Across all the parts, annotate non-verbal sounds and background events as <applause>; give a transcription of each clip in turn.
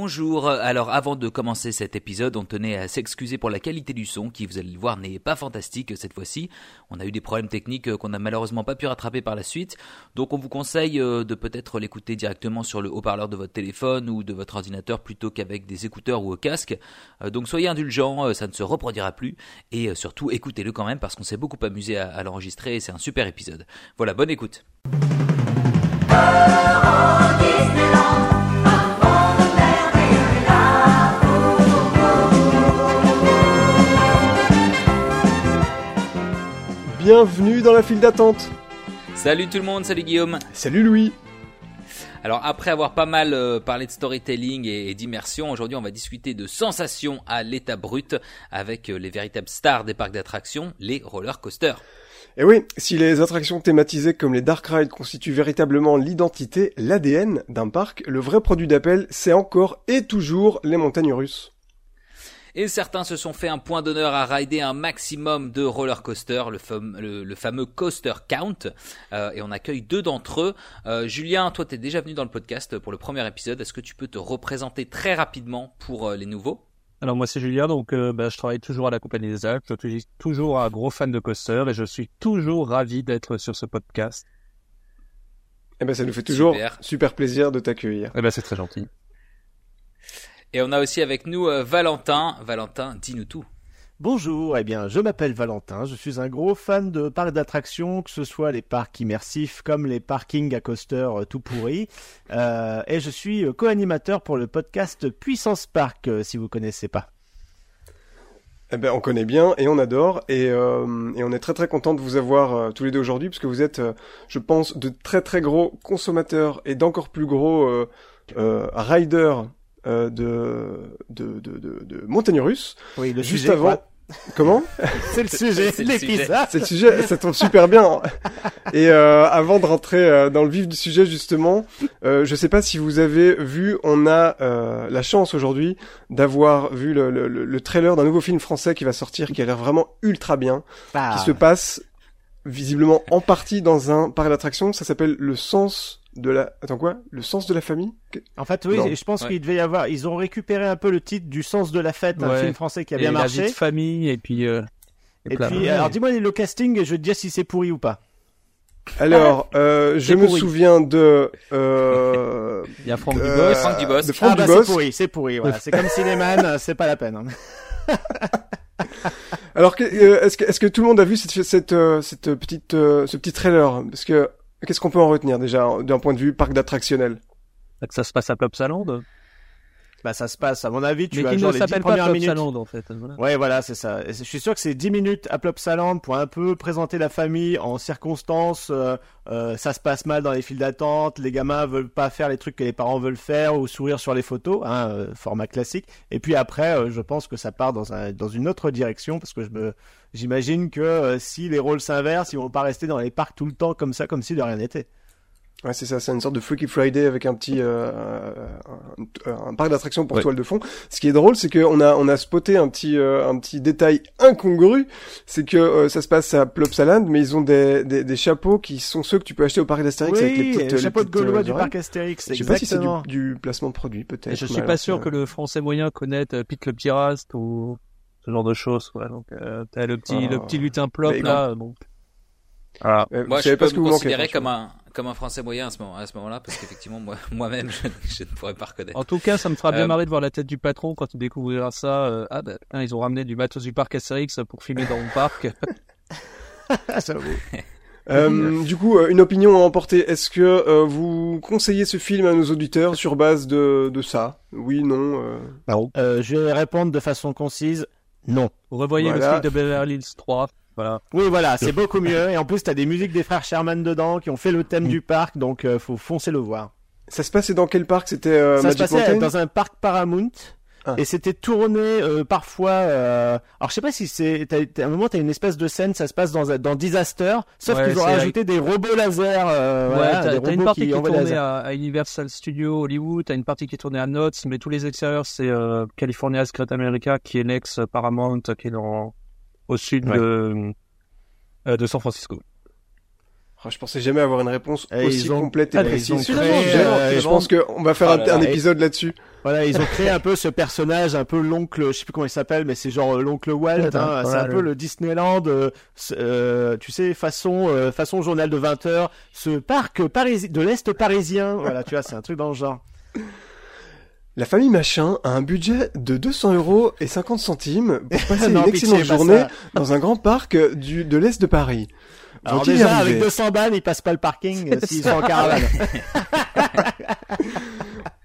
Bonjour, alors avant de commencer cet épisode, on tenait à s'excuser pour la qualité du son qui, vous allez le voir, n'est pas fantastique cette fois-ci. On a eu des problèmes techniques qu'on n'a malheureusement pas pu rattraper par la suite, donc on vous conseille euh, de peut-être l'écouter directement sur le haut-parleur de votre téléphone ou de votre ordinateur plutôt qu'avec des écouteurs ou au casque. Euh, donc soyez indulgents, euh, ça ne se reproduira plus, et surtout écoutez-le quand même parce qu'on s'est beaucoup amusé à, l'enregistrer et c'est un super épisode. Voilà, bonne écoute. Bienvenue dans la file d'attente. Salut tout le monde, salut Guillaume. Salut Louis. Alors après avoir pas mal euh, parlé de storytelling et, d'immersion, aujourd'hui on va discuter de sensations à l'état brut avec euh, les véritables stars des parcs d'attractions, les roller coasters. Et oui, si les attractions thématisées comme les dark rides constituent véritablement l'identité, l'ADN d'un parc, le vrai produit d'appel, c'est encore et toujours les montagnes russes et certains se sont fait un point d'honneur à rider un maximum de roller coasters, le, fameux coaster count, euh, et on accueille deux d'entre eux. Euh, Julien, toi tu es déjà venu dans le podcast pour le premier épisode, est-ce que tu peux te représenter très rapidement pour euh, les nouveaux? Alors moi c'est Julien, donc bah, je travaille toujours à la Compagnie des Alpes, je suis toujours un gros fan de coaster et je suis toujours ravi d'être sur ce podcast. Eh ben ça nous fait toujours super, plaisir de t'accueillir. Eh ben c'est très gentil. Et on a aussi avec nous euh, Valentin. Valentin, dis-nous tout. Bonjour, eh bien, je m'appelle Valentin, je suis un gros fan de parcs d'attractions, que ce soit les parcs immersifs comme les parkings à coaster euh, tout pourris, euh, et je suis co-animateur pour le podcast Puissance Park, si vous connaissez pas. Eh ben, on connaît bien et on adore et, et on est très très content de vous avoir tous les deux aujourd'hui parce que vous êtes, je pense, de très très gros consommateurs et d'encore plus gros riders euh, de, de, de, de, de montagne russe. Oui, le juste sujet, avant. Comment <laughs> C'est le sujet, c'est l'épisode. C'est le sujet, ça tombe super bien. Et euh, avant de rentrer euh, dans le vif du sujet justement, euh, je sais pas si vous avez vu, on a euh, la chance aujourd'hui d'avoir vu le, le, le, trailer d'un nouveau film français qui va sortir, qui a l'air vraiment ultra bien, ah. qui se passe visiblement en partie dans un parc d'attractions. Ça s'appelle Le Sens de la attends quoi? Le sens de la famille? En fait oui je pense qu'il devait y avoir ils ont récupéré un peu le titre du sens de la fête un film français qui a bien marché. la vie de famille et puis euh, et, puis alors dis-moi le casting et je vais te dire si c'est pourri ou pas. Alors euh, je me souviens de euh, <laughs> il y a Franck euh, Dubos. de Franck ah, bah, Dubos. c'est pourri c'est pourri voilà. c'est comme Cinéman c'est pas la peine hein. <laughs> alors est-ce que est-ce que tout le monde a vu cette cette, cette petite ce petit trailer? Parce que Qu'est-ce qu'on peut en retenir déjà d'un point de vue parc d'attractionnel Que ça se passe à Plopsaland bah ça se passe. À mon avis tu mais genre ne les 10 premières pas minutes. En fait. Voilà. ouais voilà c'est ça. Je suis sûr que c'est 10 minutes à Plopsaland pour un peu présenter la famille en circonstances euh, euh, ça se passe mal dans les files d'attente les gamins veulent pas faire les trucs que les parents veulent faire ou sourire sur les photos hein, euh, format classique. Et puis après euh, je pense que ça part dans un dans une autre direction parce que je me j'imagine que si les rôles s'inversent ils vont pas rester dans les parcs tout le temps comme ça comme si de rien n'était Ouais, c'est ça, c'est une sorte de Freaky Friday avec un petit euh, un, parc d'attractions pour toile de fond. Ce qui est drôle, c'est qu'on a on a spoté un petit euh, un petit détail incongru, c'est que euh, ça se passe à Plopsaland, mais ils ont des, des, des chapeaux qui sont ceux que tu peux acheter au parc d'Astérix avec les petites les chapeaux de Gaulois du parc Astérix. Je sais pas si c'est du, du, placement de produit, peut-être. Je suis pas sûr que le Français moyen connaisse Pete le Pirast ou ce genre de choses. Ouais. Donc t'as le petit le ah. petit lutin plop là. Donc ah. Moi, je, peux me considérer comme un, comme un Français moyen à ce moment, à ce moment-là, parce qu'effectivement, moi, <laughs> moi-même, je, je, ne pourrais pas reconnaître. En tout cas, ça me fera bien euh, marrer de voir la tête du patron quand il découvrira ça. Euh, ah, ben, ils ont ramené du matos du parc Astérix pour filmer dans mon parc. <laughs> <laughs> euh, du coup, euh, une opinion à emporter. Est-ce que vous conseillez ce film à nos auditeurs sur base de, de ça? Oui, non Je vais répondre de façon concise. Non. Vous revoyez le film de Beverly Hills 3 oui, voilà, c'est beaucoup mieux. Et en plus, t'as des musiques des frères Sherman dedans qui ont fait le thème du parc, donc euh, faut foncer le voir. Ça se passait dans quel parc? C'était euh, Ça se passait dans un parc Paramount. Ah. Et c'était tourné euh, parfois. Euh... Alors je sais pas si c'est. À un moment t'as une espèce de scène, ça se passe dans dans Disaster, sauf qu'ils ont rajouté des robots laser. Euh, ouais, voilà, t'as une partie qui, est tournée à, Universal Studios Hollywood, t'as une partie qui est tournée à Knott's, mais tous les extérieurs c'est euh, California Secret America qui est l'ex Paramount, qui est dans au sud de, euh, de San Francisco. Oh, je pensais jamais avoir une réponse aussi complète et ah, précise. je pense qu'on va faire un, épisode là-dessus. Voilà, ils ont créé un peu ce personnage, un peu l'oncle, je sais plus comment il s'appelle, mais c'est genre euh, l'oncle Walt. Hein, c'est un peu le Disneyland, euh, euh, tu sais, façon euh, façon journal de 20 heures, ce parc de l'est parisien. Voilà, tu vois, c'est un truc dans le genre. La famille Machin a un budget de 200 euros et 50 centimes pour <laughs> passer une excellente journée <laughs> dans un grand parc du, de l'Est de Paris. Alors déjà, avec 200 balles, ils passent pas le parking euh, s'ils sont en caravane. <laughs>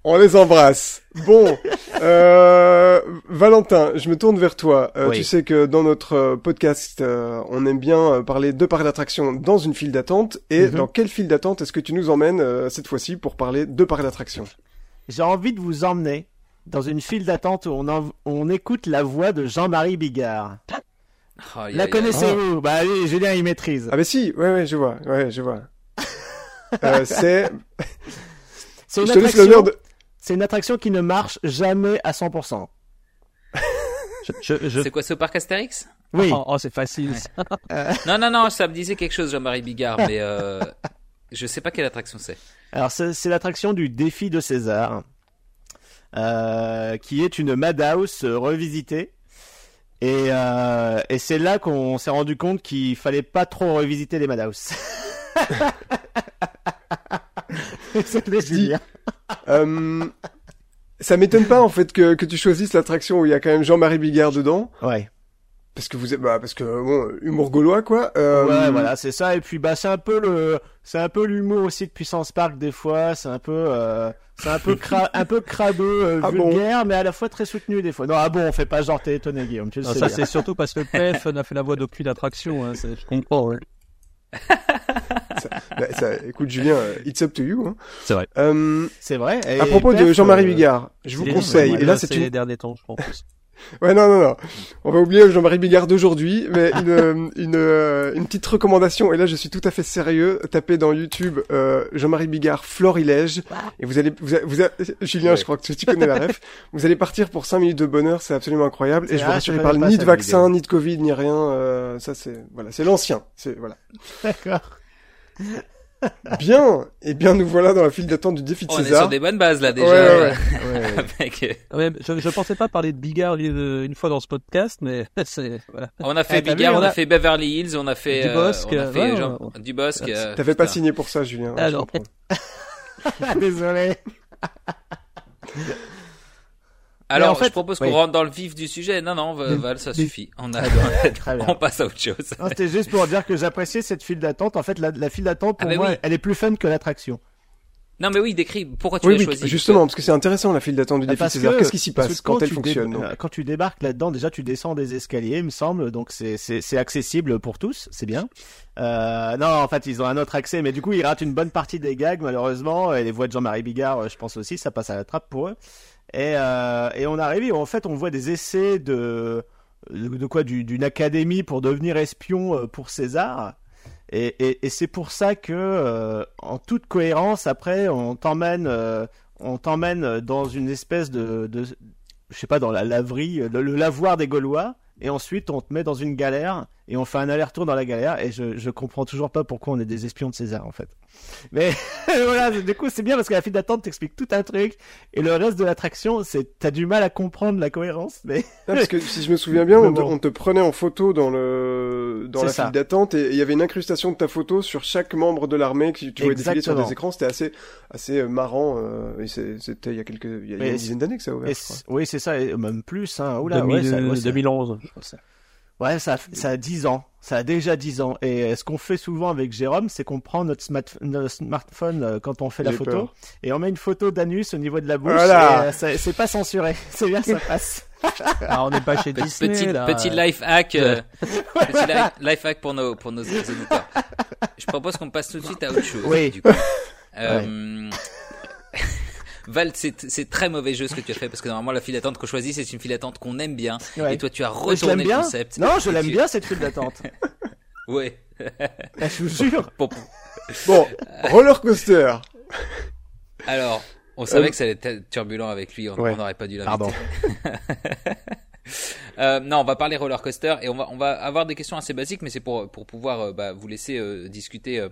On les embrasse. Bon, euh, Valentin, je me tourne vers toi. Euh, tu sais que dans notre euh, podcast, on aime bien parler de parcs d'attraction dans une file d'attente. Et mhm. dans quelle file d'attente est-ce que tu nous emmènes cette fois-ci pour parler de parcs d'attraction J'ai envie de vous emmener dans une file d'attente où on, on écoute la voix de Jean-Marie Bigard la connaissez-vous? Bah allez, Julien, il maîtrise. Ah bah si, ouais, ouais, je vois, ouais, je vois. euh, <laughs> c'est... C'est une, attraction... de... C'est une attraction qui ne marche jamais à 100%. je, je, C'est quoi, ce parc Astérix? Oui. Oh, oh c'est facile. <laughs> non, non, non, ça me disait quelque chose, Jean-Marie Bigard, mais euh, je sais pas quelle attraction c'est. Alors, c'est l'attraction du défi de César, euh, qui est une Madhouse revisitée. Et, euh, et c'est là qu'on s'est rendu compte qu'il fallait pas trop revisiter les Madhouse. <laughs> Euh, ça m'étonne pas en fait que, que tu choisisses l'attraction où il y a quand même Jean-Marie Bigard dedans. Ouais. Parce que vous êtes, bah, parce que bon, humour gaulois quoi. Euh... Ouais, voilà, c'est ça. Et puis bah, c'est un peu le, c'est un peu l'humour aussi de Puissance Park des fois. C'est un peu, euh, c'est un peu cra... <laughs> un peu crabeux, euh, ah vulgaire, mais à la fois très soutenu des fois. Non, ah bon, on fait pas genre t'es étonné Guillaume. Tu le non, sais ça c'est surtout parce que PF n'a fait la voix d'aucune attraction. Hein, je comprends. Ouais. ça, bah, ça, écoute Julien, euh, it's up to you. Hein. C'est vrai. Euh, c'est vrai. Et à propos de Jean-Marie Bigard, je vous conseille. Et là, c'est une... les derniers temps, je pense. Ouais, non, non, non. On va oublier Jean-Marie Bigard d'aujourd'hui, mais une, <laughs> euh, une, euh, une petite recommandation. Et là, je suis tout à fait sérieux. Tapez dans YouTube euh, Jean-Marie Bigard Florilège. Et vous allez, vous, vous Julien, je crois que tu connais la ref. Vous allez partir pour 5 minutes de bonheur. C'est absolument incroyable. Et je vous rassure, il parle ni de vaccin, ni de Covid, ni rien. Euh, ça, c'est, voilà, c'est l'ancien. C'est, voilà. D'accord. <laughs> Bien, et eh bien nous voilà dans la file d'attente du défi de César. On est sur des bonnes bases là déjà. Ouais, <laughs> ouais, ouais. je, je pensais pas parler de Bigard une fois dans ce podcast, mais <laughs> c'est voilà. On a fait ah, Bigard, on a... fait Beverly Hills, on a fait Dubosc, euh, on a fait Jean... Dubosque. Euh, T'avais pas signé pour ça, Julien. Ah non. Désolé. Alors, en fait, je propose qu'on rentre dans le vif du sujet. Non, non, Val, ça suffit. On, a, <laughs> on passe à autre chose. C'était juste pour dire que j'appréciais cette file d'attente. En fait, la, la file d'attente, pour ah, moi, elle est plus fun que l'attraction. Non, mais oui, décris. Pourquoi tu oui, l'as choisi Justement, parce que c'est intéressant la file d'attente du défi César. Qu'est-ce qui s'y passe quand, elle fonctionne Quand tu débarques là-dedans, déjà tu descends des escaliers, il me semble, donc c'est c'est accessible pour tous, c'est bien. Euh, non, en fait, ils ont un autre accès, mais du coup, ils ratent une bonne partie des gags malheureusement. Et les voix de Jean-Marie Bigard, je pense aussi, ça passe à la trappe pour eux. Et, euh, et on arrive, et en fait, on voit des essais de de quoi d'une académie pour devenir espion euh, pour César. Et, et, c'est pour ça que, euh, en toute cohérence, après, on t'emmène, on t'emmène dans une espèce de, de, je sais pas, dans la laverie, le lavoir des Gaulois, et ensuite on te met dans une galère et on fait un aller-retour dans la galère et je, je comprends toujours pas pourquoi on est des espions de César en fait. Mais <laughs> voilà, du coup c'est bien parce que la file d'attente t'explique tout un truc et le reste de l'attraction c'est t'as du mal à comprendre la cohérence. Mais parce que si je me souviens bien, <laughs> on, te, prenait en photo dans le dans la file d'attente et il y avait une incrustation de ta photo sur chaque membre de l'armée que tu voyais défiler sur des écrans. C'était assez assez euh, marrant. Euh, et c'était il y a quelques il y a, une dizaine d'années que ça a ouvert. Oui c'est ça, et même plus. Hein. Oula, 2011. Ouais, ça, ça a 10 ans. Ça a déjà 10 ans. Et ce qu'on fait souvent avec Jérôme, c'est qu'on prend notre, smartphone euh, quand on fait la photo et on met une photo d'anus au niveau de la bouche. Voilà. Et, c'est pas censuré. <laughs> C'est bien, ça passe. <laughs> Ah, on n'est pas chez Disney. Petit, là. petit life hack, euh, <laughs> petit life hack pour nos, pour nos auditeurs. Je propose qu'on passe tout de suite à autre chose. Oui. Du coup. Euh, Val, c'est très mauvais jeu ce que tu as fait parce que normalement la file d'attente qu'on choisit c'est une file d'attente qu'on aime bien et toi tu as retourné le concept. Non, je l'aime bien cette file d'attente. <laughs> ouais. <laughs> Ah, je vous jure. Bon, bon roller coaster. Alors, on savait euh, que ça allait être turbulent avec lui, on n'aurait pas dû l'inviter. <laughs> Euh, non, on va parler roller coaster et on va on va avoir des questions assez basiques, mais c'est pour pour pouvoir euh, bah, vous laisser euh, discuter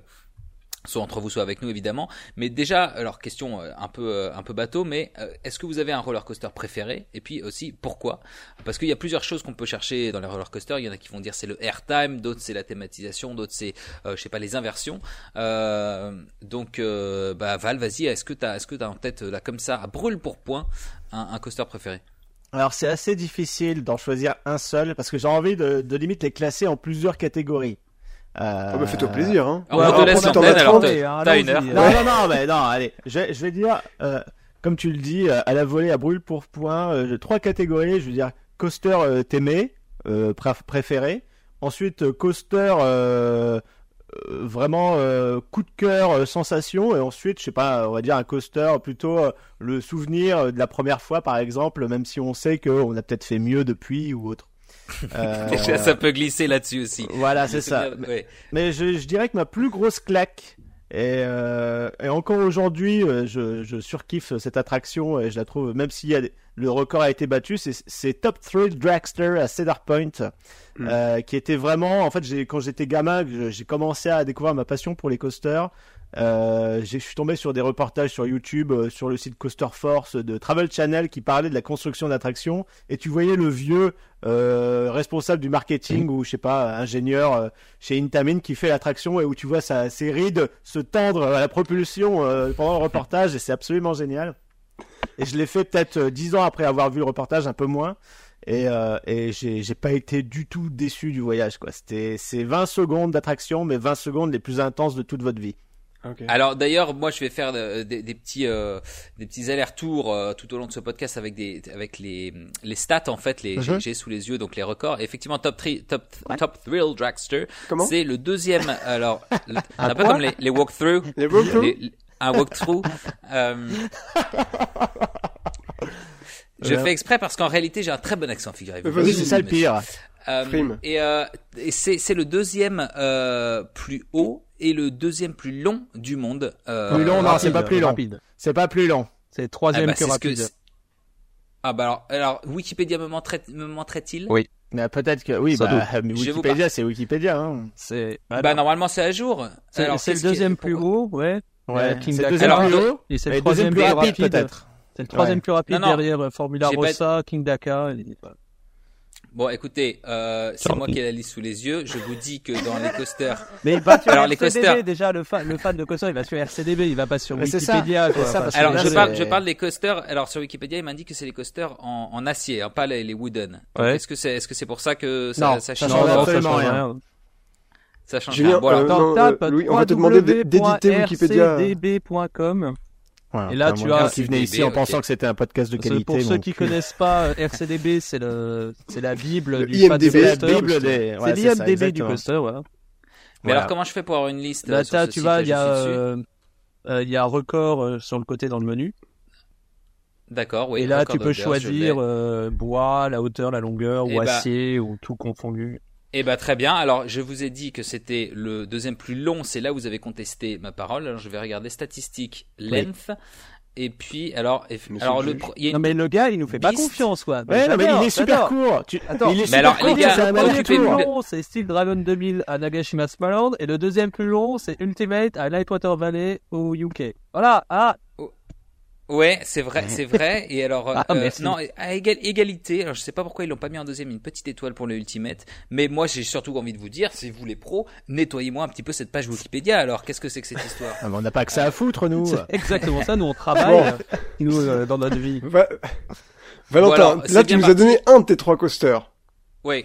soit entre vous, soit avec nous évidemment. Mais déjà, alors question euh, un peu euh, un peu bateau, mais euh, est-ce que vous avez un roller coaster préféré? Et puis aussi pourquoi? Parce qu'il y a plusieurs choses qu'on peut chercher dans les roller coasters. Il y en a qui vont dire c'est le airtime, d'autres c'est la thématisation, d'autres c'est je sais pas les inversions. donc bah Val, vas-y, est-ce que t'as est-ce que t'as en tête là comme ça à brûle pour point un, coaster préféré? Alors c'est assez difficile d'en choisir un seul parce que j'ai envie de limite les classer en plusieurs catégories. Euh... Oh bah fais-toi plaisir, hein. On te laisse alors t'as une heure. Non, non, non, mais non, allez, je, je vais dire, euh, comme tu le dis, euh, à la volée, à brûle pour point, euh, trois catégories, je veux dire, coaster euh, t'aimé, euh, préféré, ensuite coaster vraiment coup de cœur, sensation, et ensuite, je sais pas, on va dire un coaster plutôt le souvenir de la première fois, par exemple, même si on sait qu'on a peut-être fait mieux depuis ou autre. Euh... <laughs> ça peut glisser là-dessus aussi. Voilà, c'est ça. Mais, je, je, dirais que ma plus grosse claque, et, euh, et encore aujourd'hui, euh, je, je surkiffe cette attraction et je la trouve, même si le record a été battu, c'est Top Thrill Dragster à Cedar Point, mm. euh, qui était vraiment, en fait, quand j'étais gamin, j'ai commencé à découvrir ma passion pour les coasters. Euh, je suis tombé sur des reportages sur YouTube, euh, sur le site Coaster Force de Travel Channel qui parlait de la construction d'attractions et tu voyais le vieux euh, responsable du marketing ou je sais pas ingénieur chez Intamin qui fait l'attraction et où tu vois ses rides se tendre à la propulsion pendant le reportage et c'est absolument génial. Et je l'ai fait peut-être dix ans après avoir vu le reportage, un peu moins. Et, j'ai pas été du tout déçu du voyage. C'était c'est 20 secondes d'attraction mais 20 secondes les plus intenses de toute votre vie. Alors d'ailleurs, moi je vais faire des, des, petits euh, des petits allers-retours euh, tout au long de ce podcast avec des avec les les stats en fait, les j'ai sous les yeux donc les records. effectivement, top 3 top top thrill dragster, c'est le deuxième. Alors, <laughs> un peu comme les les walkthrough, les walkthrough, un walkthrough. <laughs> euh, je fais exprès parce qu'en réalité j'ai un très bon accent, figurez-vous. Oui, c'est ça le pire. Euh, et, euh, et c'est le deuxième euh, plus haut et le deuxième plus long du monde. Euh, plus long, non, c'est pas plus long. C'est pas plus long. C'est troisième ah bah, plus rapide. Ah bah alors, alors Wikipédia me montrait-il Oui. Mais peut-être que oui, bah, Wikipédia c'est Wikipédia. Hein. C'est. Bah, normalement c'est à jour. C'est le deuxième plus haut, ouais. Ouais. c'est le deuxième plus haut. Et c'est le troisième plus rapide peut-être. C'est le troisième plus rapide derrière Formula Rossa, King Dakar. Bon, écoutez, euh, c'est moi qui ai la liste sous les yeux. Je vous dis que dans les coasters. <laughs> Mais il va sur Alors, RCDB, les coasters... déjà le fan, le fan de coaster, il va sur RCDB, il va pas sur Wikipédia. Ça, ça, alors, je parle, je parle des coasters. Alors, sur Wikipédia, il m'indique que c'est les coasters en, en acier, hein, pas les, les wooden. Ouais. Est-ce que c'est, est-ce que c'est pour ça que ça, non, ça change, non, absolument rien. Ça change Julien, rien. Bon, alors, euh, non, Louis, on va te demander d'éditer Wikipédia. Et là, tu as qui venait ici en pensant que c'était un podcast de qualité. Pour ceux qui connaissent pas euh, RCDB, c'est le, c'est la bible du IMDb, C'est l'IMDB du coaster, voilà. Mais alors, comment je fais pour avoir une liste Là, sur ce tu vas, il y a, euh, il y a record euh, sur le côté dans le menu. D'accord, oui. Et là, tu peux choisir bois, la hauteur, la longueur, ou bah acier, ou tout confondu. Eh ben très bien. Alors je vous ai dit que c'était le deuxième plus long. C'est là où vous avez contesté ma parole. Alors je vais regarder statistiques length. Et puis alors, alors le non mais le gars il nous fait pas confiance quoi. Ouais, non, mais il est super court. Tu... Attends, il est mais alors les gars, le plus long c'est Steel Dragon 2000 à Nagashima Smaland et le deuxième plus long c'est Ultimate à Lightwater Valley au UK. Voilà. Ah, Ouais, c'est vrai, c'est vrai. Et alors, <laughs> ah, euh, non, à égalité. Alors, je sais pas pourquoi ils l'ont pas mis en deuxième, une petite étoile pour le Ultimate. Mais moi, j'ai surtout envie de vous dire, c'est vous les pros, nettoyez-moi un petit peu cette page Wikipédia. Alors, qu'est-ce que c'est que cette histoire? Ah, On n'a pas que ça à foutre, nous. exactement ça. Nous, on travaille, nous, euh, dans notre vie. Valentin, là, tu nous as donné un de tes trois coasters. Oui.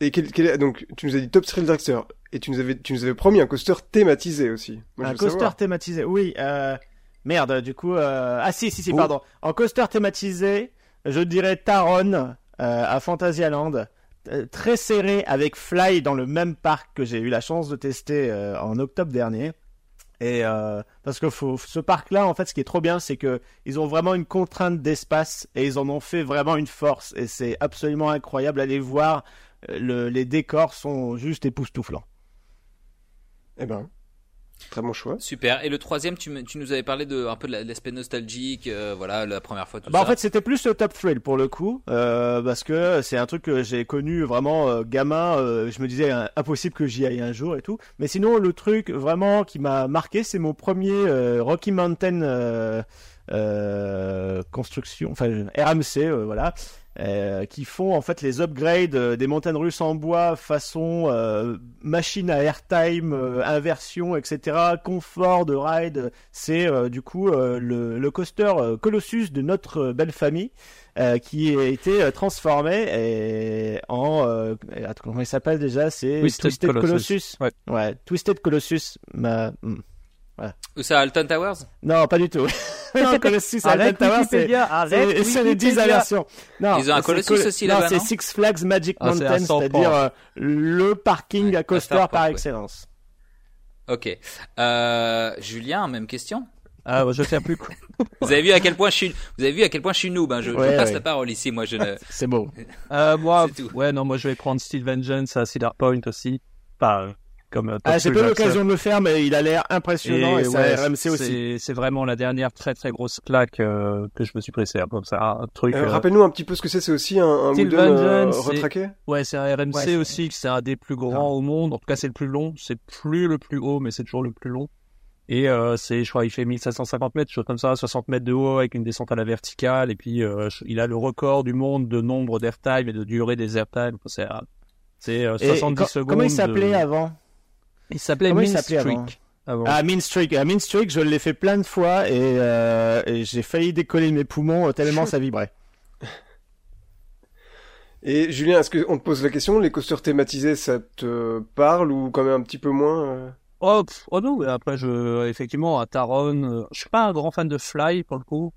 Et quel, quel, donc, tu nous as dit Top Thrill Dragster. Et tu nous avais, tu nous avais promis un coaster thématisé aussi. un coaster thématisé, oui. Euh... Merde, du coup, euh... ah si, si, si, pardon. En coaster thématisé, je dirais Taron euh, à Fantasyland, euh, très serré avec Fly dans le même parc que j'ai eu la chance de tester euh, en octobre dernier. Et parce que faut, ce parc-là, en fait, ce qui est trop bien, c'est que ils ont vraiment une contrainte d'espace et ils en ont fait vraiment une force. Et c'est absolument incroyable les voir. Le, les décors sont juste époustouflants. Eh ben, Très bon choix. Super. Et le troisième, tu, tu nous avais parlé de un peu de l'aspect nostalgique, euh, voilà, la première fois. Tout bah ça. en fait, c'était plus le top thrill pour le coup, euh, parce que c'est un truc que j'ai connu vraiment euh, gamin. Euh, je me disais impossible que j'y aille un jour et tout. Mais sinon, le truc vraiment qui m'a marqué, c'est mon premier euh, Rocky Mountain construction, enfin RMC, voilà. Euh, qui font en fait les upgrades euh, des montagnes russes en bois façon euh, machine à airtime, inversion, etc. Confort de ride. C'est du coup le, le, coaster Colossus de notre belle famille qui a été transformé et en comment il s'appelle déjà? C'est Twisted, Colossus. Ouais. ouais. Twisted Colossus. Ma... Voilà. Ou ça, Alton Towers? Non, pas du tout. <laughs> non, Colossus, Alton Towers, c'est, c'est les 10 versions. Non, Ils ont un Colossus aussi là-bas, Non, c'est Six Flags Magic ah, Mountain, c'est-à-dire euh, le parking à coaster par excellence. Ok. Euh, Julien, même question? Ah, je sais plus quoi. <laughs> vous avez vu à quel point je suis, vous avez vu à quel point je suis noob, hein. je, je passe la parole ici, moi je ne... <laughs> C'est beau. Euh, moi, ouais, non, moi je vais prendre Steel Vengeance à Cedar Point aussi. Pas, euh, ah, j'ai pas eu l'occasion de le faire, mais il a l'air impressionnant et, RMC aussi. C'est vraiment la dernière très très grosse claque euh, que je me suis pressé. Comme ça, un truc. Euh, rappelle-nous un petit peu ce que c'est. C'est aussi un, un Wooden retraqué? Ouais, c'est un RMC aussi. C'est un des plus grands au monde. En tout cas, c'est le plus long. C'est plus le plus haut, mais c'est toujours le plus long. Et c'est, je crois, il fait 1550 mètres, chose comme ça, 60 mètres de haut avec une descente à la verticale. Et puis, il a le record du monde de nombre d'airtime et de durée des airtime. C'est, c'est 70 secondes. Comment il s'appelait avant? Il s'appelait Mean Streak. Ah, Mean Streak. Ah, mean Streak, je l'ai fait plein de fois et, euh, et j'ai failli décoller mes poumons tellement ça vibrait. <laughs> Et Julien, est-ce qu'on te pose la question, les coasters thématisés, ça te parle ou quand même un petit peu moins euh? Oh, oh, non, mais après, je, effectivement, à Taron, euh, je suis pas un grand fan de Fly pour le coup.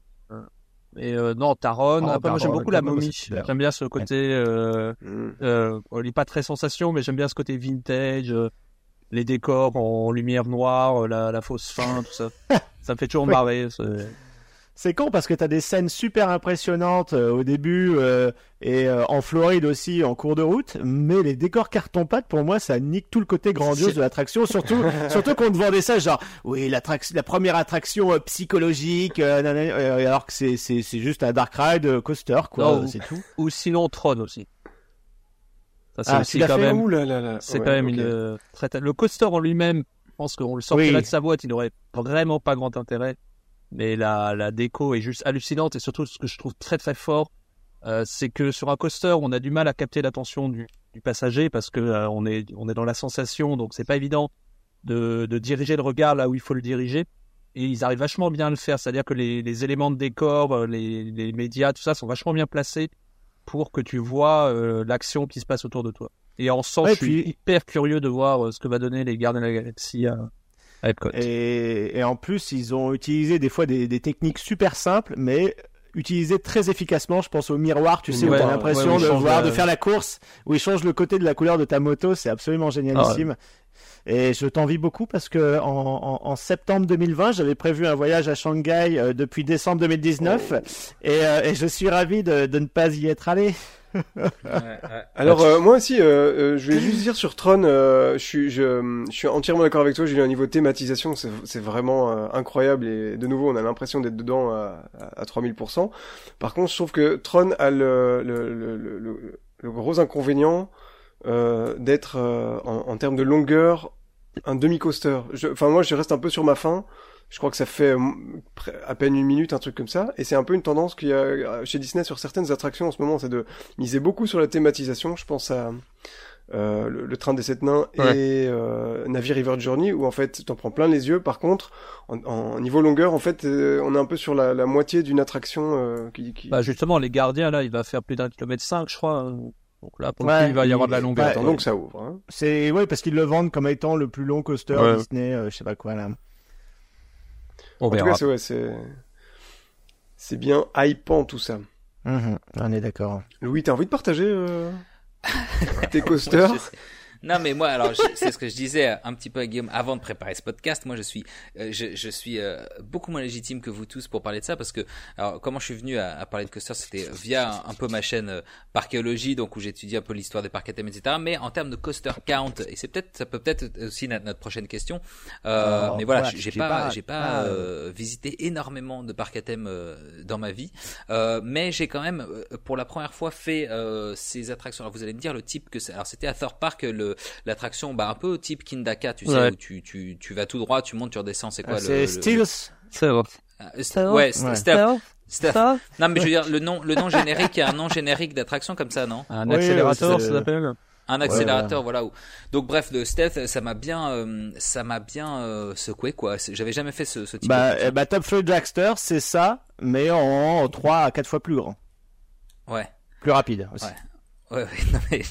Mais non, Taron, oh, après, moi j'aime beaucoup la momie. J'aime bien ce côté, euh, mm. il est pas très sensation, mais j'aime bien ce côté vintage les décors en lumière noire, la, la fausse fin, tout ça. <laughs> ça me fait toujours marrer. C'est con parce que t'as des scènes super impressionnantes euh, au début euh, et euh, en Floride aussi en cours de route, mais les décors carton pâte pour moi ça nique tout le côté grandiose de l'attraction, surtout <laughs> surtout qu'on te vendait ça genre oui la première attraction psychologique alors que c'est juste un dark ride coaster quoi, c'est tout. Ou sinon Tron aussi. C'est ah, quand même. C'est quand même une très. Le coaster en lui-même, je pense qu'on le sortait là de sa boîte, il n'aurait vraiment pas grand intérêt. Mais la, la déco est juste hallucinante et surtout ce que je trouve très très fort, euh, c'est que sur un coaster, on a du mal à capter l'attention du, du, passager parce que euh, on est on est dans la sensation, donc c'est pas évident de, de diriger le regard là où il faut le diriger. Et ils arrivent vachement bien à le faire, c'est-à-dire que les, les éléments de décor, euh, les, les médias, tout ça sont vachement bien placés pour que tu vois euh, l'action qui se passe autour de toi. Et en sens, je suis hyper curieux de voir euh, ce que va donner les Gardiens de la Galaxie à, Epcot. Et, et, en plus, ils ont utilisé des fois des, des techniques super simples, mais utilisées très efficacement. Je pense au miroir, tu sais, où t'as l'impression de voir, de faire la course, où il change le côté de la couleur de ta moto. C'est absolument génialissime. Ah et je t'envie beaucoup parce que en, en, septembre 2020, j'avais prévu un voyage à Shanghai euh, depuis décembre 2019 et, euh, et, je suis ravi de, de, ne pas y être allé. Alors euh, moi aussi, je vais juste dire sur Tron, je, suis, je, je, suis entièrement d'accord avec toi. J'ai eu un niveau thématisation, c'est vraiment incroyable et de nouveau, on a l'impression d'être dedans à, à, 3000%. Par contre, je trouve que Tron a le, le, le, le, le gros inconvénient euh, d'être euh, en, en, termes de longueur un demi-coaster. Enfin moi je reste un peu sur ma fin. Je crois que ça fait euh, à peine une minute, un truc comme ça. Et c'est un peu une tendance qu'il y a chez Disney sur certaines attractions en ce moment, c'est de miser beaucoup sur la thématisation. Je pense à euh, le, train des sept nains et euh, Navi River Journey où en fait t'en prends plein les yeux. Par contre, en, niveau longueur, en fait, on est un peu sur la, la moitié d'une attraction qui, qui... Bah justement, les gardiens là, il va faire plus d'un kilomètre cinq, je crois. Hein. Donc là, pour le coup, il va y avoir de la longueur. Attendons que ça ouvre. Hein. C'est ouais parce qu'ils le vendent comme étant le plus long coaster Disney, euh, je sais pas quoi là. On en verra. tout cas, c'est c'est bien hypant tout ça. Mhm, on est d'accord. Louis, t'as envie de partager euh, tes <laughs> coasters? Non, mais moi, alors, c'est ce que je disais un petit peu à Guillaume avant de préparer ce podcast. Moi, je suis, euh, je, je, suis euh, beaucoup moins légitime que vous tous pour parler de ça parce que, alors, comment je suis venu à, à parler de coaster, c'était via un, peu ma chaîne euh, Parchéologie, donc où j'étudie un peu l'histoire des parcs à thème, etc. Mais en termes de coaster count, et c'est peut-être, ça peut peut-être aussi notre, notre prochaine question. mais voilà, j'ai pas, j'ai pas, visité énormément de parcs à thème dans ma vie, mais j'ai quand même, pour la première fois, fait ces attractions. Alors, vous allez me dire le type que c'est. Alors, c'était à Thor Park le l'attraction bah un peu type Kindaka, tu sais où tu, tu tu vas tout droit, tu montes, tu redescends, c'est quoi ah, le C'est Steels. Euh, ouais, Steph. Steph. Non, mais je veux dire, le nom, le nom générique, il y a un nom générique d'attraction comme ça, non Un accélérateur, ça s'appelle. Un accélérateur, voilà. Donc bref, le stealth, ça m'a bien, euh, ça m'a bien euh, secoué quoi. J'avais jamais fait ce, ce type. Bah, de eh bah Top Thrill Dragster, c'est ça, mais en 3 à 4 fois plus grand. Ouais. Plus rapide aussi. Ouais. Ouais, ouais, <laughs> non, mais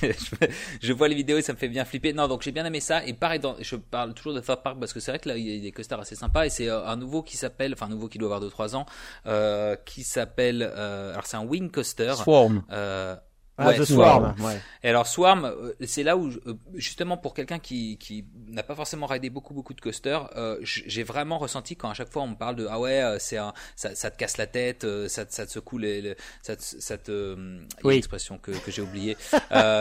je, vois les vidéos et ça me fait bien flipper. Non, donc j'ai bien aimé ça. Et pareil, dans, je parle toujours de Third Park parce que c'est vrai que là, il y a des coasters assez sympas. Et c'est euh, un nouveau qui s'appelle, enfin, un nouveau qui doit avoir 2-3 ans, euh, qui s'appelle, euh, alors c'est un Wing Coaster. Swarm. Euh, ah, ouais, Swarm. Ouais. Et alors Swarm, euh, c'est là où euh, justement pour quelqu'un qui qui n'a pas forcément ridé beaucoup beaucoup de coasters, euh, j'ai vraiment ressenti quand à chaque fois on me parle de ah ouais c'est un ça, ça, te casse la tête, ça, ça te secoue les, ça, ça te oui. expression que que j'ai oublié,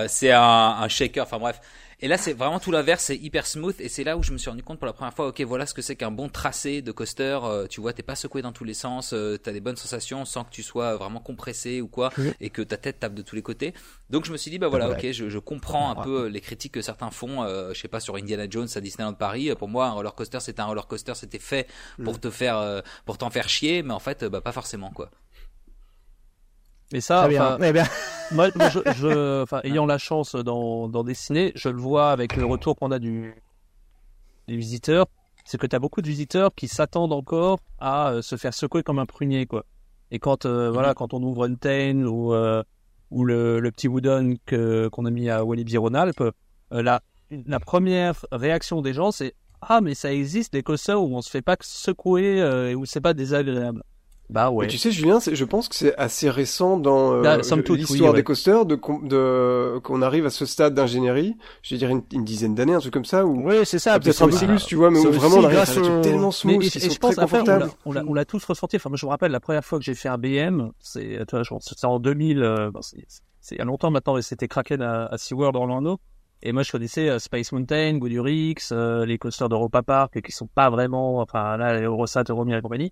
c'est un, un shaker. Enfin bref, et là, c'est vraiment tout l'inverse, c'est hyper smooth. Et c'est là où je me suis rendu compte pour la première fois, ok, voilà ce que c'est qu'un bon tracé de coaster. Euh, tu vois, t'es pas secoué dans tous les sens, euh, t'as des bonnes sensations sans que tu sois vraiment compressé ou quoi, et que ta tête tape de tous les côtés. Donc je me suis dit, bah voilà, ok, je, je comprends un peu les critiques que certains font. Euh, je sais pas sur Indiana Jones à Disneyland Paris. Pour moi, un roller coaster, c'était un roller coaster, c'était fait pour mm. te faire, euh, pour t'en faire chier, mais en fait, bah pas forcément quoi. Mais ça, enfin, <laughs> moi, je, enfin, ayant la chance d'en, dessiner, je le vois avec le retour qu'on a du, des visiteurs, c'est que tu as beaucoup de visiteurs qui s'attendent encore à euh, se faire secouer comme un prunier, quoi. Et quand, euh, voilà, mhm. quand on ouvre une Tain ou, euh, ou le, le, petit Wooden qu'on a mis à Walibi Rhône-Alpes, la, la première réaction des gens, c'est ah mais ça existe des coasters où on se fait pas secouer et où c'est pas désagréable. Bah ouais. tu sais, Julien, je pense que c'est assez récent dans euh, bah, l'histoire des coasters de, de qu'on arrive à ce stade d'ingénierie. Je vais dire une, dizaine d'années, un truc comme ça. Ou oui, c'est ça. Peut-être un peu plus, tu vois, mais vraiment on arrive à tellement smooth, mais, et, je pense très confortable. On l'a tous ressenti. Enfin, moi, je me rappelle la première fois que j'ai fait un BM, c'est en 2000. Euh, c'est il y a longtemps maintenant, et c'était Kraken à, à SeaWorld Orlando. Et moi, je connaissais euh, Space Mountain, Goodurix, euh, les coasters d'Europa Park, qui sont pas vraiment, enfin là, les Eurosat, Euromir et compagnie.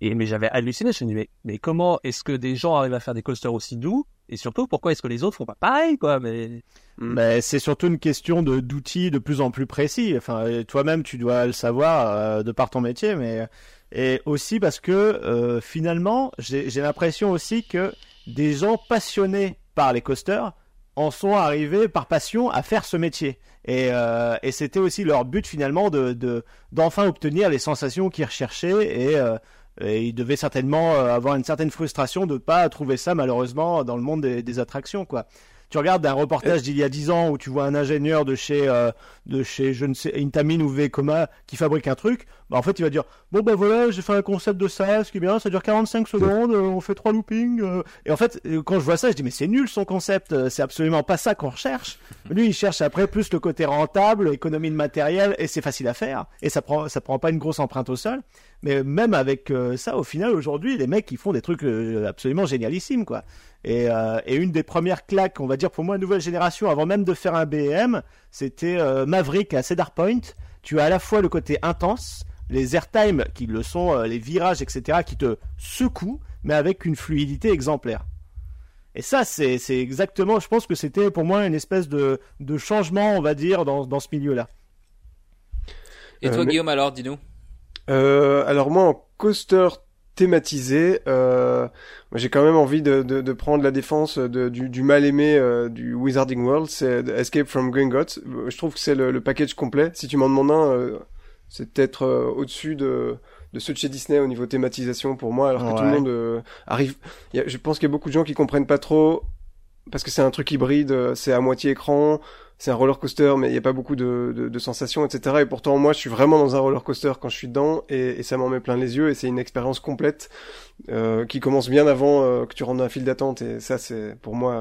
Et mais j'avais halluciné, je me disais mais, mais comment est-ce que des gens arrivent à faire des coasters aussi doux? Et surtout pourquoi est-ce que les autres font pas pareil quoi? Mais hmm. mais c'est surtout une question de d'outils de plus en plus précis. Enfin toi-même tu dois le savoir euh, de par ton métier mais et aussi parce que euh, finalement j'ai l'impression aussi que des gens passionnés par les coasters en sont arrivés par passion à faire ce métier. Et, euh, et c'était aussi leur but finalement de d'enfin obtenir les sensations qu'ils recherchaient et euh, et il devait certainement euh, avoir une certaine frustration de pas trouver ça malheureusement dans le monde des, des attractions quoi tu regardes un reportage d'il y a 10 ans où tu vois un ingénieur de chez euh, de chez je ne sais Intamin ou Vekoma qui fabrique un truc, bah en fait il va dire bon ben voilà j'ai fait un concept de ça, ce qui est bien, ça dure 45 secondes, euh, on fait trois loopings euh. et en fait quand je vois ça je dis mais c'est nul son concept, c'est absolument pas ça qu'on recherche. Lui il cherche après plus le côté rentable, économie de matériel et c'est facile à faire et ça prend ça prend pas une grosse empreinte au sol. Mais même avec ça au final aujourd'hui les mecs ils font des trucs absolument génialissimes quoi. Et, euh, et, une des premières claques, on va dire pour moi, nouvelle génération, avant même de faire un BM, c'était euh, Maverick à Cedar Point. Tu as à la fois le côté intense, les airtime qui le sont, euh, les virages, etc., qui te secouent, mais avec une fluidité exemplaire. Et ça, c'est exactement, je pense que c'était pour moi une espèce de, de changement, on va dire, dans, dans ce milieu-là. Et toi, Guillaume, alors, dis-nous Alors moi, en coaster thématisé. Euh, j'ai quand même envie de, de, de, prendre la défense de, du, du, mal aimé euh, du Wizarding World, c'est Escape from Gringotts. Je trouve que c'est le, le, package complet. Si tu m'en demandes un, euh, c'est peut-être euh, au-dessus de, de ceux de chez Disney au niveau thématisation pour moi, alors que tout le monde euh, arrive. Y a, je pense qu'il y a beaucoup de gens qui comprennent pas trop parce que c'est un truc hybride, c'est à moitié écran c'est un roller coaster, mais il n'y a pas beaucoup de, de, de, sensations, etc. Et pourtant, moi, je suis vraiment dans un roller coaster quand je suis dedans, et, et ça m'en met plein les yeux, et c'est une expérience complète euh, qui commence bien avant euh, que tu rentres dans un file d'attente, et ça, c'est pour moi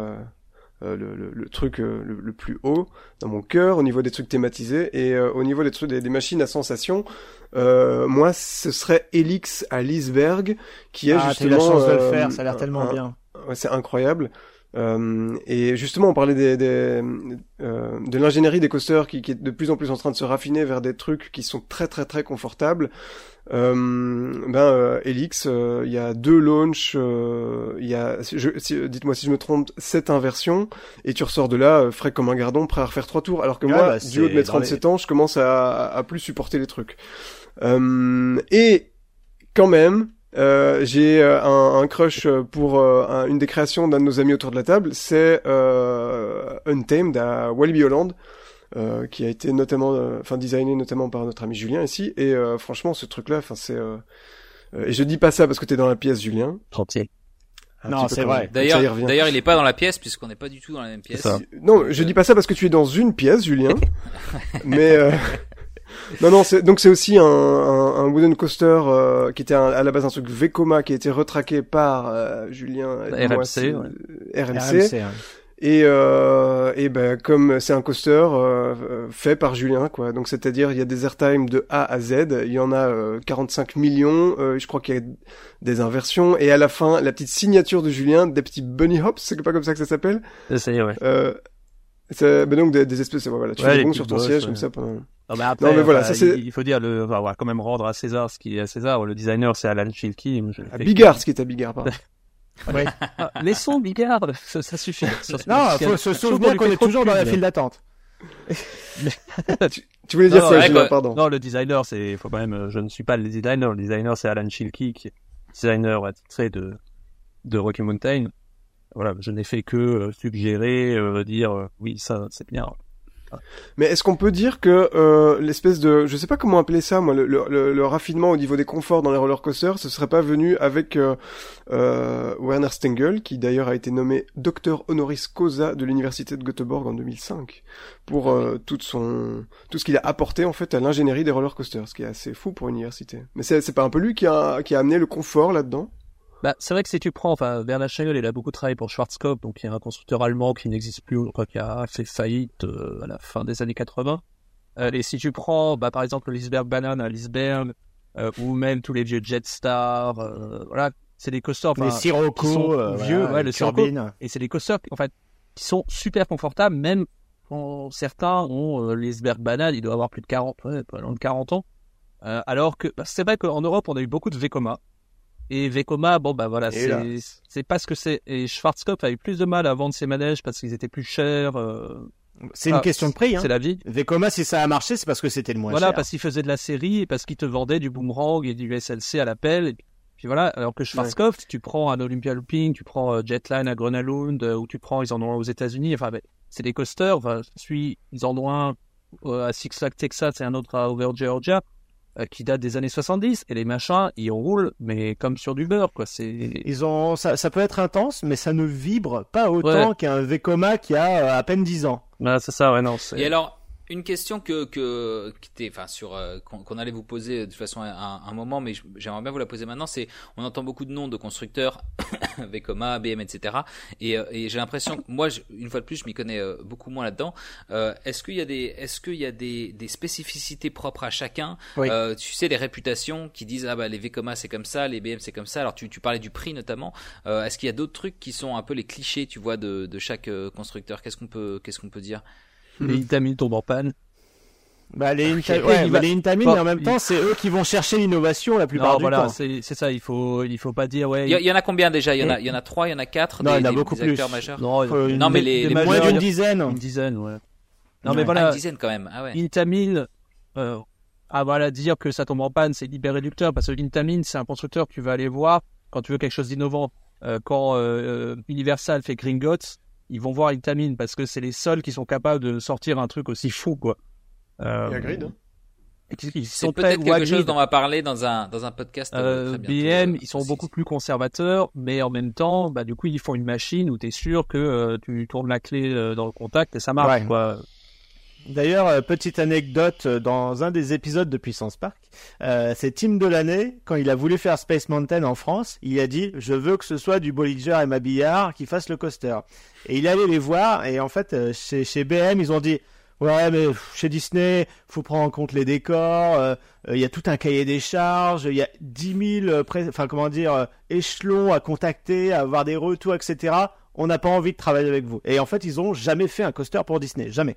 euh, le, le, le, truc le, le, plus haut dans mon cœur au niveau des trucs thématisés. Et au niveau des trucs des, des machines à sensation moi ce serait Elix à Lisberg qui est ah, justement la chance de le faire ça a l'air tellement bien. c'est incroyable euh, et justement, on parlait des, des euh, de l'ingénierie des coasters qui, qui, est de plus en plus en train de se raffiner vers des trucs qui sont très très très confortables. Euh, ben euh, Elix, euh, il y a deux launches, il y a, dites-moi si je me trompe, sept inversions, et tu ressors de là frais comme un gardon, prêt à refaire trois tours. Alors que moi, bah, du haut de mes 37 ans, je commence à, à plus supporter les trucs. et quand même, euh, j'ai euh, un, un, crush pour euh, une des créations d'un de nos amis autour de la table, c'est euh, Untamed à Walibi Holland, qui a été notamment, enfin designé notamment par notre ami Julien ici. Et franchement, ce truc-là, enfin c'est, et je dis pas ça parce que t'es dans la pièce, Julien. Tranquille. non, c'est vrai. D'ailleurs, d'ailleurs, il est pas dans la pièce puisqu'on n'est pas du tout dans la même pièce. Non, je dis pas ça parce que tu es dans une pièce, Julien. <laughs> mais <laughs> non, non, donc c'est aussi un, un, un, wooden coaster euh, qui était à la base un truc Vekoma qui a été retraqué par euh, Julien RMC, ouais. RMC. Et, euh, et ben comme c'est un coaster euh, fait par Julien quoi, donc c'est-à-dire il y a des airtime de A à Z, il y en a 45 millions, je crois qu'il y a des inversions et à la fin la petite signature de Julien, des petits bunny hops, c'est pas comme ça que ça s'appelle. C'est ouais. Donc des, des espèces voilà, tu fais bon sur ton siège comme ça pendant non mais après, mais voilà, ça, il faut dire, le, on va quand même rendre à César ce qui est à César. Le designer, c'est Alan Chilkey. À Bigard, ce qui est à Bigard, pardon. <laughs> ouais. ah, laissons Bigard, ça, ça suffit. non, il faut se souvenir qu'on est toujours dans la file d'attente. tu, tu, voulais dire non, quoi, pardon. Non, le designer, c'est, faut quand même, je ne suis pas le designer. Le designer, c'est Alan Chilkey, qui est designer attitré de, de Rocky Mountain. Voilà, je n'ai fait que euh, suggérer, euh, dire, euh, oui, ça, c'est bien. Mais est-ce qu'on peut dire que euh, l'espèce de, je sais pas comment appeler ça, moi, le, le, le, raffinement au niveau des conforts dans les roller coasters, ce serait pas venu avec euh, euh, Werner Stengel, qui d'ailleurs a été nommé docteur honoris causa de l'université de Göteborg en 2005 pour euh, tout son, tout ce qu'il a apporté en fait à l'ingénierie des roller coasters, ce qui est assez fou pour une université. Mais c'est pas un peu lui qui a qui a amené le confort là-dedans? Bah, c'est vrai que si tu prends, enfin, Bernard Schengel, il a beaucoup travaillé pour Schwarzkopf, donc il y a un constructeur allemand qui n'existe plus, quoi, qui a fait faillite euh, à la fin des années 80. Euh, et si tu prends, bah, par exemple, le Lisberg Banane à Lisberg, euh, ou même tous les vieux Jetstar, euh, voilà, c'est des coasters, les Sirocco, vieux, ouais, le Sirocco, et c'est des coasters, en fait, qui sont super confortables, même quand certains ont Lisberg Banane, il doit avoir plus de 40, ouais, pas loin de 40 ans. alors que, bah, c'est vrai qu'en Europe, on a eu beaucoup de Vekoma, et Vekoma, bon bah voilà, c'est pas ce que c'est. Et Schwarzkopf a eu plus de mal à vendre ses manèges parce qu'ils étaient plus chers. Euh... C'est une ah, question de prix. Hein. C'est la vie. Vekoma, si ça a marché, c'est parce que c'était le moins cher. Voilà, parce qu'il faisait de la série et parce qu'il te vendait du boomerang et du SLC à l'appel. Et puis voilà, alors que Schwarzkopf, tu prends un Olympia Looping, tu prends euh, Jetline à Grenalund, euh, ou tu prends, ils en ont un aux États-Unis. Enfin, ben, c'est des coasters. Enfin, suis, ils en ont un à Six Flags Texas et un autre à Over Georgia. Euh, qui date des années 70 et les machins ils roulent mais comme sur du beurre quoi c'est ils ont ça, ça peut être intense mais ça ne vibre pas autant qu'un Vekoma qui a euh, à peine 10 ans. Ah, c'est ça ouais non et alors une question que que qui était enfin sur euh, qu'on allait vous poser de toute façon à un, moment mais j'aimerais bien vous la poser maintenant c'est on entend beaucoup de noms de constructeurs <coughs> Vekoma BM etc et, euh, et j'ai l'impression moi une fois de plus je m'y connais euh, beaucoup moins là-dedans. Est-ce qu'il y a des est-ce qu'il y a des, des spécificités propres à chacun tu sais les réputations qui disent ah bah les Vekoma c'est comme ça les BM c'est comme ça. Alors tu, tu parlais du prix notamment. Est-ce qu'il y a d'autres trucs qui sont un peu les clichés tu vois de, de chaque constructeur? Qu'est-ce qu'on peut qu'est-ce qu'on peut dire? Les Intamin tombent en panne. Bah, les, ouais, les Intamin, mais en même temps, c'est eux qui vont chercher l'innovation la plupart du voilà, temps. C'est ça, il faut, il faut pas dire, ouais. Il y, en a combien déjà? Il y en a, il y en a trois, il y en a quatre. Non, des, il y en a beaucoup plus. Majeurs? Non, non mais les, les moins d'une dizaine. Une dizaine, ouais. Non, mais voilà. une dizaine quand même. Ah ouais. Intamin, euh, ah voilà, dire que ça tombe en panne, c'est hyper réducteur parce que l'Intamin, c'est un constructeur que tu vas aller voir quand tu veux quelque chose d'innovant. Euh, quand euh, Universal fait Gringotts, ils vont voir Intamin parce que c'est les seuls qui sont capables de sortir un truc aussi fou, quoi. Euh, Il Grid. C'est peut-être quelque chose dont on va parler dans un dans un podcast. Euh, euh BM, ils sont beaucoup plus conservateurs, mais en même temps, bah du coup, ils font une machine où tu es sûr que euh, tu tournes la clé euh, dans le contact et ça marche, quoi. D'ailleurs, euh, petite anecdote, euh, dans un des épisodes de Puissance Park, euh, c'est Tim Delaney, quand il a voulu faire Space Mountain en France, il a dit « Je veux que ce soit du Bollinger et Mabillard qui fassent le coaster ». Et il allé les voir, et en fait, chez, chez BM, ils ont dit « Ouais, mais chez Disney, faut prendre en compte les décors, il y a tout un cahier des charges, il y a 10 000 enfin, comment dire, échelons à contacter, à avoir des retours, etc. On n'a pas envie de travailler avec vous. » Et en fait, ils ont jamais fait un coaster pour Disney, jamais.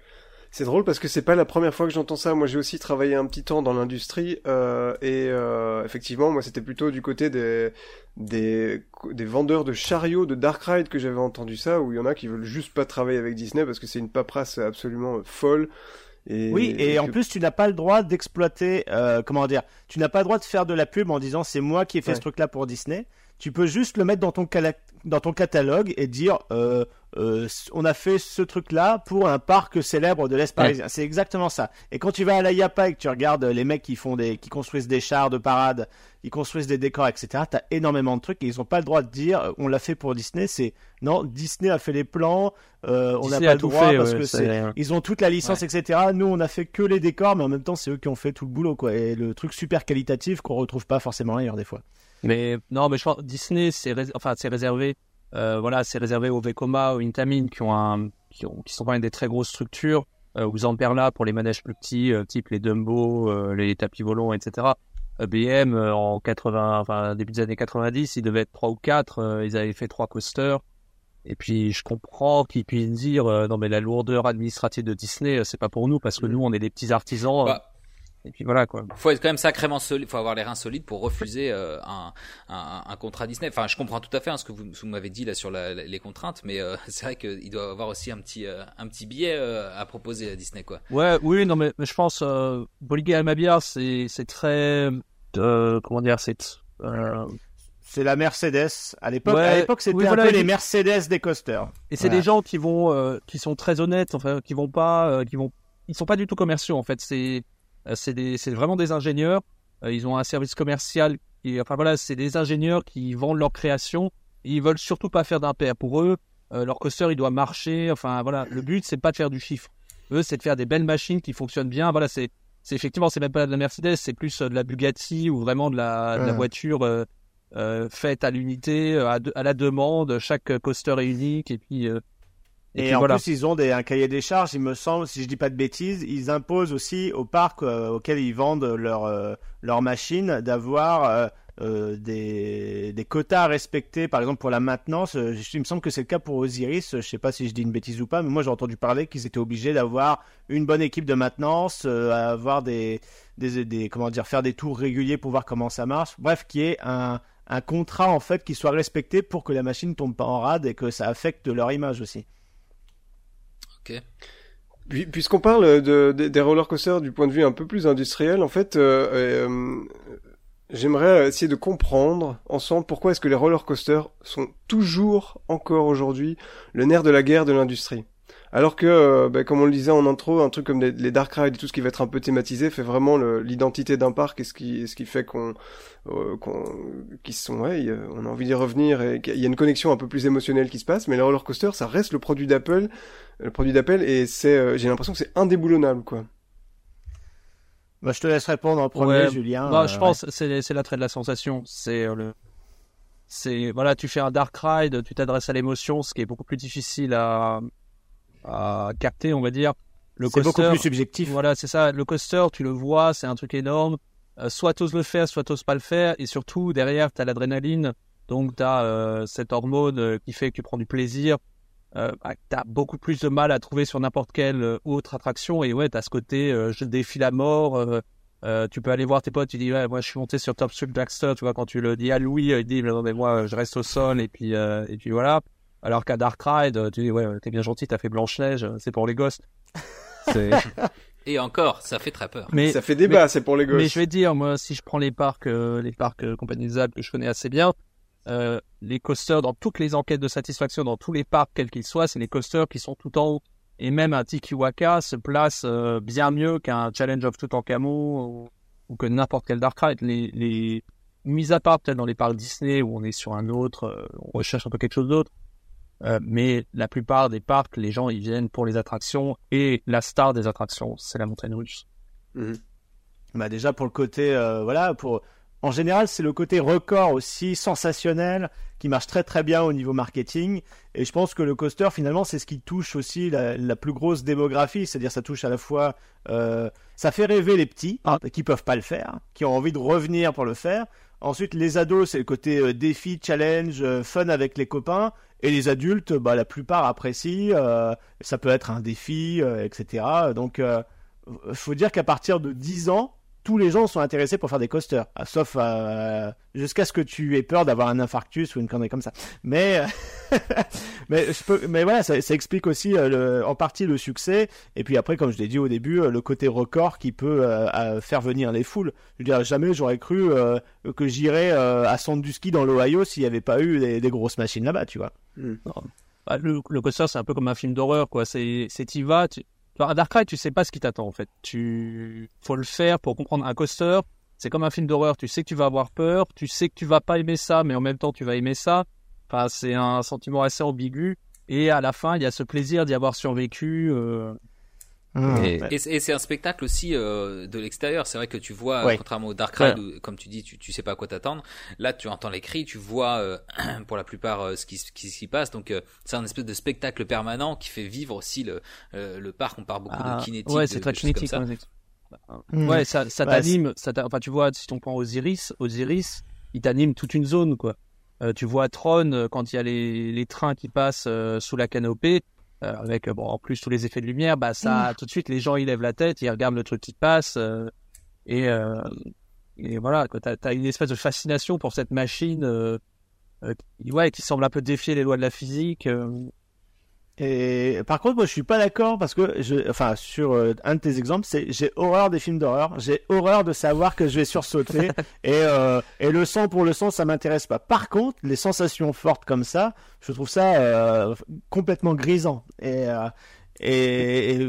C'est drôle parce que c'est pas la première fois que j'entends ça. Moi, j'ai aussi travaillé un petit temps dans l'industrie euh, et euh, effectivement, moi, c'était plutôt du côté des, des des vendeurs de chariots de Dark Ride que j'avais entendu ça, où il y en a qui veulent juste pas travailler avec Disney parce que c'est une paperasse absolument folle. Et, oui, et, en plus, tu n'as pas le droit d'exploiter, euh, comment dire, tu n'as pas le droit de faire de la pub en disant c'est moi qui ai fait ce truc-là pour Disney. Tu peux juste le mettre dans ton, dans ton catalogue et dire euh, euh, on a fait ce truc-là pour un parc célèbre de l'Est parisien. C'est exactement ça. Et quand tu vas à la Yapa et que tu regardes les mecs qui font des, qui construisent des chars de parade, ils construisent des décors, etc. T'as énormément de trucs et ils ont pas le droit de dire on l'a fait pour Disney. C'est non, Disney a fait les plans, euh, on n'a pas le droit parce que c'est, ils ont toute la licence, etc. Nous, on a fait que les décors, mais en même temps, c'est eux qui ont fait tout le boulot, quoi. Et le truc super qualitatif qu'on retrouve pas forcément ailleurs des fois. Mais non, mais je pense Disney, c'est enfin, c'est réservé euh, voilà, c'est réservé aux Vekoma, aux Intamin, qui ont un, qui, ont, qui sont quand même des très grosses structures, euh, aux Amperla pour les manèges plus petits, euh, type les Dumbo, euh, les tapis volants, etc. BM en 80, enfin début des années 90, ils devaient être trois ou quatre, ils avaient fait trois coasters. Et puis je comprends qu'ils puissent dire non mais la lourdeur administrative de Disney c'est pas pour nous parce que mm. nous on est des petits artisans. Bah, et puis voilà quoi. Faut être quand même sacrément solide, faut avoir les reins solides pour refuser euh, un, un, un, contrat Disney. Enfin, je comprends tout à fait hein, ce que vous, vous m'avez dit là sur la, les contraintes, mais euh, <laughs> c'est vrai qu'il doit avoir aussi un petit euh, un petit billet à proposer à Disney quoi. Ouais, oui, non mais, mais je pense euh, Bolliger Almabia c'est c'est très comment dire c'est c'est la Mercedes. À l'époque, à l'époque, c'était un peu les Mercedes des coasters. Et c'est des gens qui vont, qui sont très honnêtes, enfin, qui vont pas, qui vont, ils sont pas du tout commerciaux en fait. C'est euh, c'est vraiment des ingénieurs. Euh, ils ont un service commercial. Et, enfin voilà, c'est des ingénieurs qui vendent leur création. Et ils veulent surtout pas faire d'impair. Pour eux, euh, leur coaster il doit marcher. Enfin voilà, le but c'est pas de faire du chiffre. Eux, c'est de faire des belles machines qui fonctionnent bien. Voilà, c'est effectivement c'est même pas de la Mercedes, c'est plus de la Bugatti ou vraiment de la, de la voiture faite à l'unité, à, à, la demande. Chaque coaster est unique et puis et, en plus, ils ont des, un cahier des charges, il me semble, si je dis pas de bêtises, ils imposent aussi aux parcs euh, auxquels ils vendent leurs euh, leur machines d'avoir euh, euh, des, des, quotas à respecter, par exemple pour la maintenance. il me semble que c'est le cas pour Osiris, je sais pas si je dis une bêtise ou pas, mais moi j'ai entendu parler qu'ils étaient obligés d'avoir une bonne équipe de maintenance, avoir des, des, des, comment dire, faire des tours réguliers pour voir comment ça marche. Bref, qui est un, un contrat en fait qui soit respecté pour que la machine tombe pas en rade et que ça affecte leur image aussi. Puisqu'on parle de, des roller coasters du point de vue un peu plus industriel, en fait, euh, euh, j'aimerais essayer de comprendre ensemble pourquoi est-ce que les roller coasters sont toujours encore aujourd'hui le nerf de la guerre de l'industrie? Alors que, euh, bah, comme on le disait en intro, un truc comme les, dark rides et tout ce qui va être un peu thématisé fait vraiment l'identité d'un parc et ce qui, ce qui fait qu'on, euh, qu'on, qui sont, ouais, on a envie d'y revenir et qu'il y a une connexion un peu plus émotionnelle qui se passe. Mais les roller coaster, ça reste le produit d'Apple, le produit d'Apple et c'est, euh, j'ai l'impression que c'est indéboulonnable, quoi. Bah, je te laisse répondre en premier, Julien. Bah, je pense c'est c'est l'attrait de la sensation. C'est le c'est voilà, tu fais un dark ride, tu t'adresses à l'émotion, ce qui est beaucoup plus difficile à à capter, on va dire. Le c'est beaucoup plus subjectif. Voilà, c'est ça. Le coaster, tu le vois, c'est un truc énorme. Euh, soit t'oses le faire, soit t'oses pas le faire. Et surtout, derrière, tu as l'adrénaline. Donc, tu as euh, cette hormone euh, qui fait que tu prends du plaisir. Euh, bah, tu as beaucoup plus de mal à trouver sur n'importe quelle autre attraction. Et ouais, tu as ce côté, je défile à mort. tu peux aller voir tes potes, tu dis, ouais, moi je suis monté sur Top Strip Blackster. Tu vois, quand tu le dis à Louis, il dit, non, mais moi je reste au sol. Et puis, et puis voilà. Alors qu'à Dark Ride, tu dis, ouais, t'es bien gentil, t'as fait Blanche-Neige, c'est pour les gosses. <laughs> <laughs> Et encore, ça fait très peur. Mais ça fait débat, c'est pour les gosses. Mais je vais dire, moi, si je prends les parcs, euh, les parcs euh, Compagnie des Alpes que je connais assez bien, euh, les coasters dans toutes les enquêtes de satisfaction, dans tous les parcs quels qu'ils soient, c'est les coasters qui sont tout en haut. Et même un Tikiwaka se place euh, bien mieux qu'un Challenge of Tutankhamon ou, ou que n'importe quel Dark Ride. Les, les mis à part peut-être dans les parcs Disney où on est sur un autre, on recherche un peu quelque chose d'autre mais la plupart des parcs, les gens ils viennent pour les attractions et la star des attractions, c'est la montagne russe. Mhm. Bah déjà pour le côté voilà pour en général, c'est le côté record aussi sensationnel qui marche très très bien au niveau marketing. Et je pense que le coaster, finalement, c'est ce qui touche aussi la, plus grosse démographie. C'est-à-dire, ça touche à la fois, euh, ça fait rêver les petits ah. qui peuvent pas le faire, qui ont envie de revenir pour le faire. Ensuite, les ados, c'est le côté euh, défi, challenge, euh, fun avec les copains. Et les adultes, bah, la plupart apprécient. ça peut être un défi, etc. Donc, il faut dire qu'à partir de 10 ans, tous les gens sont intéressés pour faire des coasters, ah, sauf euh, jusqu'à ce que tu aies peur d'avoir un infarctus ou une connerie comme ça. Mais <laughs> mais mais voilà, ça, explique aussi euh, en partie le succès. Et puis après, comme je l'ai dit au début, euh, le côté record qui peut faire venir les foules. Je veux dire, jamais j'aurais cru que j'irais à Sandusky dans l'Ohio s'il n'y avait pas eu des, grosses machines là-bas, tu vois. Hmm. Bah, le, coaster, c'est un peu comme un film d'horreur, quoi. C'est t'y vas, tu à Dark Ride, tu sais pas ce qui t'attend en fait. Tu faut le faire pour comprendre un coaster. C'est comme un film d'horreur. Tu sais que tu vas avoir peur, tu sais que tu vas pas aimer ça, mais en même temps tu vas aimer ça. Enfin, c'est un sentiment assez ambigu. Et à la fin, il y a ce plaisir d'y avoir survécu. Euh, Mmh. Et, c'est un spectacle aussi euh, de l'extérieur. C'est vrai que tu vois, contrairement au Dark Ride, où, comme tu dis, tu, tu sais pas à quoi t'attendre. Là, tu entends les cris, tu vois euh, <clears throat> pour la plupart euh, ce qui, ce qui s'y passe. Donc, c'est un espèce de spectacle permanent qui fait vivre aussi le, le parc. On parle beaucoup de ah, kinétique. Ouais, c'est très kinétique. Mmh. Ouais, ça, ça t'anime. Ça enfin, tu vois, si on prend Osiris, Osiris, il t'anime toute une zone, quoi. tu vois Tron quand il y a les, les trains qui passent sous la canopée euh, avec bon en plus tous les effets de lumière, bah ça tout de suite les gens ils lèvent la tête, ils regardent le truc qui passe euh, et euh, et voilà tu t'as as une espèce de fascination pour cette machine ouais qui semble un peu défier les lois de la physique. Et par contre, moi, je suis pas d'accord parce que, je, enfin, sur euh, un de tes exemples, c'est j'ai horreur des films d'horreur. J'ai horreur de savoir que je vais sursauter <laughs> et euh, et le sang pour le sang, ça m'intéresse pas. Par contre, les sensations fortes comme ça, je trouve ça euh, complètement grisant. Et et,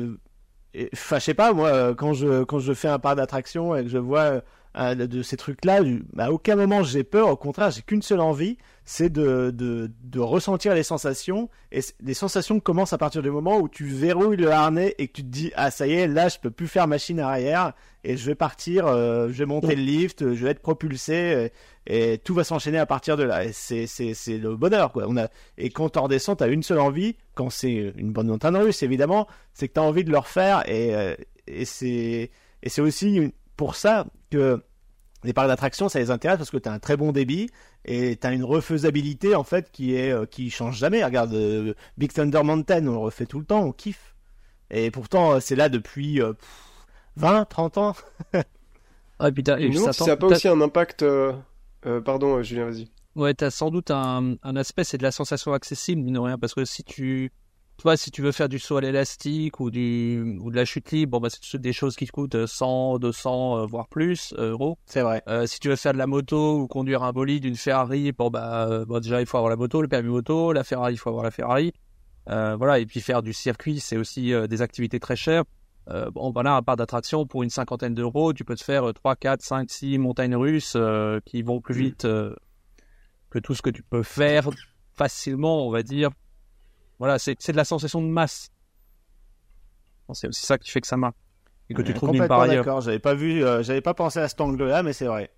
je sais pas, moi, quand je quand je fais un parc d'attraction et que je vois de ces trucs-là, à aucun moment j'ai peur. Au contraire, j'ai qu'une seule envie, c'est de, de, ressentir les sensations. Et les sensations commencent à partir du moment où tu verrouilles le harnais et que tu te dis ah ça y est, là je peux plus faire machine arrière et je vais partir, euh, je vais monter le lift, je vais être propulsé et, tout va s'enchaîner à partir de là. C'est c'est le bonheur quoi. On a et quand tu redescends, t'as une seule envie. Quand c'est une bonne montagne russe évidemment, c'est que t'as envie de le refaire et euh, et c'est et c'est aussi pour ça que les parcs d'attractions, ça les intéresse parce que tu as un très bon débit et tu as une refaisabilité en fait qui est euh, qui change jamais. Regarde euh, Big Thunder Mountain, on le refait tout le temps, on kiffe. Et pourtant, euh, c'est là depuis 20, 30 ans. ah, putain, et, ça n'a pas aussi un impact. pardon, Julien, vas-y. Ouais, tu as sans doute un, un aspect, c'est de la sensation accessible, mine de rien, parce que si tu tu vois, si tu veux faire du saut à l'élastique ou, du, ou de la chute libre, bon, bah, c'est des choses qui te coûtent 100, 200, euh, voire plus euh, euros. C'est vrai. Euh, si tu veux faire de la moto ou conduire un bolide, une Ferrari, bon, bah, bon, déjà, il faut avoir la moto, le permis moto, la Ferrari, il faut avoir la Ferrari. voilà, et puis faire du circuit, c'est aussi des activités très chères. bon, voilà, à part d'attraction, pour une cinquantaine d'euros, tu peux te faire 3, 4, 5, 6 montagnes russes qui vont plus mm. vite que tout ce que tu peux faire facilement, on va dire, voilà, c'est de la sensation de masse. C'est aussi ça qui fait que ça marche. Et que tu trouves nulle part ailleurs. D'accord, j'avais pas vu, euh, j'avais pas pensé à cet angle-là, mais c'est vrai.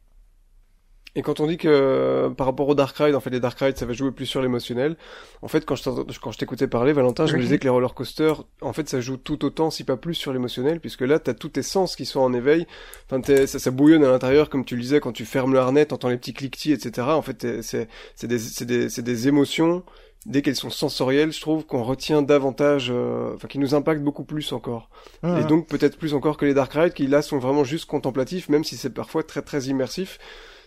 Et quand on dit que euh, par rapport au Dark Ride, en fait, les Dark Ride, ça va jouer plus sur l'émotionnel. En fait, quand je quand je t'écoutais parler, Valentin, je me disais que les roller coasters, en fait, ça joue tout autant, si pas plus, sur l'émotionnel, puisque là, t'as tous tes sens qui sont en éveil. Enfin, ça, ça bouillonne à l'intérieur, comme tu le disais, quand tu fermes le harnais, t'entends les petits cliquetis, etc. En fait, c'est c'est des c'est des c'est des émotions dès qu'elles sont sensorielles, je trouve qu'on retient davantage, euh, enfin, qui nous impactent beaucoup plus encore. Ah. Et donc peut-être plus encore que les Dark Ride, qui là sont vraiment juste contemplatifs, même si c'est parfois très très immersif.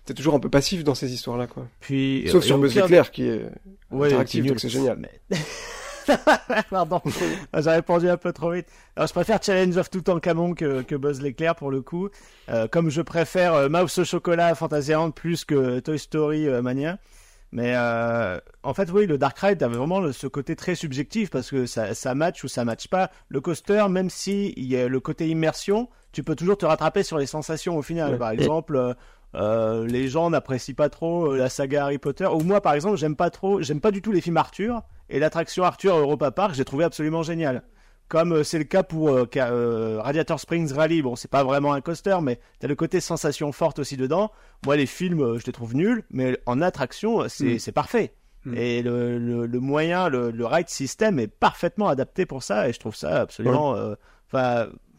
T'es toujours un peu passif dans ces histoires-là, quoi. Puis, Sauf sur Buzz l'éclair, qui est interactif, donc c'est génial. Mais... <laughs> Pardon, j'ai répondu un peu trop vite. Alors, je préfère Challenge of Toutankhamon que, que Buzz l'éclair pour le coup. Euh, comme je préfère euh, Mouse au chocolat Fantasyland plus que Toy Story euh, Mania. Mais euh, en fait, oui, le Dark Ride avait vraiment ce côté très subjectif parce que ça, ça match ou ça match pas. Le coaster, même si il y a le côté immersion, tu peux toujours te rattraper sur les sensations au final. Par exemple, euh, euh, les gens n'apprécient pas trop la saga Harry Potter. Ou moi, par exemple, j'aime pas trop, j'aime pas du tout les films Arthur. Et l'attraction Arthur Europa Park, j'ai trouvé absolument génial. Comme euh, c'est le cas pour euh, euh, Radiator Springs Rally. Bon, c'est pas vraiment un coaster, mais t'as le côté sensation forte aussi dedans. Moi, les films, je les trouve nuls, mais en attraction, c'est mm. parfait. Mm. Et le, le, moyen, le, le, ride system est parfaitement adapté pour ça, et je trouve ça absolument,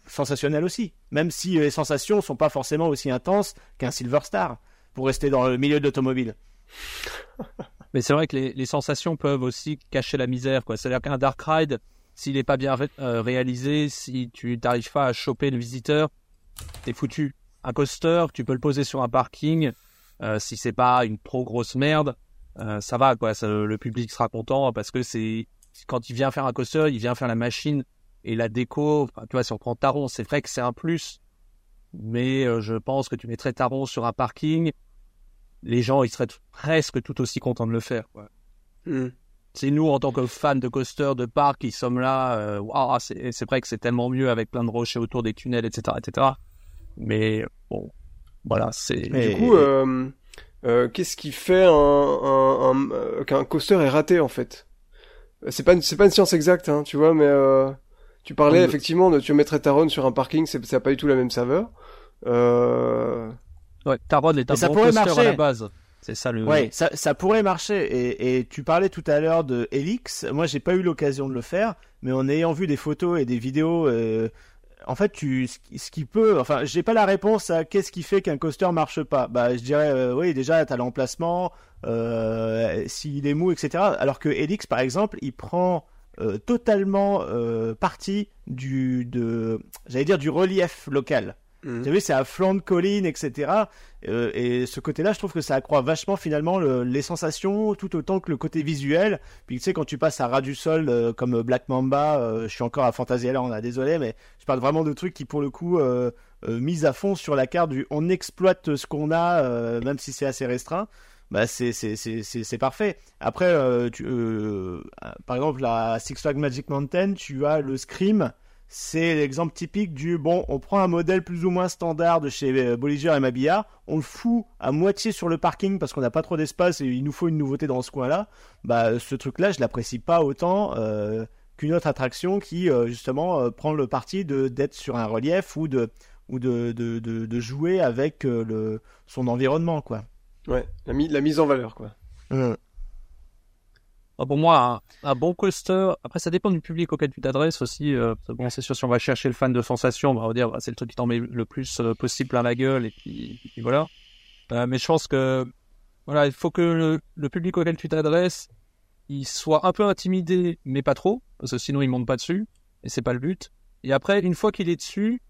sensationnel aussi. Même si les sensations sont pas forcément aussi intenses qu'un Silver Star, pour rester dans le milieu de l'automobile. <laughs> Mais c'est vrai que les, les, sensations peuvent aussi cacher la misère, quoi. C'est-à-dire qu'un dark ride, s'il n'est pas bien euh, réalisé, si tu n'arrives pas à choper le visiteur, t'es foutu. Un coaster, tu peux le poser sur un parking. Euh, si c'est pas une trop grosse merde, euh, ça va quoi. le public sera content parce que c'est quand il vient faire un coaster, il vient faire la machine et la déco. tu vois, si on prend Taron, c'est vrai que c'est un plus, mais je pense que tu mettrais Taron sur un parking, les gens ils seraient presque tout aussi contents de le faire. Quoi. Hmm c'est nous en tant que fans de coaster de parc qui sommes là. Euh, c'est vrai que c'est tellement mieux avec plein de rochers autour des tunnels, etc., etc. Mais bon, voilà, c'est. Du coup, euh, euh, qu'est-ce qui fait un, qu'un coaster est raté en fait? C'est pas c'est pas une science exacte, hein, tu vois, mais tu parlais effectivement de tu mettrais Taron sur un parking, c'est ça n'a pas du tout la même saveur. Ouais, Taron est un bon coaster à la base. C'est ça le. Ouais, ça, pourrait marcher. Et, et, tu parlais tout à l'heure de Helix. Moi, j'ai pas eu l'occasion de le faire, mais en ayant vu des photos et des vidéos, euh, en fait, tu, ce qui peut, enfin, j'ai pas la réponse à qu'est-ce qui fait qu'un coaster marche pas. Bah, je dirais, euh, oui, déjà, t'as l'emplacement, euh, s'il est mou, etc. Alors que Helix, par exemple, il prend euh, totalement partie du, de, j'allais dire, du relief local. Mmh. Tu vu, c'est à flanc de colline, etc. Euh, et ce côté-là, je trouve que ça accroît vachement finalement les sensations, tout autant que le côté visuel. Puis tu sais, quand tu passes à ras du sol, euh, comme Black Mamba, euh, je suis encore à Fantasyland, on a désolé, mais je parle vraiment de trucs qui, pour le coup, mis à fond sur la carte du on exploite ce qu'on a, même si c'est assez restreint. Bah c'est c'est parfait. Après, tu, par exemple, la Six Flags Magic Mountain, tu as le Scream c'est l'exemple typique du bon, on prend un modèle plus ou moins standard de chez euh, Bolliger et Mabillard, on le fout à moitié sur le parking parce qu'on n'a pas trop d'espace et il nous faut une nouveauté dans ce coin-là. Bah, ce truc-là, je l'apprécie pas autant euh, qu'une autre attraction qui euh, justement prend le parti de d'être sur un relief ou de ou de, de, de, jouer avec le son environnement, quoi. Ouais, la, la mise en valeur, quoi. Mmh. Bah, pour moi, un, bon coaster, après ça dépend du public auquel tu t'adresses aussi. Euh, c'est sûr, si on va chercher le fan de sensation, bah, on va dire bah, c'est le truc qui t'en met le plus euh, possible plein la gueule, et puis, voilà. Euh, mais je pense que voilà, il faut que le, public auquel tu t'adresses, il soit un peu intimidé, mais pas trop, parce que sinon il monte pas dessus, et c'est pas le but. Et après, une fois qu'il est dessus,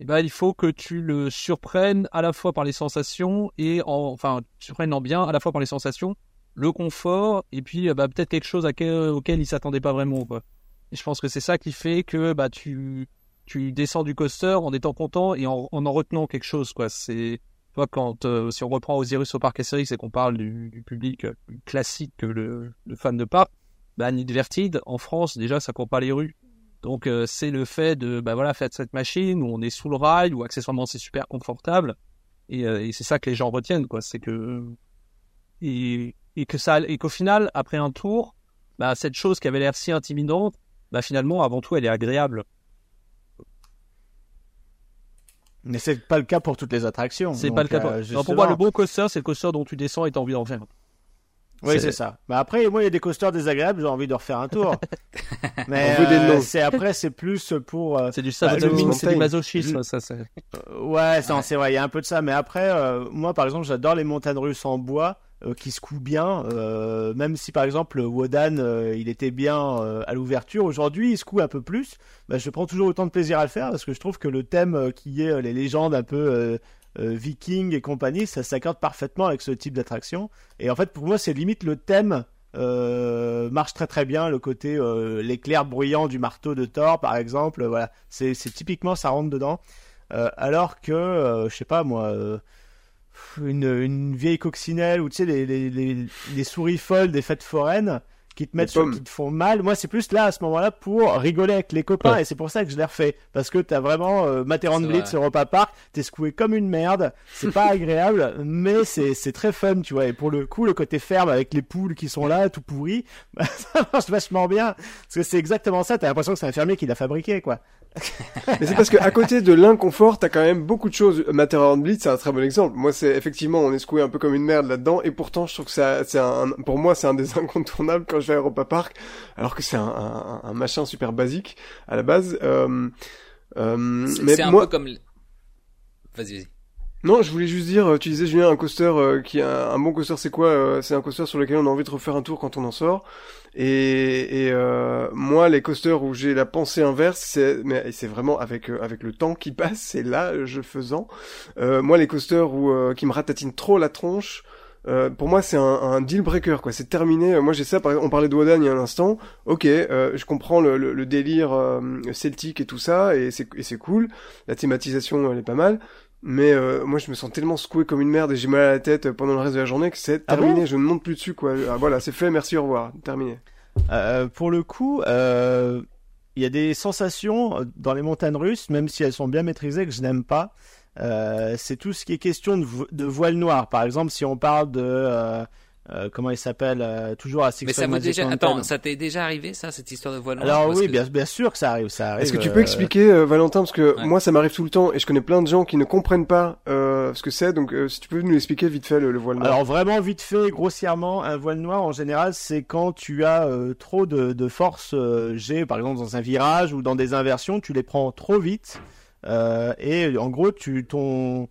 eh ben, il faut que tu le surprennes à la fois par les sensations et en, enfin, surprennes en bien à la fois par les sensations le confort et puis euh, bah, peut-être quelque chose auquel il s'attendait pas vraiment. Quoi. Et je pense que c'est ça qui fait que bah, tu, tu descends du coaster en étant content et en en, retenant quelque chose. Quoi. C'est, toi, quand, euh, si on reprend Osiris au parc et qu'on parle du, public euh, classique que le, le, fan de parc, bah, Nidvertide, en France, déjà, ça court pas les rues. Donc, c'est le fait de bah, voilà, faire cette machine où on est sous le rail, où accessoirement c'est super confortable. Et, et c'est ça que les gens retiennent. quoi. C'est que. Et, et que ça et qu'au final après un tour bah, cette chose qui avait l'air si intimidante bah finalement avant tout elle est agréable mais c'est pas le cas pour toutes les attractions c'est pas le cas pour... Euh, pour moi le bon coaster c'est le coaster dont tu descends et t'as envie d'en faire oui, c'est ça. Mais après, moi, il y a des coasters désagréables, j'ai envie de refaire un tour. <laughs> Mais euh, c'est après, c'est plus pour. Euh, c'est du bah, c'est du masochisme, ça. C'est... ouais, c'est vrai, il y a un peu de ça. Mais après, moi, par exemple, j'adore les montagnes russes en bois. Euh, qui secouent bien, euh, même si par exemple Wodan euh, il était bien à l'ouverture, aujourd'hui il secoue un peu plus, bah, je prends toujours autant de plaisir à le faire parce que je trouve que le thème qui est les légendes un peu vikings et compagnie, ça s'accorde parfaitement avec ce type d'attraction. Et en fait pour moi c'est limite le thème marche très très bien le côté l'éclair bruyant du marteau de Thor par exemple voilà. C'est typiquement ça rentre dedans. Alors que je sais pas moi une, une, vieille coccinelle ou tu sais les, les, les, souris folles des fêtes foraines qui te mettent sur, qui te font mal. Moi, c'est plus là à ce moment-là pour rigoler avec les copains et c'est pour ça que je l'ai refait parce que t'as vraiment euh, Materan Blitz Europa Park, t'es secoué comme une merde. C'est pas <laughs> agréable, mais c'est c'est très fun, tu vois. Et pour le coup, le côté ferme avec les poules qui sont là, tout pourri, <laughs> bah, ça marche vachement bien parce que c'est exactement ça. T'as l'impression que c'est un fermier qui l'a fabriqué, quoi. <laughs> Mais c'est parce qu'à côté de l'inconfort, t'as quand même beaucoup de choses. Materan Blitz, c'est un très bon exemple. Moi, c'est effectivement, on est secoué un peu comme une merde là-dedans, et pourtant, je trouve que c'est un, pour moi, c'est un des incontournables quand je vais à Europa Park, alors que c'est un, machin super basique à la base. Euh, mais un peu comme. Vas-y, vas-y. Non, je voulais juste dire, tu disais Julien, un coaster qui a un bon coaster, c'est quoi C'est un coaster sur lequel on a envie de refaire un tour quand on en sort. Et, moi, les coasters où j'ai la pensée inverse, c'est mais c'est vraiment avec avec le temps qui passe, c'est là je faisant. moi, les coasters où qui me ratatinent trop la tronche. Pour moi, c'est un, un, deal breaker, quoi. C'est terminé. Moi, j'ai ça. On parlait de Wodan il y a un instant. Ok, je comprends le, le, le délire celtique et tout ça, et c'est cool. La thématisation, elle est pas mal. Mais euh, moi, je me sens tellement secoué comme une merde et j'ai mal à la tête pendant le reste de la journée que c'est ah terminé. je ne monte plus dessus, quoi. Ah, voilà, c'est fait. Merci, au revoir. Terminé. Euh, pour le coup, euh, il y a des sensations dans les montagnes russes, même si elles sont bien maîtrisées, que je n'aime pas. C'est tout ce qui est question de, de, voile noire. Par exemple, si on parle de euh, comment il s'appelle euh, toujours à Six Mais ça déjà attends, ça t'est déjà arrivé ça cette histoire de voile noire? Alors oui, bien, bien sûr que ça arrive, ça arrive. Est-ce que tu peux euh, expliquer Valentin parce que moi ça m'arrive tout le temps et je connais plein de gens qui ne comprennent pas ce que c'est donc si tu peux nous expliquer vite fait le, voile noir. Alors vraiment vite fait grossièrement un voile noir en général c'est quand tu as trop de, de force G par exemple dans un virage ou dans des inversions, tu les prends trop vite et en gros tu ton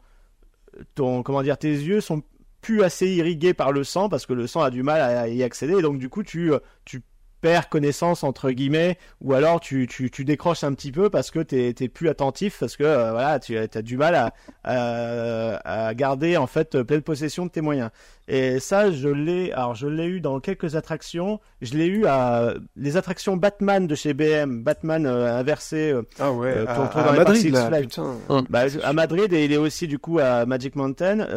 ton comment dire tes yeux sont plus assez irrigué par le sang parce que le sang a du mal à y accéder. Et donc du coup tu, euh, tu perds connaissance entre guillemets ou alors tu, tu, tu décroches un petit peu parce que t'es t'es plus attentif parce que euh, voilà tu as du mal à, à, à, garder en fait pleine possession de tes moyens. Et ça je l'ai alors je l'ai eu dans quelques attractions. Je l'ai eu à les attractions Batman de chez BM Batman euh, inversé euh, ah ouais à, Madrid bah, à Madrid et il est aussi du coup à Magic Mountain.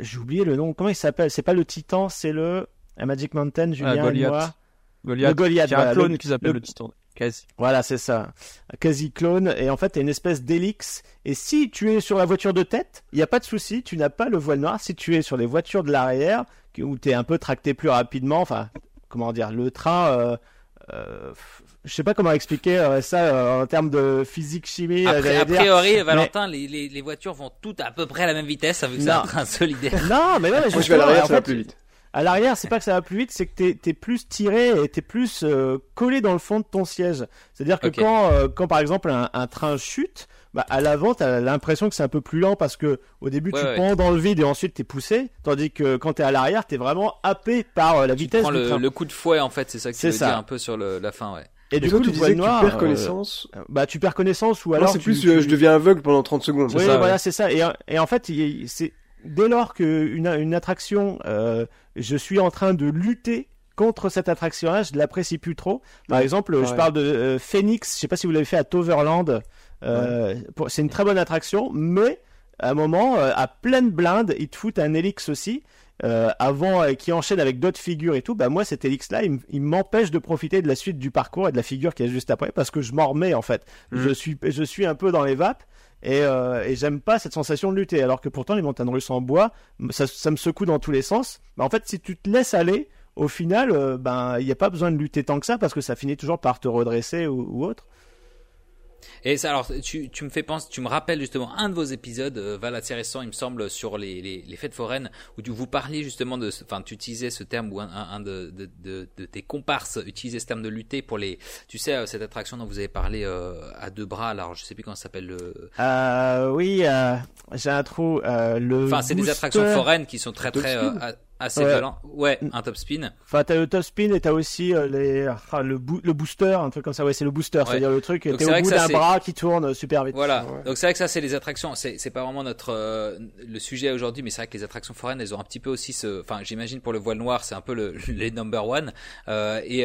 J'ai oublié le nom. Comment il s'appelle? C'est pas le Titan c'est le à Magic Mountain Julien et moi Goliath. Le Goliath. un clone qui s'appelle le, Titan. Quasi. Voilà, c'est ça. Quasi clone. Et en fait, t'as une espèce d'hélix. Et si tu es sur la voiture de tête, il n'y a pas de souci, tu n'as pas le voile noir. Si tu es sur les voitures de l'arrière, où tu es un peu tracté plus rapidement, enfin, comment dire, le train, euh, euh, je sais pas comment expliquer euh, ça euh, en termes de physique chimie. Après, a priori, Valentin, les, les, les, voitures vont toutes à peu près à la même vitesse avec c'est un train solidaire. Non, mais non, mais je vais à l'arrière, ça va plus vite. À l'arrière, c'est pas que ça va plus vite, c'est que t'es es plus tiré et t'es plus euh, collé dans le fond de ton siège. C'est-à-dire que quand, euh, quand par exemple un, train chute, bah, à l'avant, t'as l'impression que c'est un peu plus lent parce que au début tu prends dans le vide et ensuite t'es poussé, tandis que quand t'es à l'arrière, t'es vraiment happé par euh, la vitesse prends du le, le, coup de fouet en fait, c'est ça que tu veux dire un peu sur le, la fin, ouais. Et du coup, tu disais noir, tu perds connaissance? bah, tu perds connaissance ou alors. c'est plus, je deviens aveugle pendant 30 secondes. Oui, voilà, c'est ça. Et, et en fait, c'est dès lors qu'une une attraction, euh, je suis en train de lutter contre cette attraction-là, je l'apprécie plus trop. Par exemple, je parle de euh, Phoenix, je sais pas si vous l'avez fait à Toverland. Euh, c'est une très bonne attraction, mais à un moment, à pleine blinde, ils te foutent un Helix aussi. avant qui enchaîne avec d'autres figures et tout, bah moi cet Helix là, il, m'empêche de profiter de la suite du parcours et de la figure qui est juste après parce que je m'en remets en fait. Mm. Je suis je suis un peu dans les vapes et, euh, et j'aime pas cette sensation de lutter. Alors que pourtant, les montagnes russes en bois, ça, ça me secoue dans tous les sens. Mais en fait, si tu te laisses aller, au final, euh, ben, il n'y a pas besoin de lutter tant que ça parce que ça finit toujours par te redresser ou autre. Et ça, alors, tu, tu me fais penser, tu me rappelles justement un de vos épisodes, euh, Val intéressant, il me semble, sur les, les, les, fêtes foraines, où tu, vous parliez justement de, enfin, tu utilisais ce terme, ou un, un, de, de, de, de, tes comparses utilisait ce terme de lutter pour les, tu sais, euh, cette attraction dont vous avez parlé euh, à deux bras, alors je sais plus comment ça s'appelle le. Euh, oui, euh, j'ai un trou. Euh, le. Enfin, c'est des attractions foraines qui sont très très assez ouais. violent. Ouais, un top spin. Enfin, t'as le top spin et t'as aussi euh, les, ah, le, le booster, un truc comme ça. Ouais, c'est le booster, c'est-à-dire le truc, t'es au bout d'un bras qui tourne super vite. Voilà. Donc c'est vrai que ça, c'est les attractions. C'est, pas vraiment notre euh, le sujet aujourd'hui, mais c'est vrai que les attractions foraines, elles ont un petit peu aussi ce. Enfin, j'imagine pour le voile noir, c'est un peu le, <laughs> les number one. Euh, et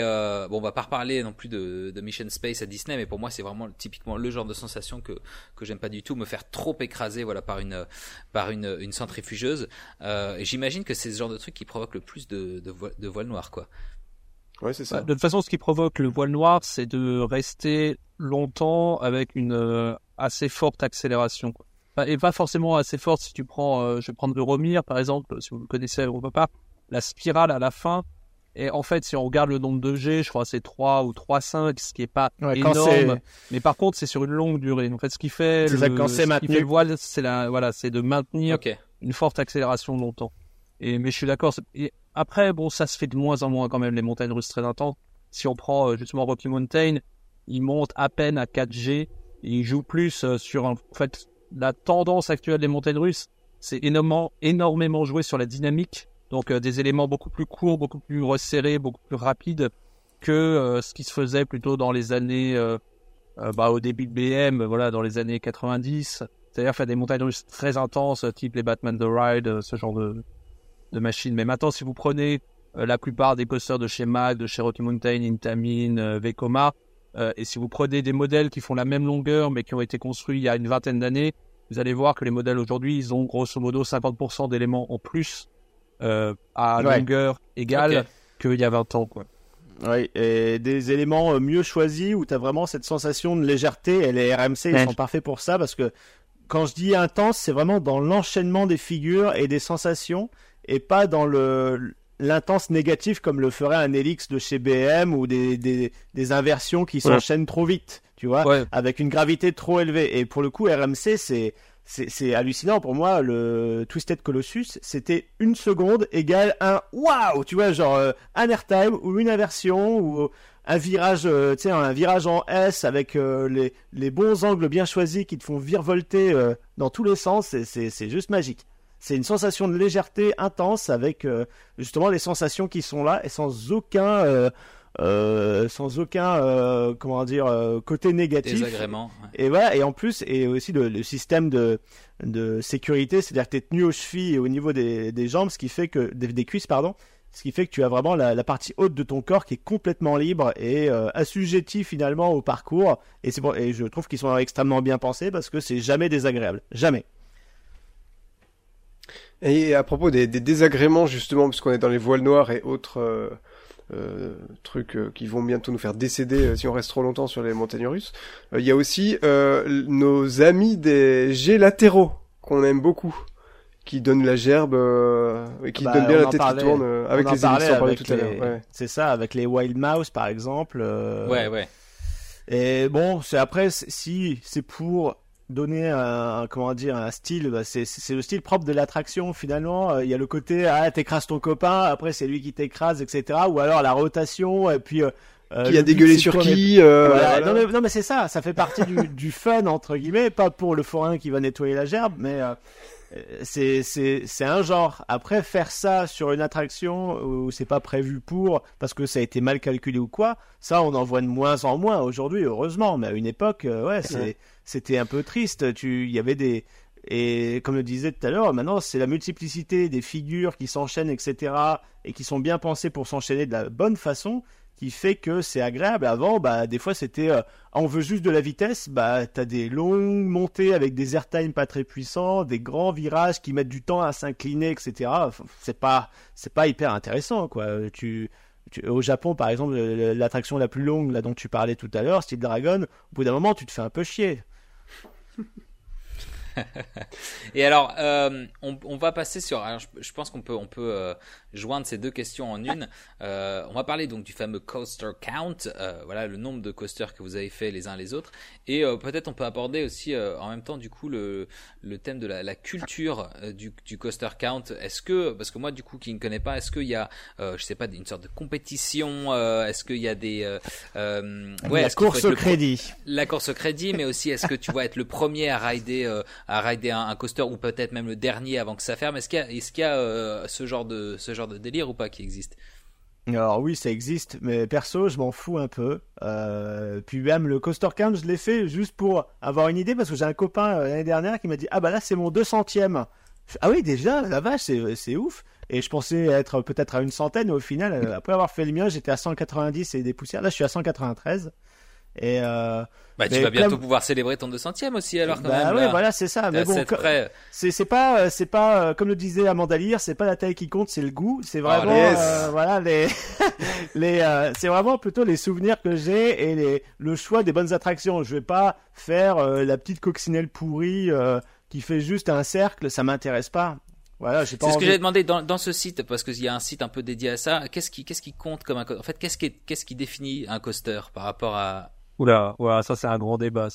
bon, on va pas reparler non plus de, de Mission Space à Disney, mais pour moi, c'est vraiment typiquement le genre de sensation que que j'aime pas du tout, me faire trop écraser, voilà, par une par une une centrifugeuse. j'imagine que c'est ce genre de truc qui provoque le plus de, de, de voile noir, quoi. Ouais, c'est ça. Bah, de toute façon, ce qui provoque le voile noir, c'est de rester longtemps avec une euh, assez forte accélération. et pas forcément assez forte si tu prends, euh, je vais prendre le Romir par exemple, si vous le connaissez ou pas, la spirale à la fin. Et en fait, si on regarde le nombre de G, je crois que c'est 3 ou 3,5, ce qui est pas énorme. Mais par contre, c'est sur une longue durée. En fait, ce qui fait, le, ce qui fait le voile, c'est la, voilà, c'est de maintenir une forte accélération longtemps. Et, mais je suis d'accord. Après, bon, ça se fait de moins en moins quand même, les montagnes russes très intenses. Si on prend euh, justement Rocky Mountain, il monte à peine à 4G. il joue plus euh, sur, en fait, la tendance actuelle des montagnes russes, c'est énormément, énormément joué sur la dynamique. Donc euh, des éléments beaucoup plus courts, beaucoup plus resserrés, beaucoup plus rapides que ce qui se faisait plutôt dans les années, bah, au début de BM, voilà, dans les années 90. C'est-à-dire faire des montagnes russes très intenses, type les Batman The Ride, ce genre de, de machines. Mais maintenant, si vous prenez euh, la plupart des coasters de chez Mag, de chez Rocky Mountain, Intamin, euh, Vekoma, euh, et si vous prenez des modèles qui font la même longueur mais qui ont été construits il y a une vingtaine d'années, vous allez voir que les modèles aujourd'hui, ils ont grosso modo 50% d'éléments en plus à longueur égale qu'il y a 20 ans. Quoi. Oui, et des éléments mieux choisis où tu as vraiment cette sensation de légèreté. Et les RMC, ils sont parfaits pour ça parce que quand je dis intense, c'est vraiment dans l'enchaînement des figures et des sensations et pas dans le l'intense négatif comme le ferait un Helix de chez BM ou des, des, des inversions qui s'enchaînent trop vite, tu vois, avec une gravité trop élevée. Et pour le coup, RMC, c'est c'est hallucinant pour moi. Le Twisted Colossus, c'était une seconde égale un waouh, tu vois, genre euh, un airtime ou une inversion ou un virage, euh, tu sais, un virage en S avec euh, les, les bons angles bien choisis qui te font virevolter dans tous les sens. C'est juste magique. C'est une sensation de légèreté intense avec euh, justement les sensations qui sont là et sans aucun, euh, euh, sans aucun, comment dire, côté négatif. Désagrément. Et voilà. Et en plus, et aussi le, système de de sécurité, c'est-à-dire que tu es tenu aux chevilles et au niveau des, des jambes, ce qui fait que des, cuisses, pardon, ce qui fait que tu as vraiment la, la, partie haute de ton corps qui est complètement libre et assujetti finalement au parcours. Et, c'est bon, et je trouve qu'ils sont extrêmement bien pensés parce que c'est jamais désagréable. Jamais. Et à propos des, désagréments justement, puisqu'on est dans les voiles noires et autres euh, euh, trucs euh, qui vont bientôt nous faire décéder si on reste trop longtemps sur les montagnes russes, il y a aussi nos amis des jets latéraux qu'on aime beaucoup qui donnent la gerbe et qui bah, donnent bien la tête qui tourne avec les émissions parlait tout à l'heure. C'est ça, avec les Wild Mouse par exemple. Ouais, ouais. Et bon, c'est après si c'est pour donner un, comment dire un style bah c'est c'est le style propre de l'attraction finalement. Euh, il y a le côté ah t'écrases ton copain après c'est lui qui t'écrase etc ou alors la rotation et puis euh, euh qui a dégueulé sur qui non mais, non mais c'est ça. Ça fait partie du, du fun entre guillemets. Pas pour le forain qui va nettoyer la gerbe mais c'est c'est c'est un genre. Après faire ça sur une attraction où c'est pas prévu pour parce que ça a été mal calculé ou quoi, ça on en voit de moins en moins aujourd'hui heureusement, mais à une époque euh, ouais, c'est c'était un peu triste, tu il y avait des et comme le disais tout à l'heure, maintenant c'est la multiplicité des figures qui s'enchaînent, etc., et qui sont bien pensées pour s'enchaîner de la bonne façon, qui fait que c'est agréable. Avant, bah, des fois, c'était, euh, on veut juste de la vitesse, bah, t'as des longues montées avec des airtime pas très puissants, des grands virages qui mettent du temps à s'incliner, etc. C'est pas, c'est pas hyper intéressant, quoi. Tu, au Japon, par exemple, l'attraction la plus longue, là, dont tu parlais tout à l'heure, style Dragon, au bout d'un moment, tu te fais un peu chier. <laughs> Et alors, euh, on, va passer sur. je, pense qu'on peut, on peut euh, joindre ces deux questions en une. <laughs> Euh, on va parler donc du fameux coaster count, voilà le nombre de coasters que vous avez fait les uns les autres, et peut-être on peut aborder aussi en même temps du coup le, le thème de la, culture du, du, coaster count. Est-ce que, parce que moi du coup qui ne connais pas, est-ce qu'il y a, je sais pas, une sorte de compétition Est-ce qu'il y a des, ouais, la course au crédit, la course au crédit, mais aussi est-ce que tu vas être le premier à rider à rider un, coaster ou peut-être même le dernier avant que ça ferme? Est-ce qu'il y a, est-ce qu'il y a euh, ce genre de ce genre de délire ou pas qui existe alors oui, ça existe, mais perso, je m'en fous un peu. Euh, puis même le coaster count, je l'ai fait juste pour avoir une idée, parce que j'ai un copain euh, l'année dernière qui m'a dit ah bah là c'est mon 200ème. Ah oui déjà, la vache, c'est, c'est ouf. Et je pensais être peut-être à une centaine, au final, après avoir fait le mien, j'étais à 190 et des poussières. Là, je suis à 193. Et euh, bah, tu vas bientôt pouvoir célébrer ton 200ème aussi, alors quand bah, même. Oui, voilà, c'est ça. Mais bon, c'est c'est pas euh, c'est pas euh, comme le disait Amanda Lear, c'est pas la taille qui compte, c'est le goût. C'est oh, vraiment euh, voilà les <laughs> les c'est vraiment plutôt les souvenirs que j'ai et les le choix des bonnes attractions. Je vais pas faire la petite coccinelle pourrie qui fait juste un cercle, ça m'intéresse pas. Voilà, c'est ce que j'ai demandé dans, dans ce site parce qu'il y a un site un peu dédié à ça. Qu'est-ce qui qu'est-ce qui compte comme un en fait qu'est-ce qui qu'est-ce qui définit un coaster par rapport à Oula, voilà, ça c'est un grand débat.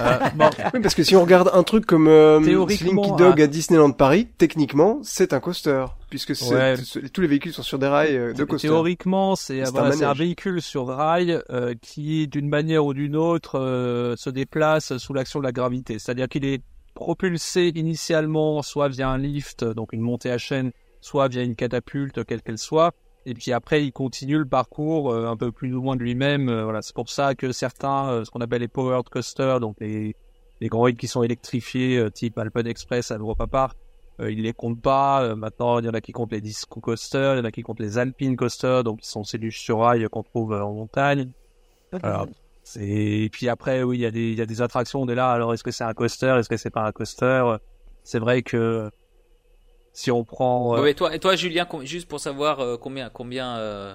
Euh, <laughs> oui, parce que si on regarde un truc comme euh, Slinky Dog à... Disneyland Paris, techniquement, c'est un coaster, puisque tous les véhicules sont sur des rails euh, de coaster. Théoriquement, c'est un, un, véhicule sur rail euh, qui, d'une manière ou d'une autre, euh, se déplace sous l'action de la gravité. C'est-à-dire qu'il est propulsé initialement soit via un lift, donc une montée à chaîne, soit via une catapulte, quelle qu'elle soit, et puis après il continue le parcours euh, un peu plus ou moins de lui-même. Euh, voilà, c'est pour ça que certains, euh, ce qu'on appelle les powered coasters, donc les les grands rides qui sont électrifiés, type Alpen Express à Europa Park, ils les comptent pas. maintenant, il y en a qui comptent les disco coasters, il y en a qui comptent les alpine coasters, donc qui sont ces luges sur rail qu'on trouve en montagne. Alors, et puis après, oui, il y a des il y a des attractions. On est là. Alors, est-ce que c'est un coaster? Est-ce que c'est pas un coaster? C'est vrai que si on prend. Euh... et toi, et toi, Julien, juste pour savoir euh, combien, combien. Euh...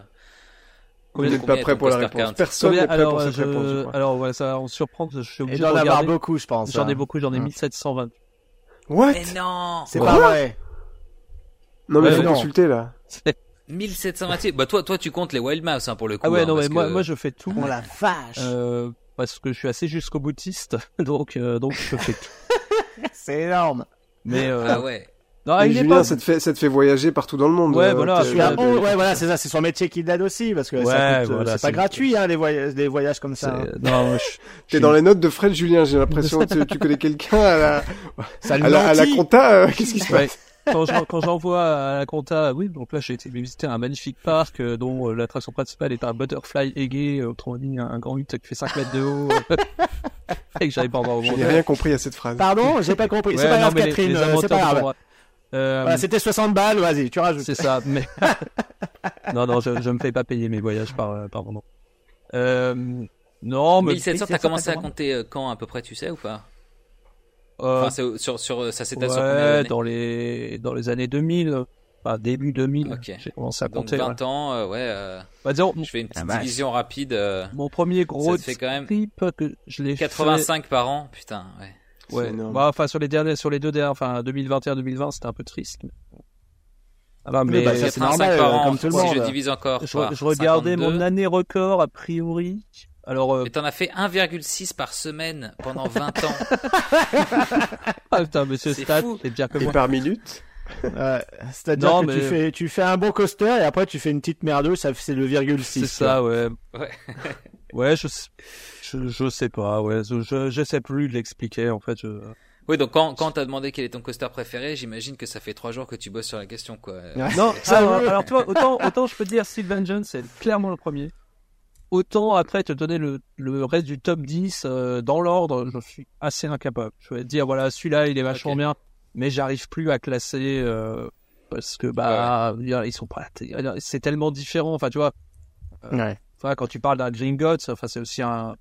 Vous n'êtes pas prêt pour la réponse. Personne n'est prêt alors, pour cette je... réponse. Alors, ouais, ça, on surprend. Je suis obligé d'en avoir beaucoup, je pense. J'en ai hein. beaucoup, j'en ai 1720. What? Mais non C'est pas vrai. Non, mais ouais, faut non. consulter là. <laughs> 1728. Bah toi, toi, tu comptes les Wild Mouse hein, pour le coup. Ah ouais, hein, non, mais moi, moi, je fais tout. Oh la vache. Euh, parce que je suis assez jusqu'au boutiste, <laughs> donc, euh, donc je fais tout. <laughs> C'est énorme. Mais euh, ah ouais. Non, il Julien, pas... ça te fait, ça te fait voyager partout dans le monde. Ouais, euh, voilà. ouais, voilà, c'est ça, c'est son métier qui l'aide aussi, parce que ouais, ça coûte, voilà, c'est pas gratuit, hein, les voyages, les voyages comme ça. Hein. Non, je... <laughs> T'es dans les notes de Fred Julien, j'ai l'impression. tu, tu connais quelqu'un à la, à la, à la compta, euh, qu'est-ce qui se passe? quand j'envoie à la compta, oui, donc là j'ai été visiter un magnifique parc euh, dont euh, l'attraction principale est un butterfly aigué, euh, autrement dit un, grand hutte qui fait 5 mètres de haut. <laughs> et que j'avais pas encore Je n'ai rien compris à cette phrase. Pardon, j'ai pas compris. c'est pas grave, Catherine, c'est pas grave. Euh, voilà, c'était 60 balles, vas-y, tu rajoutes. C'est ça, mais <laughs> non, non, je, je me fais pas payer mes voyages par par moment. Euh, non, mais 1700, t'as commencé à compter quand à peu près, tu sais ou pas? Euh, enfin, sur, sur, ça s'étale ouais, sur dans les dans les années 2000, enfin début 2000. Okay. J'ai commencé à compter. Donc 20 ans, euh, ouais. Euh, bah, disons, je fais une petite ah, division rapide. Euh, mon premier gros fait quand même que je l'ai 85 fait... par an, putain, ouais. Ouais. Bah, enfin sur les derniers, sur les deux derniers, enfin 2021-2020, c'était un peu triste. Ah bah, mais bah, c'est normal, par an, comme tout le monde. Si je divise encore. Je, je regardais mon année record a priori. Alors, euh... Mais t'en as fait 1,6 par semaine pendant 20 ans. <laughs> ah putain, monsieur Stat, c'est bien que Et par minute euh, C'est-à-dire que tu, fais, tu fais un bon coaster et après tu fais une petite merdeuse, ça c'est le virgule 6. C'est ça, ouais. Ouais, <laughs> ouais je, je, je, sais pas, ouais. Je, je sais plus de l'expliquer, en fait. Je... Oui, donc quand, quand t'as demandé quel est ton coaster préféré, j'imagine que ça fait trois jours que tu bosses sur la question, quoi. Non, alors, alors, tu vois, autant, autant je peux dire Sylvan Jones, c'est clairement le premier. Autant après te donner le, le reste du top 10 euh, dans l'ordre, je suis assez incapable. Je vais te dire voilà, celui-là il est vachement bien, mais j'arrive plus à classer euh, parce que bah ils sont pas c'est tellement différent, enfin tu vois. Euh, ouais. Enfin quand tu parles d'un Gringotts, enfin c'est aussi un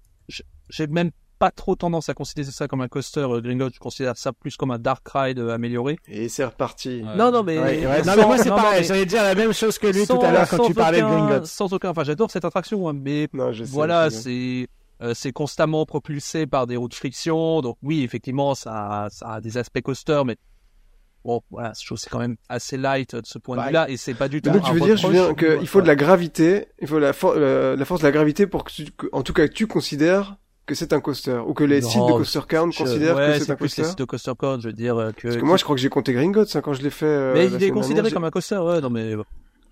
j'ai même pas trop tendance à considérer ça comme un coaster euh, Gringotts, je considère ça plus comme un dark ride euh, amélioré. Et c'est reparti. Non, non, mais... non, mais moi c'est pareil, j'allais dire la même chose que lui tout à l'heure quand tu parlais de Gringotts. Sans aucun, enfin j'adore cette attraction, hein, mais non, je sais, voilà, c'est... Euh, c'est constamment propulsé par des roues de friction, donc oui, effectivement, ça, ça a des aspects coaster, mais bon, voilà, je trouve c'est quand même assez light de ce point de vue-là, et c'est pas du tout. Donc tu veux dire, Julien, qu'il faut de la gravité, il faut la, la force de la gravité pour que, tu, en tout cas, que tu considères que c'est un coaster ou que les sites de Coaster Count considèrent que c'est un coaster. les sites de Coaster Count, je veux dire euh, que. Parce que moi, je crois que j'ai compté Gringotts hein, quand je l'ai fait. Euh, mais il est considéré comme un coaster, ouais, non mais.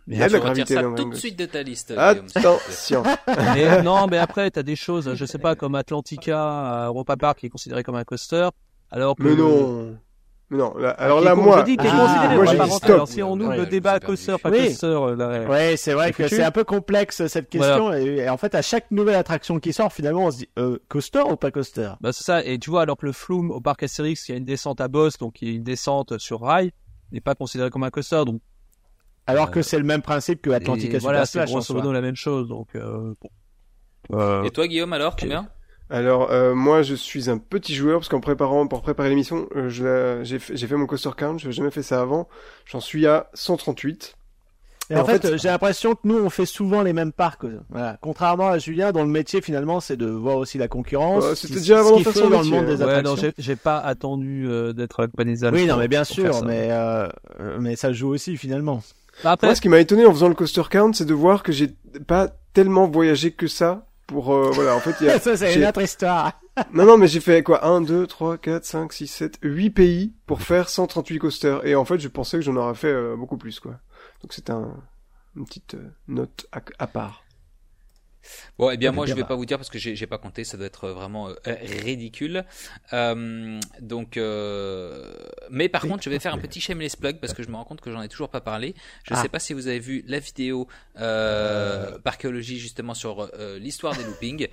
Mais il y a de la gravité ça tout de suite de ta liste. Attention. <laughs> mais, non, mais après, t'as des choses, je sais pas, comme Atlantica Europa Park qui est considéré comme un coaster. Alors que... Mais non. Non, alors là, moi, je dis qu'il est considéré moi, j'ai stop. Alors, si on ouvre le débat coaster, pas oui. coaster, là, ouais, c'est vrai que c'est un peu complexe cette question. Et, en fait, à chaque nouvelle attraction qui sort, finalement, on se dit euh, coaster ou pas coaster Bah c'est ça. Et tu vois, alors que le Flume au parc Astérix, il y a une descente à boss, donc il y a une descente sur rail, n'est pas considéré comme un coaster, donc. Alors que euh, c'est le même principe que Atlantica Voilà, c'est grosso modo la même chose, donc. Euh, bon. Et toi, Guillaume, alors, combien? Alors moi je suis un petit joueur parce qu'en préparant pour préparer l'émission j'ai fait mon coaster count, je n'ai jamais fait ça avant. J'en suis à 138. Et en, fait, j'ai l'impression que nous, on fait souvent les mêmes parcs. Voilà. Contrairement à Julien, dont le métier finalement, c'est de voir aussi la concurrence. C'était déjà avant de dans le monde des attractions. J'ai pas attendu euh, d'être avec Oui, non, mais bien sûr, mais euh, mais ça joue aussi finalement. Bah, après... Moi, ce qui m'a étonné en faisant le coaster count, c'est de voir que j'ai pas tellement voyagé que ça pour euh, voilà en fait il y a <laughs> ça c'est une autre histoire. <laughs> Non non mais j'ai fait quoi? 1 2 3 4 5 6 7 8 pays pour faire 138 coasters. Et en fait je pensais que j'en aurais fait euh, beaucoup plus quoi. Donc c'est un, une petite euh, note à, part. Bon, eh bien, moi, je vais pas vous dire parce que j'ai pas compté, ça doit être vraiment euh, ridicule. Euh, donc, mais par contre, je vais faire un petit shameless plug parce que je me rends compte que j'en ai toujours pas parlé. Je ne ah. sais pas si vous avez vu la vidéo euh, parchéologie justement sur l'histoire des loopings.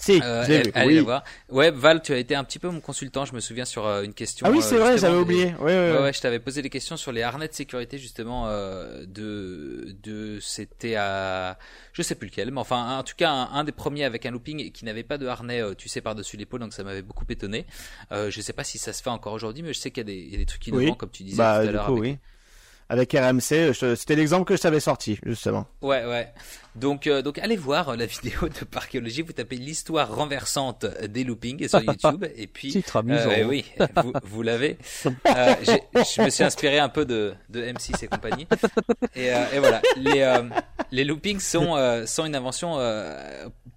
Si, euh, vu. oui. voir. Ouais, Val, tu as été un petit peu mon consultant, je me souviens sur euh, une question. Ah oui, c'est vrai, j'avais oublié. Ouais, ouais, ouais, je t'avais posé des questions sur les harnais de sécurité justement euh, de de c'était à je sais plus lequel, mais enfin en tout cas un, des premiers avec un looping qui n'avait pas de harnais, euh, tu sais par dessus l'épaule, donc ça m'avait beaucoup étonné. Euh, je sais pas si ça se fait encore aujourd'hui, mais je sais qu'il y, y, a des trucs innovants comme tu disais bah, tout à l'heure. Oui avec RMC. C'était l'exemple que je t'avais sorti, justement. Ouais, ouais. Donc, euh, donc allez voir la vidéo de Parchéologie. Vous tapez l'histoire renversante des loopings sur <laughs> YouTube. et puis, euh, oui, vous, vous l'avez. Euh, je me suis inspiré un peu de, de M6 et compagnie. Et, et voilà, les, les loopings sont, sont une invention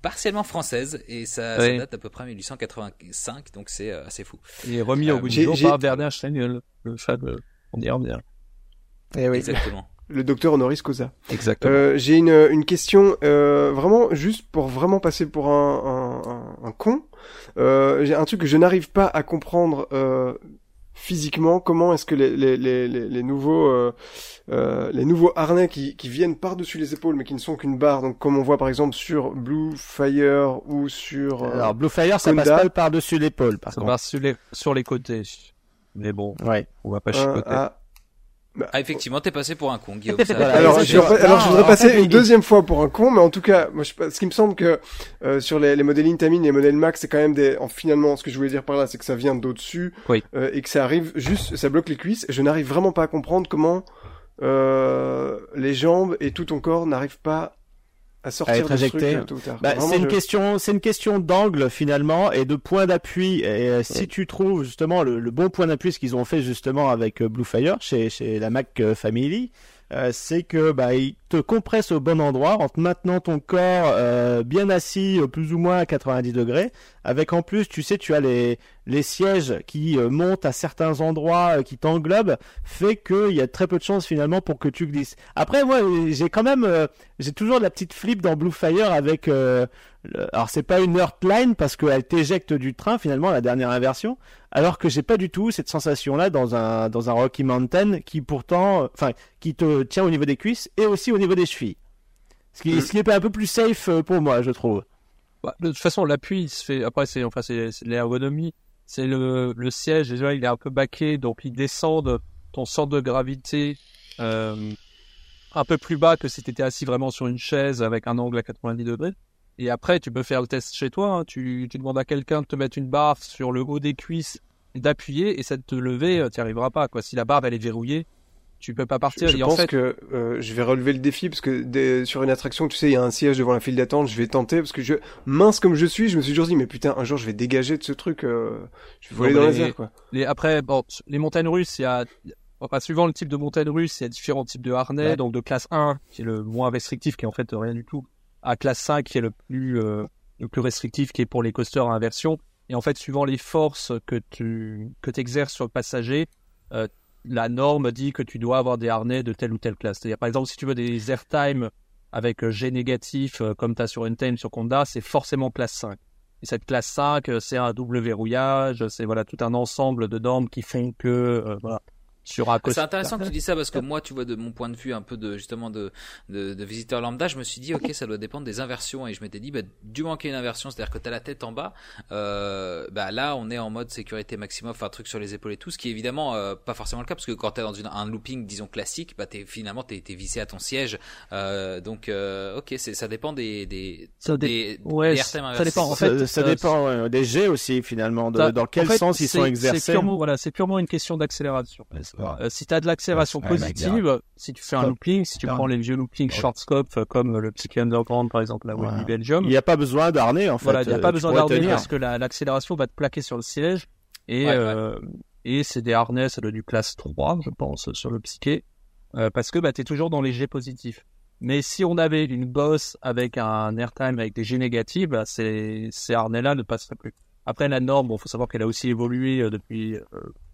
partiellement française et ça, ça, date à peu près 1885. Donc c'est assez fou. Et remis au bout du jour par Werner Stengel, le fameux. On y revient. Eh oui. Exactement. Le docteur honoris causa. Exactement. Euh, J'ai une, une question euh, vraiment juste pour vraiment passer pour un, un, un, con. Euh, J'ai un truc que je n'arrive pas à comprendre euh, physiquement. Comment est-ce que les, les, les, les nouveaux euh, euh, les nouveaux harnais qui, qui viennent par dessus les épaules mais qui ne sont qu'une barre. Donc comme on voit par exemple sur Blue Fire ou sur alors Blue Fire ça passe pas par dessus l'épaule. Par ça contre. passe sur les sur les côtés. Mais bon, ouais. on va pas chicoter. Ah, bah, ah, effectivement, t'es passé pour un con, Guillaume. <laughs> alors, je, alors, je voudrais passer une deuxième fois pour un con, mais en tout cas, moi, je, ce qui me semble que euh, sur les, les modèles Intamin et les modèles Max, c'est quand même des. En, finalement, ce que je voulais dire par là, c'est que ça vient d'au-dessus oui. euh, et que ça arrive juste, ça bloque les cuisses. Je n'arrive vraiment pas à comprendre comment euh, les jambes et tout ton corps n'arrivent pas à sortir être éjecté. Bah, c'est une question, c'est une question d'angle finalement et de point d'appui. Et euh, si tu trouves justement le, bon point d'appui, ce qu'ils ont fait justement avec euh, Blue Fire chez chez la Mac euh, Family, euh, c'est que bah il te compresse au bon endroit en te maintenant ton corps euh, bien assis plus ou moins à 90 degrés. Avec en plus tu sais tu as les les sièges qui euh, montent à certains endroits qui t'englobent fait qu'il y a très peu de chances finalement pour que tu glisses. Après moi j'ai quand même j'ai toujours de la petite flip dans Blue Fire avec alors c'est pas une Earthline parce qu'elle t'éjecte du train finalement la dernière inversion, alors que j'ai pas du tout cette sensation là dans un dans un Rocky Mountain qui pourtant, enfin qui te tient au niveau des cuisses et aussi au niveau des chevilles. Ce qui, ce qui est un peu plus safe euh, pour moi, je trouve. Bah, de toute façon, l'appui se fait. Après, c'est enfin c'est l'ergonomie, c'est le le siège déjà il est un peu baqué, donc il descend ton centre de gravité. Euh, un peu plus bas que si tu étais assis vraiment sur une chaise avec un angle à 90 degrés. Et après, tu peux faire le test chez toi. Hein. Tu, tu, demandes à quelqu'un de te mettre une barre sur le haut des cuisses, d'appuyer, et ça de te lever, euh, tu n'y arriveras pas. Quoi. Si la barre elle est verrouillée, tu peux pas partir. Je, pense que euh, je vais relever le défi parce que sur une attraction, tu sais, il y a un siège devant la file d'attente. Je vais tenter parce que je mince comme je suis, je me suis toujours dit mais putain, un jour je vais dégager de ce truc. Euh, je vais voler dans les, airs quoi. Les, après, bon, les montagnes russes, il y a Enfin, suivant le type de montagne russe, il y a différents types de harnais. Donc de classe 1, qui est le moins restrictif, qui est en fait rien du tout, à classe 5 qui est le plus euh, le plus restrictif qui est pour les coasters à inversion et en fait suivant les forces que tu que exerces sur le passager euh, la norme dit que tu dois avoir des harnais de telle ou telle classe. C'est-à-dire par exemple si tu veux des airtime avec G négatif euh, comme tu as sur Untamed sur Conda, c'est forcément classe 5. Et cette classe 5, c'est un double verrouillage, c'est voilà tout un ensemble de normes qui font que voilà. Sur un C'est intéressant que tu dis ça parce que moi, tu vois, de mon point de vue, un peu de justement de, de, de visiteur lambda, je me suis dit, ok, ça doit dépendre des inversions et je m'étais dit, bah, du moment qu'il y a une inversion, c'est-à-dire que tu as la tête en bas, euh, bah là, on est en mode sécurité maximum, enfin, truc sur les épaules et tout, ce qui est évidemment euh, pas forcément le cas parce que quand tu es dans une, un looping, disons classique, bah, es, finalement, tu es, vissé à ton siège. Euh, donc, euh, ok, ça dépend des, des, ça des, ouais, ça dépend en fait. Ça, dépend des jets aussi finalement, de, dans quel sens ils sont exercés. C'est purement, voilà, c'est purement une question d'accélération. Euh, si tu as de l'accélération positive, si tu fais un looping, si tu prends les vieux loopings short scope euh, comme le Psyche Underground par exemple, là où Belgium. Il n'y a pas besoin d'arner en fait. Voilà, il n'y a pas euh, besoin d'arner parce que l'accélération va te plaquer sur le siège. Et et c'est des harnais, ça doit du classe 3, je pense, sur le psyché, parce que bah, tu es toujours dans les G positifs. Mais si on avait une bosse avec un airtime avec des G négatifs, bah, ces, ces harnais-là ne passeraient plus. Après, la norme, il faut savoir qu'elle a aussi évolué euh, depuis euh,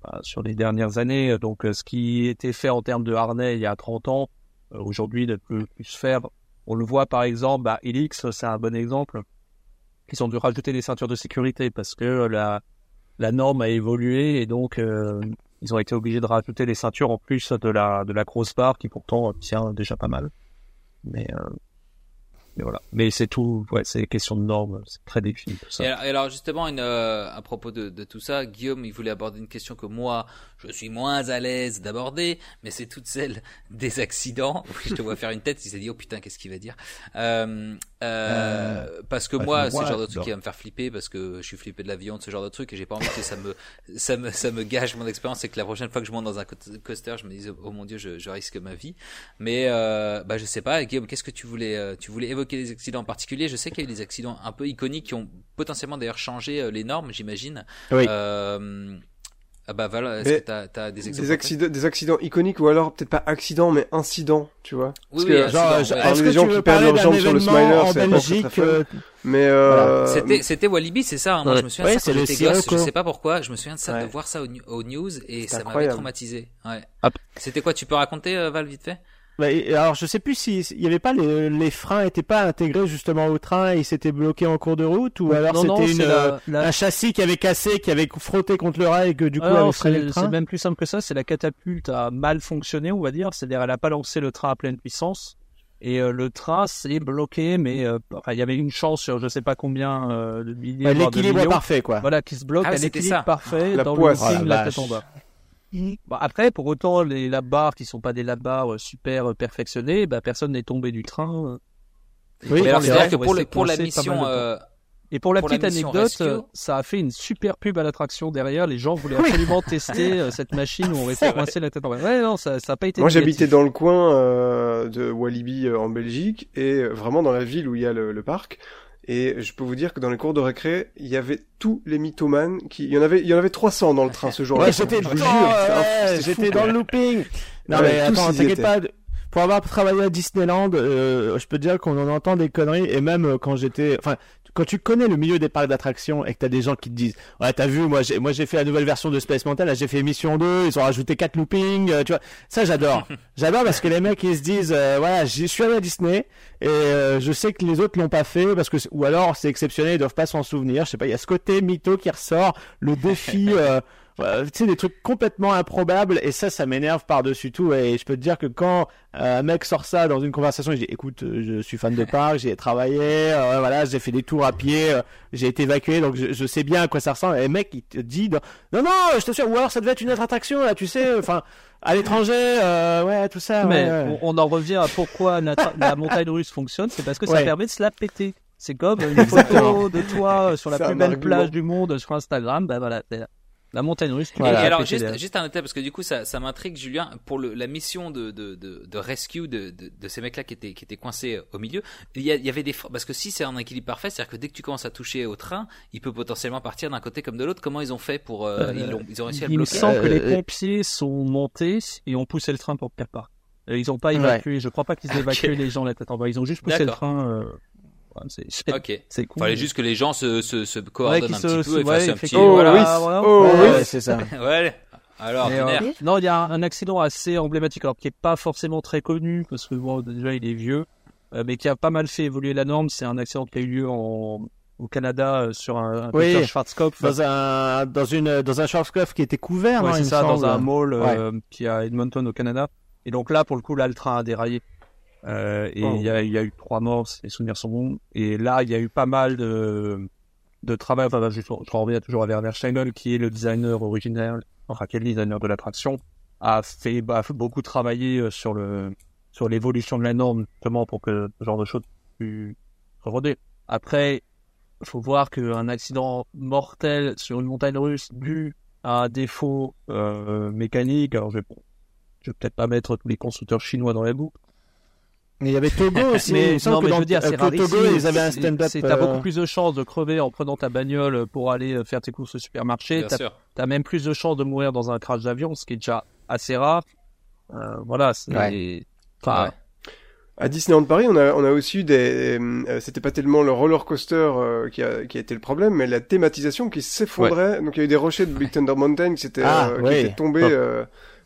bah, sur les dernières années. Donc, euh, ce qui était fait en termes de harnais il y a 30 ans, aujourd'hui ne peut plus se faire. On le voit par exemple, bah, Helix, c'est un bon exemple. Ils ont dû rajouter des ceintures de sécurité parce que la, la norme a évolué et donc ils ont été obligés de rajouter des ceintures en plus de la, de la grosse barre qui pourtant tient déjà pas mal. Mais mais voilà. Mais c'est tout, ouais, c'est question de normes, c'est très défini tout ça. Et alors, justement, euh, à propos de, de, tout ça, Guillaume, il voulait aborder une question que moi, je suis moins à l'aise d'aborder, mais c'est toute celle des accidents. <laughs> je te vois faire une tête, il s'est dit, oh putain, qu'est-ce qu'il va dire? Euh, euh, euh Parce que moi, c'est le genre de truc qui va me faire flipper, parce que je suis flippé de l'avion, de ce genre de truc, et j'ai pas envie que ça me, <laughs> ça me, ça me gâche mon expérience, et que la prochaine fois que je monte dans un coaster, je me dise, oh mon dieu, je, je risque ma vie. Mais, euh, bah, je sais pas, Guillaume, qu'est-ce que tu voulais, euh, tu voulais évoquer des accidents en particulier? Je sais qu'il y a eu des accidents un peu iconiques qui ont potentiellement d'ailleurs changé les normes, j'imagine. Oui. Euh, ah bah voilà, est-ce que t'as, as des exemples des accidents, des accidents iconiques ou alors peut-être pas accidents mais incidents, tu vois Oui, oui, genre, est-ce que gens qui perdent leur jambe sur le Smiler, en Belgique euh... Mais euh... c'était c'était Walibi, c'est ça. Hein. Moi, je me souviens de ça quand j'étais gosse. Je sais pas pourquoi. Je me souviens de ça, de voir ça au, news et ça m'avait traumatisé. Ouais. C'était quoi Tu peux raconter euh, Val vite fait? Bah, alors je sais plus si il y avait pas les, les freins étaient pas intégrés justement au train et ils s'étaient bloqués en cours de route ou alors c'était euh, un châssis qui avait cassé qui avait frotté contre le rail et que du coup ah avait freiné le train. C'est même plus simple que ça, c'est la catapulte a mal fonctionné on va dire, c'est-à-dire elle a pas lancé le train à pleine puissance et euh, le train s'est bloqué mais euh, il y avait une chance sur je sais pas combien de milliers l'équilibre parfait quoi. Voilà qui se bloque ah, l'équilibre parfait dans le la tête en bas. Bah, après, pour autant, les lab qui sont pas des lab euh, super euh, perfectionnés, bah, personne n'est tombé du train. Euh. Oui, c'est-à-dire que pour, pour la mission, et pour la petite anecdote, ça a fait une super pub à l'attraction derrière. Les gens voulaient absolument tester cette <laughs> machine où on restait coincé la tête en bas. Ouais, non, ça, ça a pas été. Moi, j'habitais dans le coin de Walibi en Belgique et vraiment dans la ville où il y a le parc. Et je peux vous dire que dans les cours de récré, il y avait tous les mythomanes qui, il y en avait, il y en avait 300 dans le train ce jour-là. Ouais, j'étais j'étais dans le looping. Non mais attends, t'inquiète pas. Pour avoir travaillé à Disneyland, euh, je peux te dire qu'on en entend des conneries et même euh, quand j'étais, enfin, quand tu connais le milieu des parcs d'attractions et que t'as des gens qui te disent ouais t'as vu moi j'ai moi j'ai fait la nouvelle version de Space Mountain là j'ai fait Mission 2 ils ont rajouté quatre loopings euh, tu vois. Ça j'adore. <laughs> J'adore parce que les mecs ils se disent euh, voilà j'y suis allé à Disney et euh, je sais que les autres l'ont pas fait parce que ou alors c'est exceptionnel ils doivent pas s'en souvenir. Je sais pas il y a ce côté mytho qui ressort le défi <laughs> tu sais des trucs complètement improbables et ça ça m'énerve par dessus tout et je peux te dire que quand euh, un mec sort ça dans une conversation je dis écoute euh, je suis fan de parc j'ai travaillé euh, voilà j'ai fait des tours à pied j'ai été évacué donc je, sais bien à quoi ça ressemble et le mec il te dit non non je te sûr ou alors ça devait être une autre attraction là tu sais enfin à l'étranger ouais tout ça mais On, en revient à pourquoi la, montagne russe fonctionne c'est parce que ça permet de se la péter. C'est comme une photo de toi sur la plus belle plage du monde sur Instagram ben voilà la montagne russe. Voilà. alors juste, juste un détail parce que du coup ça, ça m'intrigue Julien pour le, la mission de, de, de, de rescue de, de, de, ces mecs-là qui étaient qui étaient coincés euh, au milieu. Il y, a, il y avait des parce que si c'est un équilibre parfait, c'est-à-dire que dès que tu commences à toucher au train, il peut potentiellement partir d'un côté comme de l'autre. Comment ils ont fait pour euh, euh ils, ont, ils ont réussi à le bloquer Il me semble que les pompiers sont montés et ont poussé le train pour faire part. Ils n'ont pas évacué. Je crois pas qu'ils aient <laughs> évacué les gens la tête en bas. Ils ont juste poussé le train. C'est ok. C'est cool. Fallait juste que les gens se, se, se coordonnent un petit peu et fassent un petit. Oh, voilà. Oh, oui. c'est ça. <laughs> ouais. Alors, euh, non, il y a un accident assez emblématique, alors qui est pas forcément très connu parce que bon, déjà il est vieux, euh, mais qui a pas mal fait évoluer la norme. C'est un accident qui a eu lieu en au Canada sur un, un oui, Schwarzkopf. Dans un dans une dans un Schwarzkopf qui était couvert, ouais, c'est ça, dans un mall qui est à Edmonton au Canada. Et donc là, pour le coup, là, le train a déraillé. Euh, et oh. il y, a, y, a, eu trois morts, si les souvenirs sont bons. Et là, il y a eu pas mal de, de travail. Enfin, je, je reviens toujours à Werner Schengel, qui est le designer original, enfin, qui est le designer de l'attraction, a fait bah, beaucoup travailler euh, sur le sur l'évolution de la norme, justement pour que ce genre de choses puisse redé. Après, il faut voir qu'un accident mortel sur une montagne russe dû à un défaut euh, mécanique, alors je vais, je vais peut-être pas mettre tous les constructeurs chinois dans la boucle, mais il y avait Togo <laughs> aussi. mais non, mais je veux dire, c'est Togo, ils avaient un stand-up. T'as beaucoup euh, plus de chances de crever en prenant ta bagnole pour aller euh, faire tes courses au supermarché. T'as as même plus de chances de mourir dans un crash d'avion, ce qui est déjà assez rare. Euh, voilà, c'est. Enfin, À Disneyland Paris, on a, on a aussi eu des, euh, c'était pas tellement le roller coaster qui, a, qui a été le problème, mais la thématisation qui s'effondrait. Donc il y a eu des rochers de Big Thunder Mountain qui, étaient, ah, qui étaient tombés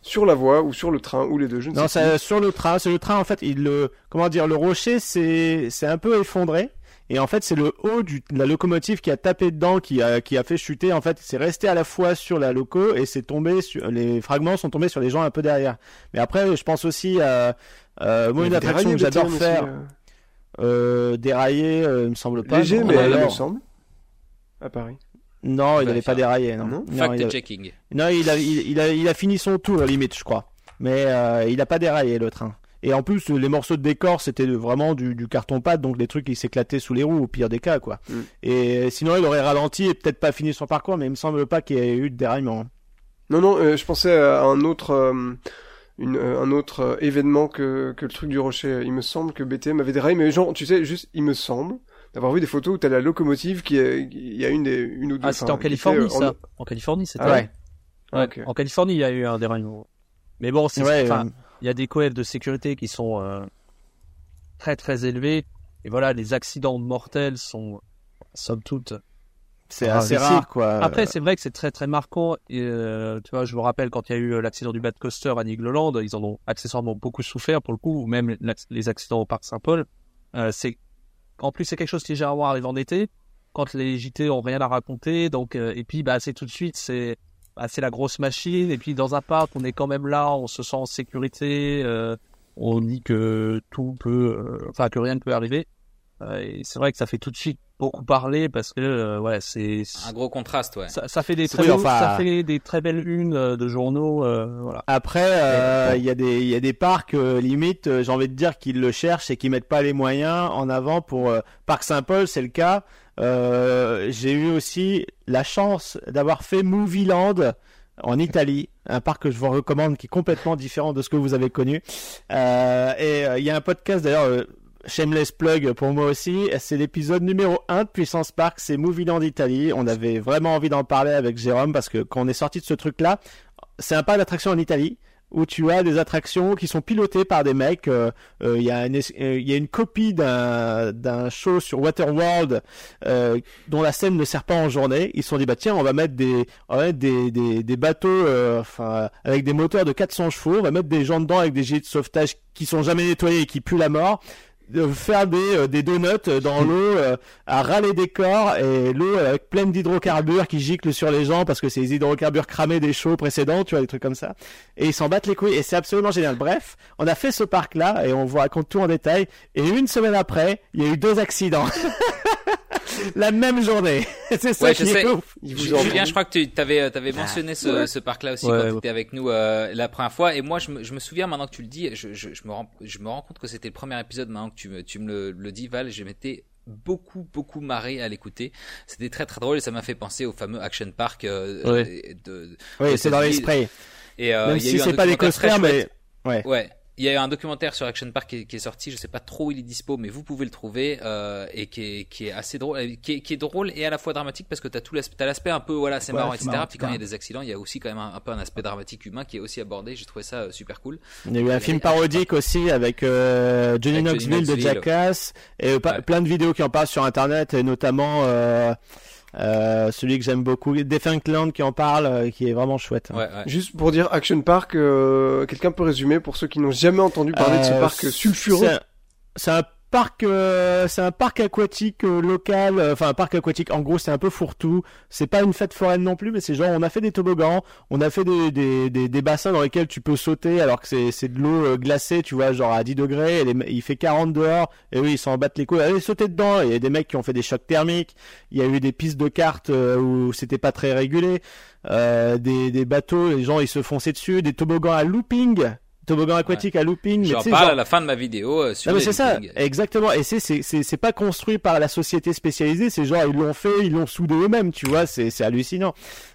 sur la voie ou sur le train ou les deux. Je ne non, c'est sur le train. Sur le train, en fait, il le, comment dire, le rocher, c'est, c'est un peu effondré. Et en fait, c'est le haut de la locomotive qui a tapé dedans, qui a, qui a fait chuter. En fait, c'est resté à la fois sur la loco et c'est tombé sur, les fragments sont tombés sur les gens un peu derrière. Mais après, je pense aussi à, euh, moi, une attraction que j'adore faire, euh... euh, dérailler, euh, il me semble pas. Léger, mais il me semble. À Paris. Non, il n'avait pas déraillé. Non, non, Fact checking. Non, il a, il, a, il a fini son tour limite, je crois. Mais euh, il n'a pas déraillé le train. Et en plus, les morceaux de décor, c'était vraiment du, du carton-pâte, donc les trucs qui s'éclataient sous les roues, au pire des cas, quoi. Mm. Et sinon, il aurait ralenti et peut-être pas fini son parcours, mais il me semble pas qu'il y ait eu de déraillement. Non, non, euh, je pensais à un autre, euh, une, un autre événement que, que le truc du rocher. Il me semble que BTM avait déraillé, mais genre, tu sais, juste, il me semble d'avoir vu des photos où t'as la locomotive qui est, il y a une des, une ou deux. Ah, c'était en Californie, ça. En... Californie, c'était. Ah ouais. ouais. En Californie, il y a eu un déraillement. Mais bon, c'est, enfin, il y a des coefs de sécurité qui sont euh, très très élevés. Et voilà, les accidents mortels sont, somme toute, c'est assez rare, quoi. Après, c'est vrai que c'est très très marquant. Et, euh, tu vois, je me rappelle quand il y a eu l'accident du Bad Coaster à Nigloland, ils en ont accessoirement beaucoup souffert pour le coup, ou même les accidents au Parc Saint-Paul. Euh, c'est en plus, c'est quelque chose qui généralement arrive en été, quand les JT ont rien à raconter. Donc, euh, et puis, bah, c'est tout de suite, c'est bah, la grosse machine. Et puis, dans un parc, on est quand même là, on se sent en sécurité. Euh, on dit que tout peut, euh, enfin, que rien ne peut arriver. Et c'est vrai que ça fait tout de suite beaucoup parler parce que euh, ouais c'est un gros contraste ouais. Ça, ça fait des très ça fait des très belles unes euh, de journaux euh, voilà. Après il y a des il y a des parcs limite j'ai envie de dire qu'ils le cherchent et qu'ils mettent pas les moyens en avant pour Parc Saint-Paul c'est le cas. J'ai eu aussi la chance d'avoir fait Movieland en Italie, un parc que je vous recommande qui est complètement différent de ce que vous avez connu. et il y a un podcast d'ailleurs, shameless plug pour moi aussi. C'est l'épisode numéro 1 de Puissance Park, c'est Movieland Italie. On avait vraiment envie d'en parler avec Jérôme parce que quand on est sorti de ce truc-là, c'est un parc d'attraction en Italie où tu as des attractions qui sont pilotées par des mecs. Euh, euh, il y, a une, euh, copie d'un show sur Waterworld euh, dont la scène ne sert pas en journée. Ils se sont dit bah tiens on va mettre des des, bateaux avec des moteurs de 400 chevaux. On va mettre des gens dedans avec des gilets de sauvetage qui sont jamais nettoyés et qui puent la mort de faire des, euh, des donuts dans l'eau euh, à râler des corps et l'eau pleine d'hydrocarbures qui giclent sur les gens parce que c'est les hydrocarbures cramés des shows précédents, tu vois, des trucs comme ça. Et ils s'en battent les couilles et c'est absolument génial. Bref, on a fait ce parc là et on vous raconte tout en détail et une semaine après, il y a eu deux accidents. <laughs> <laughs> la même journée. <laughs> c'est ça qui est ouf. Julien, je crois que tu avais, euh, avais mentionné ce, ce parc-là aussi quand tu étais avec nous euh, la première fois. Et moi, je me, je me, souviens maintenant que tu le dis, je, je, je, me, rends, je me rends compte que c'était le premier épisode maintenant que tu me, tu me le, le dis, Val. Je m'étais beaucoup beaucoup marré à l'écouter. C'était très très drôle et ça m'a fait penser au fameux Action Park euh, de, oui c'est dans l'esprit. et euh, même si c'est pas des coasters mais ouais. Ouais il y a eu un documentaire sur Action Park qui est, sorti, je sais pas trop où il est dispo, mais vous pouvez le trouver euh, et qui est, qui est assez drôle, euh, qui est, qui est, drôle et à la fois dramatique parce que t'as tout l'aspect, l'aspect un peu voilà c'est marrant etc. Puis quand il y a des accidents, il y a aussi quand même un, peu un aspect dramatique humain qui est aussi abordé. J'ai trouvé ça euh, super cool. Il y a eu un film parodique aussi avec euh, Johnny Knoxville de Jackass et plein de vidéos qui en parlent sur internet et notamment euh, euh, celui que j'aime beaucoup, Land qui en parle, euh, qui est vraiment chouette. Ouais, Juste pour dire Action Park, euh, quelqu'un peut résumer pour ceux qui n'ont jamais entendu parler de ce parc sulfureux? C'est un, euh, c'est un parc aquatique euh, local, euh, enfin un parc aquatique. En gros, c'est un peu fourre-tout. C'est pas une fête foraine non plus, mais c'est genre on a fait des toboggans, on a fait des, bassins dans lesquels tu peux sauter alors que c'est de l'eau glacée, tu vois, genre à 10 degrés. Il fait 40 dehors et oui, ils s'en battent les couilles. Allez sauter dedans. Il y a des mecs qui ont fait des chocs thermiques. Il y a eu des pistes de cartes où c'était pas très régulé. des, des bateaux, les gens ils se fonçaient dessus, des toboggans à looping toboggan aquatique à looping. J'en parle à la fin de ma vidéo euh, sur non, mais c'est ça, exactement. Et c'est c'est c'est pas construit par la société spécialisée. C'est genre ils l'ont fait, ils l'ont soudé eux-mêmes. Tu vois, c'est c'est hallucinant.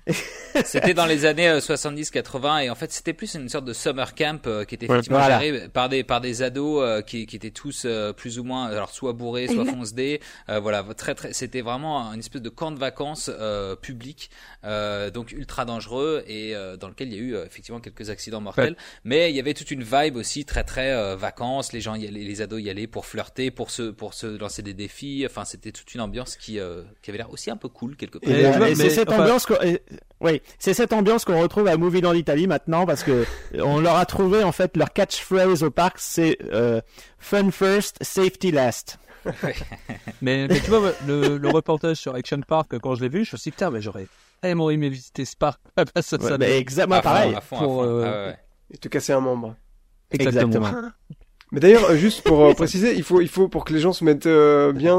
<laughs> c'était dans les années 70-80 euh, et en fait c'était plus une sorte de summer camp euh, qui était effectivement géré par des par des ados euh, qui, qui étaient tous plus ou moins alors soit bourrés soit foncedés. Voilà très très c'était vraiment une espèce de camp de vacances public donc ultra dangereux et dans lequel il y a eu effectivement quelques accidents mortels. Mais il y avait toute une vibe aussi très très vacances. Les gens y allaient, les ados y allaient pour flirter pour se pour se lancer des défis. Enfin c'était toute une ambiance qui qui avait l'air aussi un peu cool quelque part. et, c'est cette ambiance oui, c'est cette ambiance qu'on retrouve à Movie dans l'Italie maintenant parce que on leur a trouvé en fait leur catchphrase au parc, c'est euh, Fun first, safety last. <laughs> mais, tu vois le, reportage sur Action Park quand je l'ai vu, je me suis dit putain mais j'aurais tellement aimé visiter ce parc. <laughs> ça, ça, exactement pareil. pour, euh, Et te casser un membre. exactement. Mais d'ailleurs, euh, juste pour euh, préciser, il faut, il faut pour que les gens se mettent euh, bien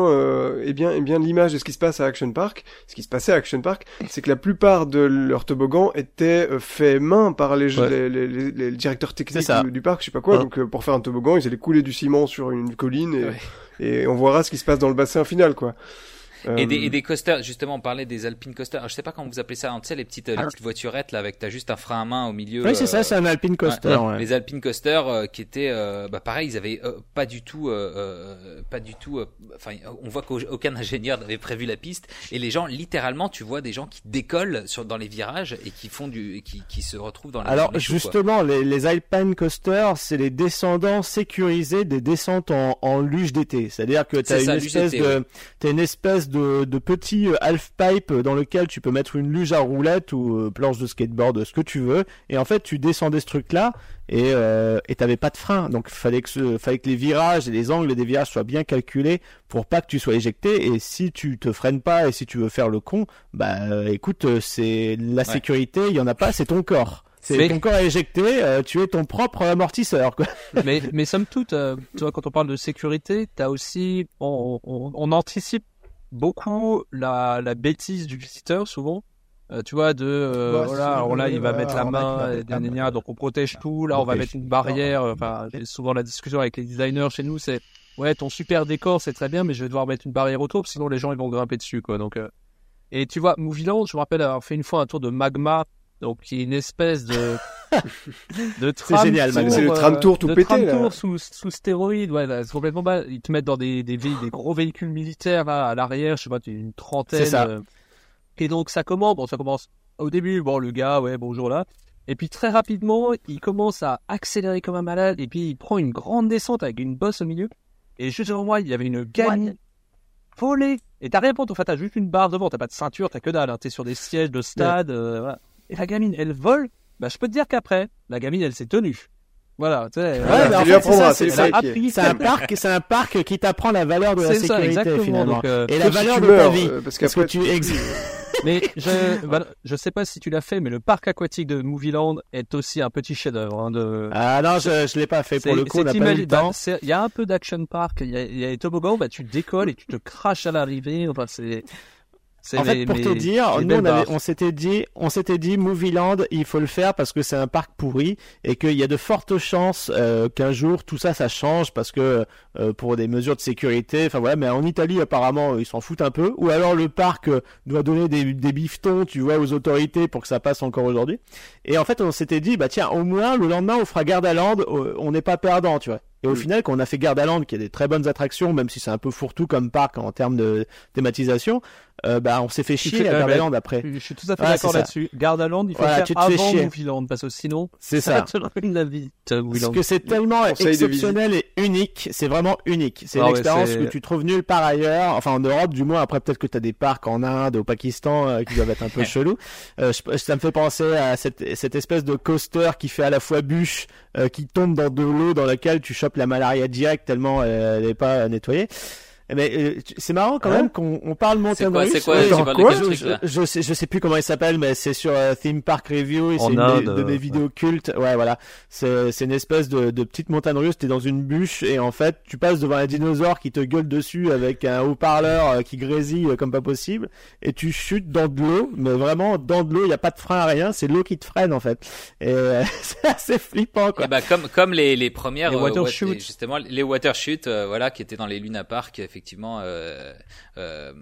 et bien et bien l'image de ce qui se passe à Action Park. Ce qui se passait à Action Park, c'est que la plupart de leurs toboggans étaient faits main par les, les, les, les, directeurs techniques du, parc, je sais pas quoi. Donc pour faire un toboggan, ils allaient couler du ciment sur une colline et, et on verra ce qui se passe dans le bassin final, quoi. Et, des, et euh, des coasters, justement, on parlait des Alpine coasters. je sais pas comment vous appelez ça, tu sais, les petites, les ah. petites voiturettes là avec t'as juste un frein à main au milieu. Oui, c'est ça, c'est un Alpine coaster. Les Alpine coasters euh, qui étaient, euh, bah pareil, ils avaient pas du tout, pas du tout. Enfin, on voit qu'aucun <laughs> ingénieur n'avait prévu la piste et les gens, littéralement, tu vois des gens qui décollent sur dans les virages et qui font du, qui, qui se retrouvent dans. Les, Alors justement, les, les Alpine coasters, c'est les descendants sécurisés des descentes en, en luge d'été. C'est-à-dire que t'as une, espèce de, t'as une espèce de, de petits euh, half-pipe dans lequel tu peux mettre une luge à roulette ou euh, planche de skateboard, ce que tu veux. Et en fait, tu descendais ce truc-là et euh, et t'avais pas de frein. Donc fallait que fallait que les virages et les angles des virages soient bien calculés pour pas que tu sois éjecté. Et si tu te freines pas et si tu veux faire le con, bah écoute, c'est la sécurité, il y en a pas, c'est ton corps. C'est ton corps est éjecté, tu es ton propre amortisseur. Quoi. <laughs> mais, mais somme toute, tu vois, quand on parle de sécurité, t'as aussi, on, on, on, anticipe beaucoup la, la bêtise du visiteur souvent. Euh, tu vois, de euh, voilà, alors là il va mettre la main, et donc on protège tout. Là on va mettre une barrière. Enfin, souvent la discussion avec les designers chez nous, c'est ouais ton super décor c'est très bien, mais je vais devoir mettre une barrière autour, sinon les gens ils vont grimper dessus quoi. Donc euh, et tu vois, Movieland, je me rappelle avoir fait une fois un tour de Magma donc qui est une espèce de <laughs> de tram génial, c'est le tram tour tout de pété tram tour sous sous stéroïdes. Ouais c'est complètement bas ils te mettent dans des des, des gros véhicules militaires là à l'arrière. Je sais pas une trentaine ça. Euh. et donc ça commence bon ça commence au début. Bon le gars ouais bonjour là. Et puis très rapidement il commence à accélérer comme un malade. Et puis il prend une grande descente avec une bosse au milieu. Et juste devant moi il y avait une gamine volée. Et t'as rien pour en fait t'as juste une barre devant t'as pas de ceinture t'as que dalle hein. t'es sur des sièges de stade euh, voilà et la gamine, elle vole. Bah, je peux te dire qu'après, la gamine, elle s'est tenue. Voilà, tu sais. c'est un parc, c'est un parc qui t'apprend la valeur de la sécurité finalement. Euh, et la valeur de ta vie. Euh, parce, que tu <laughs> Mais je, bah, je sais pas si tu l'as fait, mais le parc aquatique de Movieland est aussi un petit chef-d'œuvre. Hein, de... Ah non, je, je l'ai pas fait pour le coup. Bah, il y a un peu d'action park. Il y a, y a les toboggans, bah tu décolles et tu te craches à l'arrivée. Enfin, c'est en fait, pour te dire, nous on, s'était dit, on s'était dit, Movieland, il faut le faire parce que c'est un parc pourri et qu'il y a de fortes chances euh, qu'un jour tout ça, ça change parce que euh, pour des mesures de sécurité, enfin voilà. Mais en Italie, apparemment, ils s'en foutent un peu. Ou alors le parc euh, doit donner des, des biftons, tu vois, aux autorités pour que ça passe encore aujourd'hui. Et en fait, on s'était dit, bah tiens, au moins le lendemain, on fera garde à land, on n'est pas perdant, tu vois. Et au mm. final, quand on a fait Gardaland, qui a des très bonnes attractions, même si c'est un peu fourre-tout comme parc en termes de thématisation, euh, bah on s'est fait chier à Gardaland après. Je suis tout à fait d'accord là-dessus. Gardaland, il faut faire avant Movieland parce que sinon, c'est ça. ça. la vie. Parce que c'est tellement exceptionnel et unique, c'est vraiment unique. C'est ah une expérience que tu trouves nulle part ailleurs, enfin en Europe du moins. Après peut-être que tu as des parcs en Inde, au Pakistan euh, qui doivent être un peu <laughs> chelous. Euh, ça me fait penser à cette, cette espèce de coaster qui fait à la fois bûche qui tombe dans de l'eau dans laquelle tu chopes la malaria direct tellement elle n'est pas nettoyée. Eh ben, euh, c'est marrant quand hein même qu'on on parle montagne russe. C'est quoi, c'est quoi, quoi je, je, sais, je sais plus comment il s'appelle, mais c'est sur euh, Theme Park Review. C'est une de mes vidéos cultes. Ouais, voilà. C'est, c'est une espèce de, de petite montagne russe. T'es dans une bûche et en fait, tu passes devant un dinosaure qui te gueule dessus avec un haut-parleur euh, qui grésille comme pas possible et tu chutes dans de l'eau, mais vraiment dans de l'eau. Il y a pas de frein à rien. C'est l'eau qui te freine en fait. Et <laughs> c'est assez flippant quoi. Et bah, comme comme les les premières les water justement les water shoot, voilà, qui étaient dans les Luna Park effectivement, euh, euh,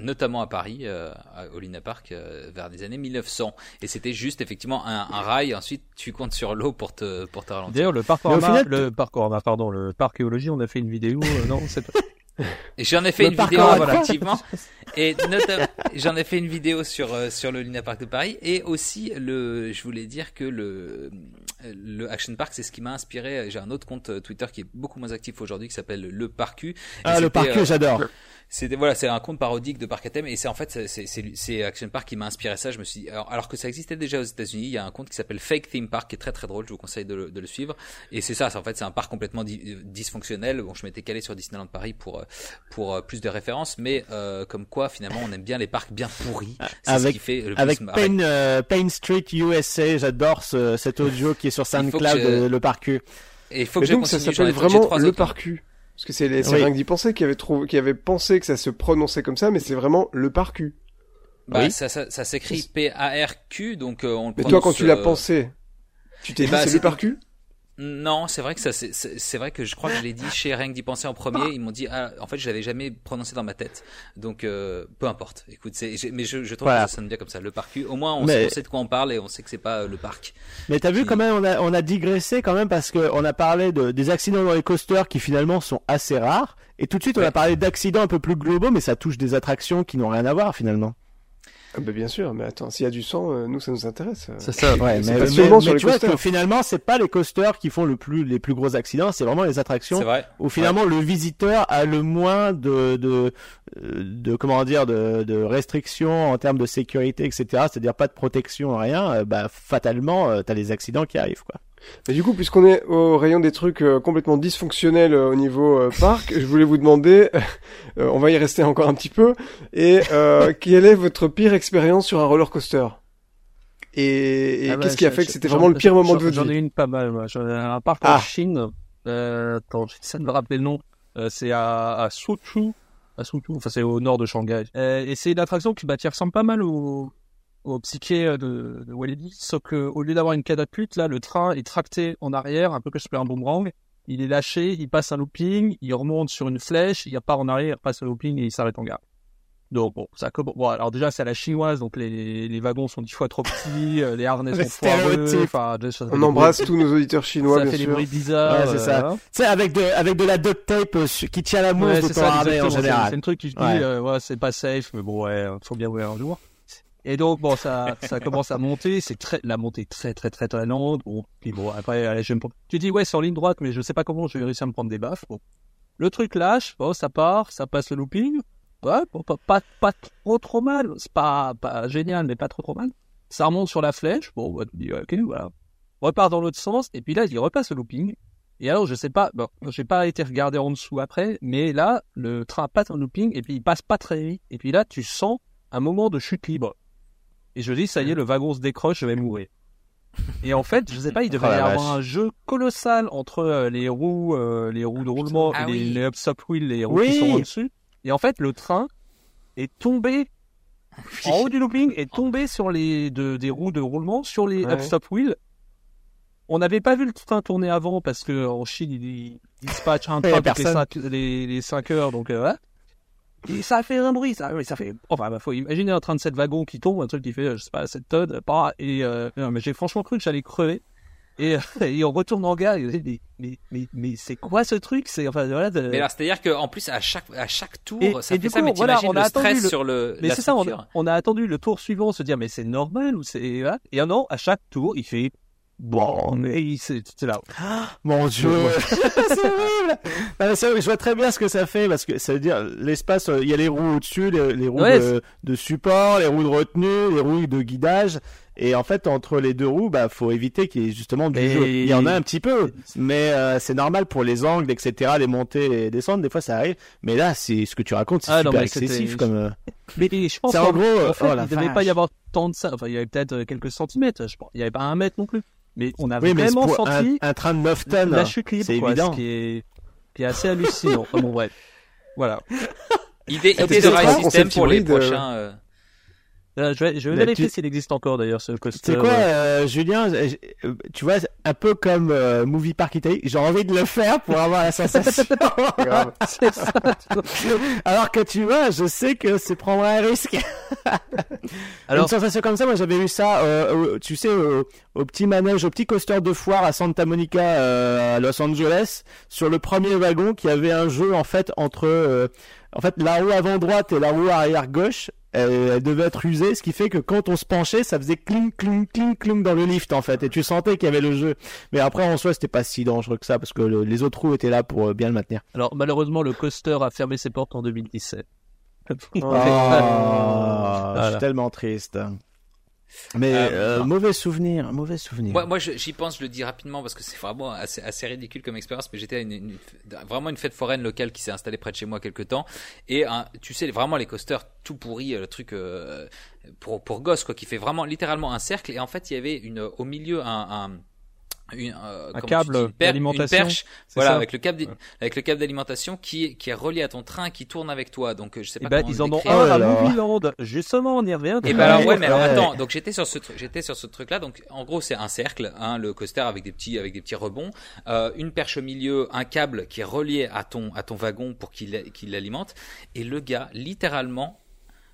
notamment à Paris, euh, au Luna Park, vers les années 1900. Et c'était juste effectivement un, rail. Ensuite, tu comptes sur l'eau pour te pour te ralentir. D'ailleurs, le parc le parc pardon, le parc éologie, on a fait une vidéo. non, c'est <laughs> et j'en ai fait une vidéo effectivement. <laughs> Et <laughs> j'en ai fait une vidéo sur sur le Luna Park de Paris et aussi le je voulais dire que le le Action Park, c'est ce qui m'a inspiré. J'ai un autre compte Twitter qui est beaucoup moins actif aujourd'hui, qui s'appelle le Parcu. Ah, le Parcu, j'adore. C'était voilà, c'est un compte parodique de parc à thème et c'est en fait c'est c'est Action Park qui m'a inspiré ça. Je me suis dit, alors, alors que ça existait déjà aux États-Unis, il y a un compte qui s'appelle Fake Theme Park qui est très très drôle. Je vous conseille de le, de le suivre. Et c'est ça, en fait c'est un parc complètement dysfonctionnel. Bon, je m'étais calé sur Disneyland Paris pour pour euh, plus de références, mais euh, comme quoi finalement on aime bien les parcs bien pourris. C'est ce qui fait le avec Pain, euh, Pain Street USA, j'adore ce, cet audio qui est sur SoundCloud le parcu. Et il faut que donc ça s'appelle vraiment le parcu. Parce que c'est les, rien que d'y penser qui avait trouvé, qui avait pensé que ça se prononçait comme ça, mais c'est vraiment le parcu. Bah, ça, ça, ça s'écrit P-A-R-Q, donc euh, on le Mais toi, quand tu l'as euh, pensé, tu t'es dit bah, c'est le parcu non, c'est vrai que ça, c'est vrai que je crois que je l'ai dit chez Rien d'y penser en premier. Ils m'ont dit, ah, en fait, je l'avais jamais prononcé dans ma tête. Donc, euh, peu importe. Écoute, mais je, je trouve que ça sonne bien comme ça, le parc. Au moins, on, sait, de quoi on parle et on sait que c'est pas euh, le parc. Mais t'as vu quand même, on a, on a digressé quand même parce que on a parlé de, des accidents dans les coasters qui finalement sont assez rares. Et tout de suite, on a parlé d'accidents un peu plus globaux, mais ça touche des attractions qui n'ont rien à voir finalement. Ah bah bien sûr, mais attends, s'il y a du sang, euh, nous ça nous intéresse. C'est ça, ouais. <laughs> mais, mais, mais, sur les tu vois que finalement, c'est pas les coasters qui font le plus les plus gros accidents, c'est vraiment les attractions vrai. où finalement le visiteur a le moins de de de comment dire de, de restrictions en termes de sécurité, etc. C'est-à-dire pas de protection, rien. Euh, bah fatalement, euh, t'as les accidents qui arrivent, quoi. Mais du coup, puisqu'on est au rayon des trucs euh, complètement dysfonctionnels euh, au niveau euh, parc, je voulais vous demander, <laughs> on va y rester encore un petit peu, et <laughs> quelle est votre pire expérience sur un roller coaster? Et, et ah bah, qu'est-ce qui a fait que c'était vraiment le pire moment de votre vie? J'en ai une pas mal, moi. J'en ai un parc en ah. Chine. Euh, attends, de me rappeler le nom. c'est à, à Suzhou. À Suzhou, enfin c'est au nord de Shanghai. et c'est une attraction qui, bah, ressemble pas mal au, au psyché euh, de, de Walibi, sauf qu'au lieu d'avoir une catapulte, là, le train est tracté en arrière, un peu comme un boomerang. Il est lâché, il passe un looping, il remonte sur une flèche, il repart en arrière, il passe un looping et il s'arrête en gare. Donc bon, ça bon, alors déjà c'est à la chinoise, donc les, les wagons sont dix fois trop petits, euh, les harnais <laughs> sont foireux. Enfin, on embrasse tous nos auditeurs chinois, ça bien fait sûr. des bruits bizarres. Ouais, c'est ça. Tu sais, avec de avec de la duct tape euh, qui tient la mousse ouais, de ton harnais en général. C'est un truc qui se dit, ouais, ouais c'est pas safe, mais bon, ouais, faut bien voir un jour. Et donc bon, ça, commence à monter. C'est très, la montée très très très très lente. Bon, puis bon, après, allez, je me... tu dis ouais, c'est en ligne droite, mais je sais pas comment je vais réussir à me prendre des baffes. Bon, le truc lâche. Bon, ça part, ça passe le looping. Ouais, pas, pas trop trop mal. C'est pas pas génial, mais pas trop trop mal. Ça remonte sur la flèche. Bon, bah, tu dis ok, voilà. Repart dans l'autre sens. Et puis là, il repasse le looping. Et alors, je sais pas, bon, j'ai pas été regarder en dessous après, mais là, le train passe en looping et puis il passe pas très vite. Et puis là, tu sens un moment de chute libre. Et je dis, ça y est, le wagon se décroche, je vais mourir. Et en fait, je sais pas, il devait oh y avoir un jeu colossal entre euh, les roues, euh, les roues de roulement, ah les, les up-stop wheels, les roues qui sont au-dessus. Et en fait, le train est tombé en haut du looping, est tombé sur les de, des roues de roulement, sur les up-stop wheels. On n'avait pas vu le train tourner avant parce que en Chine, il, dispatche un train toutes les, les, 5 heures, donc euh, et ça fait un bruit, ça, ça fait. Enfin, bah, faut imaginer un train de 7 wagons qui tombe, un truc qui fait, je sais pas, 7 tonnes, pas. Et euh, mais j'ai franchement cru que j'allais crever. Et, <laughs> et, on retourne en gare. Et mais mais mais, mais c'est quoi ce truc? C'est enfin voilà. Mais alors c'est-à-dire qu'en plus à chaque à chaque tour, ça fait ça. mais voilà, on a le stress sur le. Mais c'est ça, on a, on a, attendu le tour suivant, se dire mais c'est normal ou c'est. Et non, à chaque tour, il fait Bon, mais c'est là. mon dieu, <laughs> c'est horrible. Ah, je vois très bien ce que ça fait parce que ça veut dire l'espace. Euh, il y a les roues au-dessus, les, roues de, support, les roues de retenue, les roues de guidage, Et en fait, entre les deux roues, bah, faut éviter qu'il y ait justement du jeu. Il y en a un petit peu, mais euh, c'est normal pour les angles, etc., les montées et descendre. Des fois, ça arrive. Mais là, c'est ce que tu racontes, c'est ah, super excessif comme. Euh, mais je pense qu'en gros, en fait, oh il ne devait pas y avoir tant de ça. Enfin, il y avait peut-être quelques centimètres. Je pense. Il y avait pas un mètre non plus. Mais on a vraiment senti un, train de 9 tonnes. La chute libre, c'est évident. Ce qui est, qui est assez hallucinant. enfin, <laughs> bon, bref. Voilà. Idée, idée de Ride System pour les prochains. Euh, je vais, je vais vérifier s'il existe encore d'ailleurs ce coaster. C'est quoi, euh, Julien euh, Tu vois, un peu comme Movie Park Italy, j'ai envie de le faire pour avoir la sensation. <laughs> <laughs> Alors que tu vois, je sais que c'est prendre un risque. <laughs> Alors, une sensation comme ça, moi j'avais eu ça, tu sais, au petit manège, au petit coaster de foire à Santa Monica à Los Angeles, sur le premier wagon, qui avait un jeu en fait entre en fait, la roue avant droite et la roue arrière gauche, elle, devait être usée, ce qui fait que quand on se penchait, ça faisait cling, cling, cling, cling dans le lift, en fait, et tu sentais qu'il y avait le jeu. Mais après, en soi, c'était pas si dangereux que ça, parce que les autres roues étaient là pour euh, bien le maintenir. Alors, malheureusement, le coaster a fermé ses portes en 2017. <laughs> Je suis tellement triste. Mais euh, euh mauvais souvenir, mauvais souvenir. Moi, moi j'y pense, je le dis rapidement parce que c'est vraiment assez, assez, ridicule comme expérience. Mais j'étais à une, vraiment une fête foraine locale qui s'est installée près de chez moi quelques temps. Et tu sais, vraiment les coasters tout pourris, euh, le truc euh, pour pour gosses quoi, qui fait vraiment littéralement un cercle. Et en fait, il y avait une au milieu un, un une, euh, un câble d'alimentation, perche, voilà, avec le câble, avec le câble d'alimentation qui est, qui est relié à ton train, qui tourne avec toi. Donc, euh, je sais eh pas ben, ils en ont un à Movieland. Justement, on y revient. Et eh ben alors, ouais, mais alors attends. Donc, j'étais sur ce truc, j'étais sur ce truc-là. Donc, en gros, c'est un cercle, hein, le coaster avec des petits, avec des petits rebonds, euh, une perche au milieu, un câble qui est relié à ton, à ton wagon pour qu'il, qu'il l'alimente. Et le gars, littéralement,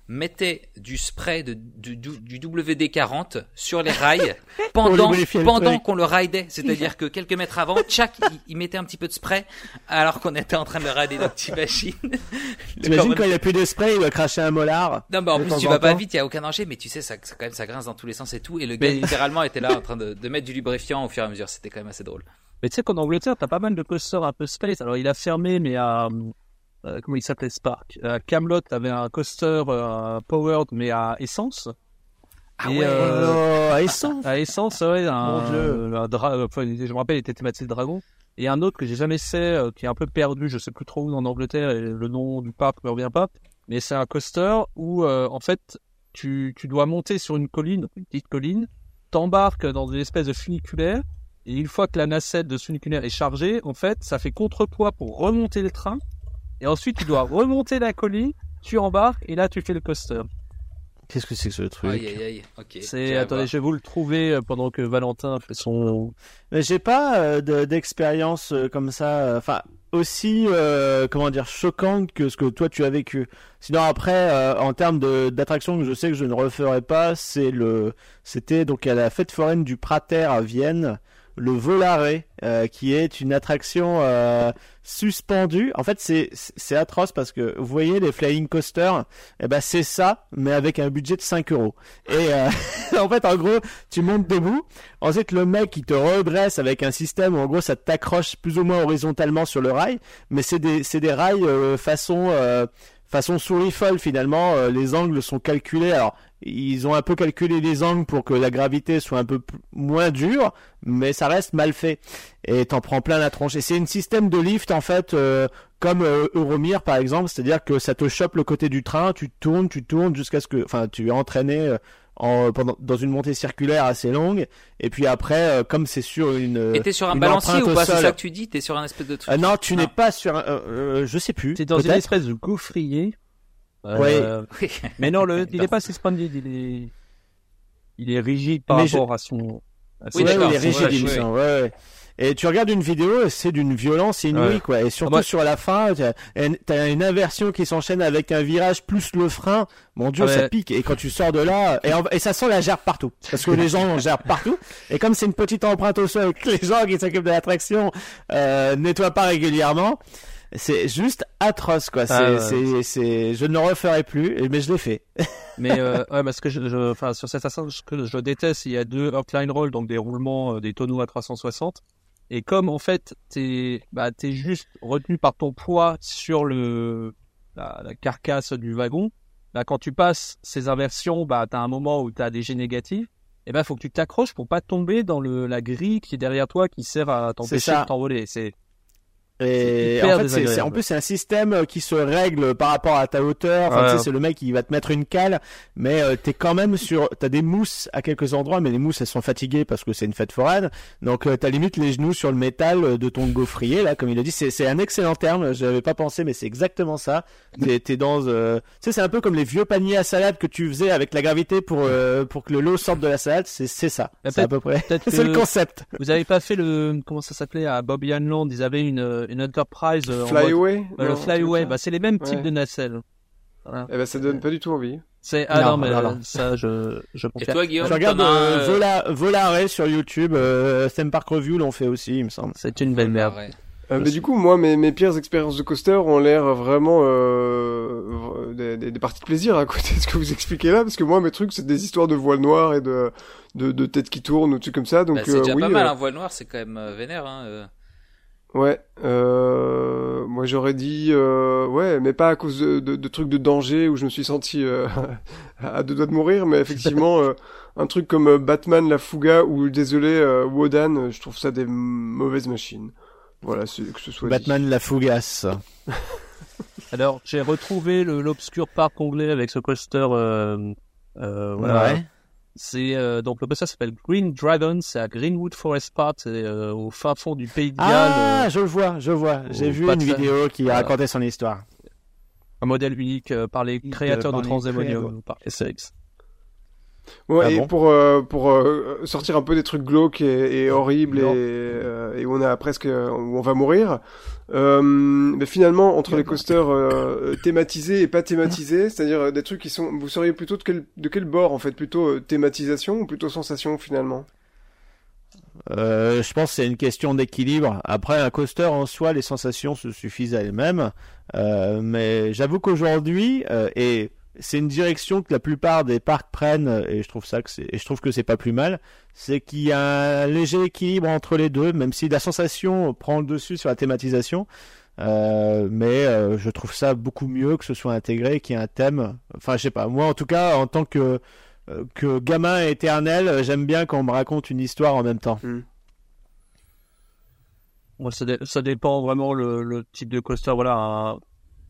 mettait du spray de, du, du WD-40 sur les rails <laughs> pendant, pendant qu'on le raidait. C'est-à-dire que quelques mètres avant, tchac, il, mettait un petit peu de spray alors qu'on était en train de le raider notre petite machine. <laughs> T'imagines quand il a plus de spray, il va cracher un molar. Non, mais en plus, tu vas pas vite, il y a aucun danger, mais tu sais, ça, ça, quand même, ça grince dans tous les sens et tout. Et le gars, littéralement, était là en train de, <laughs> de mettre du lubrifiant au fur et à mesure. C'était quand même assez drôle. Mais tu sais qu'en Angleterre, t'as pas mal de coasters un peu space. Alors, il a fermé, mais à, euh, comment il s'appelait Spark. Euh, Camelot avait un coaster euh, powered mais à essence. Ah ouais, oh, à essence. <laughs> à essence, ouais. Un, Mon Dieu. je me rappelle, il était thématisé dragon. Et un autre que j'ai jamais fait, qui est un peu perdu, je sais plus trop où en Angleterre, et le nom du parc me revient pas. Mais c'est un coaster où, en fait, tu, tu dois monter sur une colline, une petite colline, t'embarques dans une espèce de funiculaire, et une fois que la nacette de ce funiculaire est chargée, en fait, ça fait contrepoids pour remonter le train et ensuite, tu dois remonter la colline, tu embarques, et là, tu fais le coaster. Qu'est-ce que c'est que ce truc Aïe, aïe, aïe. C'est attendez, je vais vous le trouver euh, pendant que Valentin fait son. Mais j'ai pas euh, d'expérience euh, comme ça. Enfin, aussi comment dire choquante que ce que toi tu as vécu. Sinon après, en termes d'attraction que je sais que je ne referai pas, c'est le, c'était donc à la fête foraine du Prater à Vienne le Volare, euh, qui est une attraction euh, suspendue. En fait, c'est c'est atroce parce que vous voyez les flying coasters, eh ben c'est ça, mais avec un budget de 5 euros. Et euh, <laughs> en fait, en gros, tu montes debout. Ensuite, le mec il te redresse avec un système où en gros ça t'accroche plus ou moins horizontalement sur le rail, mais c'est des c'est des rails façon façon souris folle finalement. les angles sont calculés. Alors ils ont un peu calculé les angles pour que la gravité soit un peu moins dure, mais ça reste mal fait. Et t'en prends plein la tronche. Et c'est un système de lift en fait, euh, comme euh, Euromir par exemple, c'est-à-dire que ça te chope le côté du train, tu tournes, tu tournes jusqu'à ce que, enfin, tu es entraîné euh, en, pendant, dans une montée circulaire assez longue. Et puis après, comme c'est sur une. Et t'es sur un balancier ou pas C'est ça que tu dis? T'es sur un espèce de truc. non, tu n'es pas sur. Un, je sais plus. T'es dans une espèce de gaufrier euh, <laughs> mais non, le, <laughs> il est pas suspendu, il est, il est rigide par rapport à son. oui, il est rigide, il ouais, ouais. Et tu regardes une vidéo, c'est d'une violence inouïe, quoi. Et surtout sur la fin, t'as une inversion qui s'enchaîne avec un virage plus le frein. Mon dieu, ça pique. Et quand tu sors de là, et, et ça sent la gerbe partout. Parce que les gens gèrent partout. Et comme c'est une petite empreinte au sol, que les gens qui s'occupent de l'attraction, euh, nettoient pas régulièrement, c'est juste atroce quoi. Ah, c'est, c'est, je ne le referai plus, mais je l'ai fait. <laughs> mais euh, ouais, parce que je, enfin, sur cette ascension, ce que je déteste, il y a deux upline roll, donc des roulements, euh, des tonneaux à 360. Et comme en fait, t'es, bah, t'es juste retenu par ton poids sur le, la, carcasse du wagon. Là, quand tu passes ces inversions, bah, t'as un moment où t'as des G négatifs. eh ben, faut que tu t'accroches pour pas tomber dans le, la grille qui est derrière toi qui sert à t'empêcher de t'envoler. C'est, et en fait, c'est, en plus, c'est un système euh, qui se règle par rapport à ta hauteur. Enfin, tu sais, c'est le mec qui va te mettre une cale, mais euh, t'es quand même sur. T'as des mousses à quelques endroits, mais les mousses elles sont fatiguées parce que c'est une fête foraine. Donc, euh, t'as limite les genoux sur le métal euh, de ton gaufrier là, comme il a dit. C'est, un excellent terme. J'avais pas pensé, mais c'est exactement ça. T'es, dans. tu sais, c'est un peu comme les vieux paniers à salade que tu faisais avec la gravité pour pour que le lot sorte de la salade. C'est, c'est ça. C'est à peu près. <laughs> c'est le concept. Vous avez pas fait le comment ça s'appelait à Bobby Land Ils avaient une une Enterprise. Euh, Flyaway bah, Le Flyaway, bah, c'est les mêmes types de nacelles. Voilà. Eh ben, ça donne pas du tout envie. C'est ah non, mais ça je je Et toi Guillaume, je regarde euh, Vola Volare sur YouTube, euh, Theme Park Review l'ont fait aussi, il me semble. C'est une belle merde. Euh, mais du coup, moi, mes, mes pires expériences de coaster ont l'air vraiment euh, des, des, des, parties de plaisir à côté de ce que vous expliquez là, parce que moi, mes trucs, c'est des histoires de voiles noires et de de, de têtes qui tournent ou trucs comme ça. Donc, bah, c'est déjà oui, pas mal, un voile noir, c'est quand même vénère. Hein, Ouais, euh, moi j'aurais dit euh, ouais, mais pas à cause de, de, de, trucs de danger où je me suis senti euh, <laughs> à deux doigts de mourir, mais effectivement <laughs> euh, un truc comme euh, Batman la Fuga ou désolé Wodan, je trouve ça des mauvaises machines. Voilà, que ce soit Batman la Fougasse. <laughs> Alors j'ai retrouvé l'obscur parc anglais avec ce coaster. voilà. Ouais. C'est euh, donc le ça s'appelle Green Dragon, c'est à Greenwood Forest Park, c'est euh, au fin fond du pays de Galles. Ah, euh, je le vois, je vois. J'ai vu une vidéo qui a raconté son histoire. Un modèle unique par les créateurs de Transdemonium, par SX. Ouais, ah et pour pour sortir un peu des trucs glauques et, et horribles et, et où on a presque où on va mourir. Euh, mais finalement, entre les coasters euh, thématisés et pas thématisés, <laughs> c'est-à-dire euh, des trucs qui sont, vous seriez plutôt de quel, de quel bord en fait, plutôt euh, thématisation ou plutôt sensation finalement? Euh, je pense que c'est une question d'équilibre. Après, un coaster en soi, les sensations se suffisent à elles-mêmes. Euh, mais j'avoue qu'aujourd'hui, euh, et c'est une direction que la plupart des parcs prennent et je trouve ça que c'est et je trouve que c'est pas plus mal, c'est qu'il y a un léger équilibre entre les deux, même si la sensation prend le dessus sur la thématisation. Euh, mais euh, je trouve ça beaucoup mieux que ce soit intégré, qu'il y ait un thème. Enfin, je sais pas. Moi, en tout cas, en tant que euh, que gamin éternel, j'aime bien quand on me raconte une histoire en même temps. Hmm. Moi, ça, ça, dépend vraiment le, le, type de coaster. Voilà,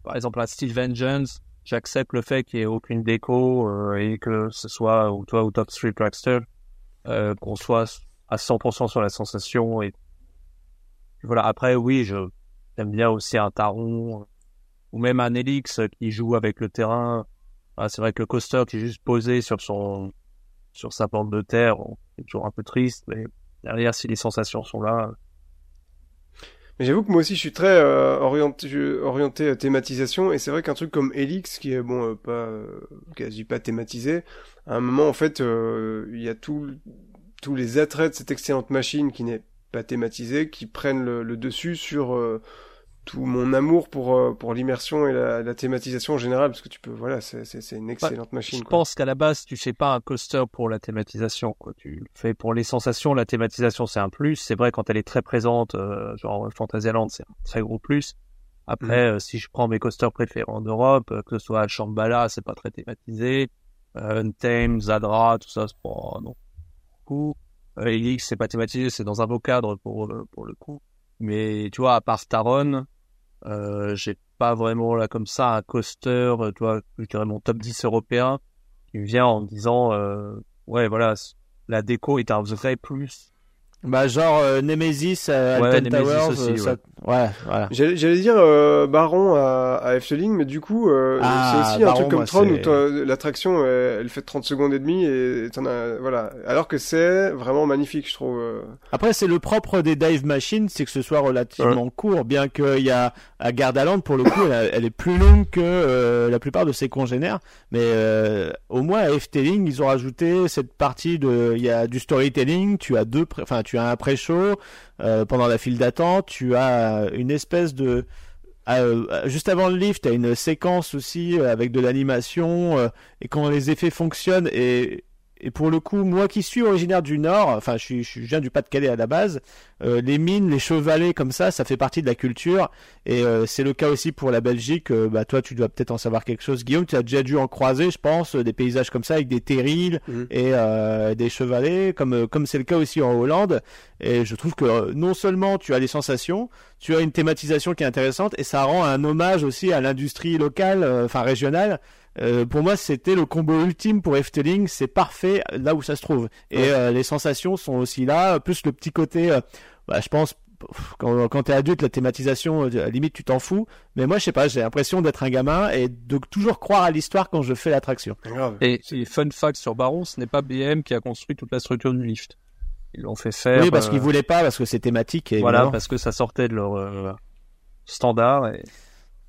par exemple, un Steel Vengeance j'accepte le fait qu'il n'y ait aucune déco euh, et que ce soit ou toi ou Top Street Dragster, euh, qu'on soit à 100% sur la sensation et voilà. Après, oui, je j'aime bien aussi un Taron ou même un Elix qui joue avec le terrain. Ah, c'est vrai que le coaster qui est juste posé sur son sur sa pente de terre, c'est toujours un peu triste, mais derrière, si les sensations sont là, mais j'avoue que moi aussi je suis très euh, orienté, orienté à thématisation. Et c'est vrai qu'un truc comme Helix qui est bon euh, pas euh, quasi pas thématisé, à un moment en fait il y a tout, tous les attraits de cette excellente machine qui n'est pas thématisée qui prennent le, le dessus sur tout mon amour pour euh, pour l'immersion et la, la, thématisation en général parce que tu peux voilà c'est c'est une excellente machine. Je pense qu'à la base tu fais pas un coaster pour la thématisation quoi. Tu le fais pour les sensations. La thématisation c'est un plus. C'est vrai quand elle est très présente euh, genre Fantasyland c'est un très gros plus. Après mm. euh, si je prends mes coasters préférés en Europe que ce soit Shambhala c'est pas très thématisé. Untamed, Zadra tout ça c'est pas non. Coup. Elix c'est pas thématisé c'est dans un beau cadre pour pour le coup. Mais tu vois, à part Staron, euh, j'ai pas vraiment là comme ça un coaster, euh, tu vois, je dirais mon top 10 européen qui me vient en disant euh, ouais voilà la déco est un vrai plus bah genre euh, Nemesis à ouais, Towers, aussi, euh, ouais. Voilà. J'allais dire euh, Baron à, à Efteling, mais du coup euh, ah, c'est aussi un truc comme Tron où l'attraction elle fait 30 secondes et demie et t'en as voilà. Alors que c'est vraiment magnifique, je trouve. Après c'est le propre des dive machines, c'est que ce soit relativement court, bien qu'il y a à Gardaland pour le coup elle, est plus longue que la plupart de ses congénères, mais au moins à Efteling ils ont rajouté cette partie de il y a du storytelling, tu as deux enfin tu as un pré-show euh, pendant la file d'attente, tu as une espèce de euh, juste avant le lift, tu as une séquence aussi euh, avec de l'animation et quand les effets fonctionnent et et pour le coup, moi qui suis originaire du Nord, enfin, je, suis, je viens du Pas-de-Calais à la base, euh, les mines, les chevalets comme ça, ça fait partie de la culture. Et euh, c'est le cas aussi pour la Belgique. Euh, bah, toi, tu dois peut-être en savoir quelque chose. Guillaume, tu as déjà dû en croiser, je pense, des paysages comme ça avec des terrils mmh. et des chevalets, comme comme c'est le cas aussi en Hollande. Et je trouve que non seulement tu as des sensations, tu as une thématisation qui est intéressante et ça rend un hommage aussi à l'industrie locale, enfin régionale. Euh, pour moi, c'était le combo ultime pour Efteling. C'est parfait là où ça se trouve. Et euh, les sensations sont aussi là. Plus le petit côté, euh, bah, je pense, quand, quand t'es adulte, la thématisation, à la limite, tu t'en fous. Mais moi, je sais pas, j'ai l'impression d'être un gamin et de toujours croire à l'histoire quand je fais l'attraction. Et, fun fact sur Baron, ce n'est pas BM qui a construit toute la structure du lift. Ils l'ont fait faire. Oui, parce qu'ils voulaient pas, parce que c'est thématique. Et voilà, parce que ça sortait de leur standard. Et...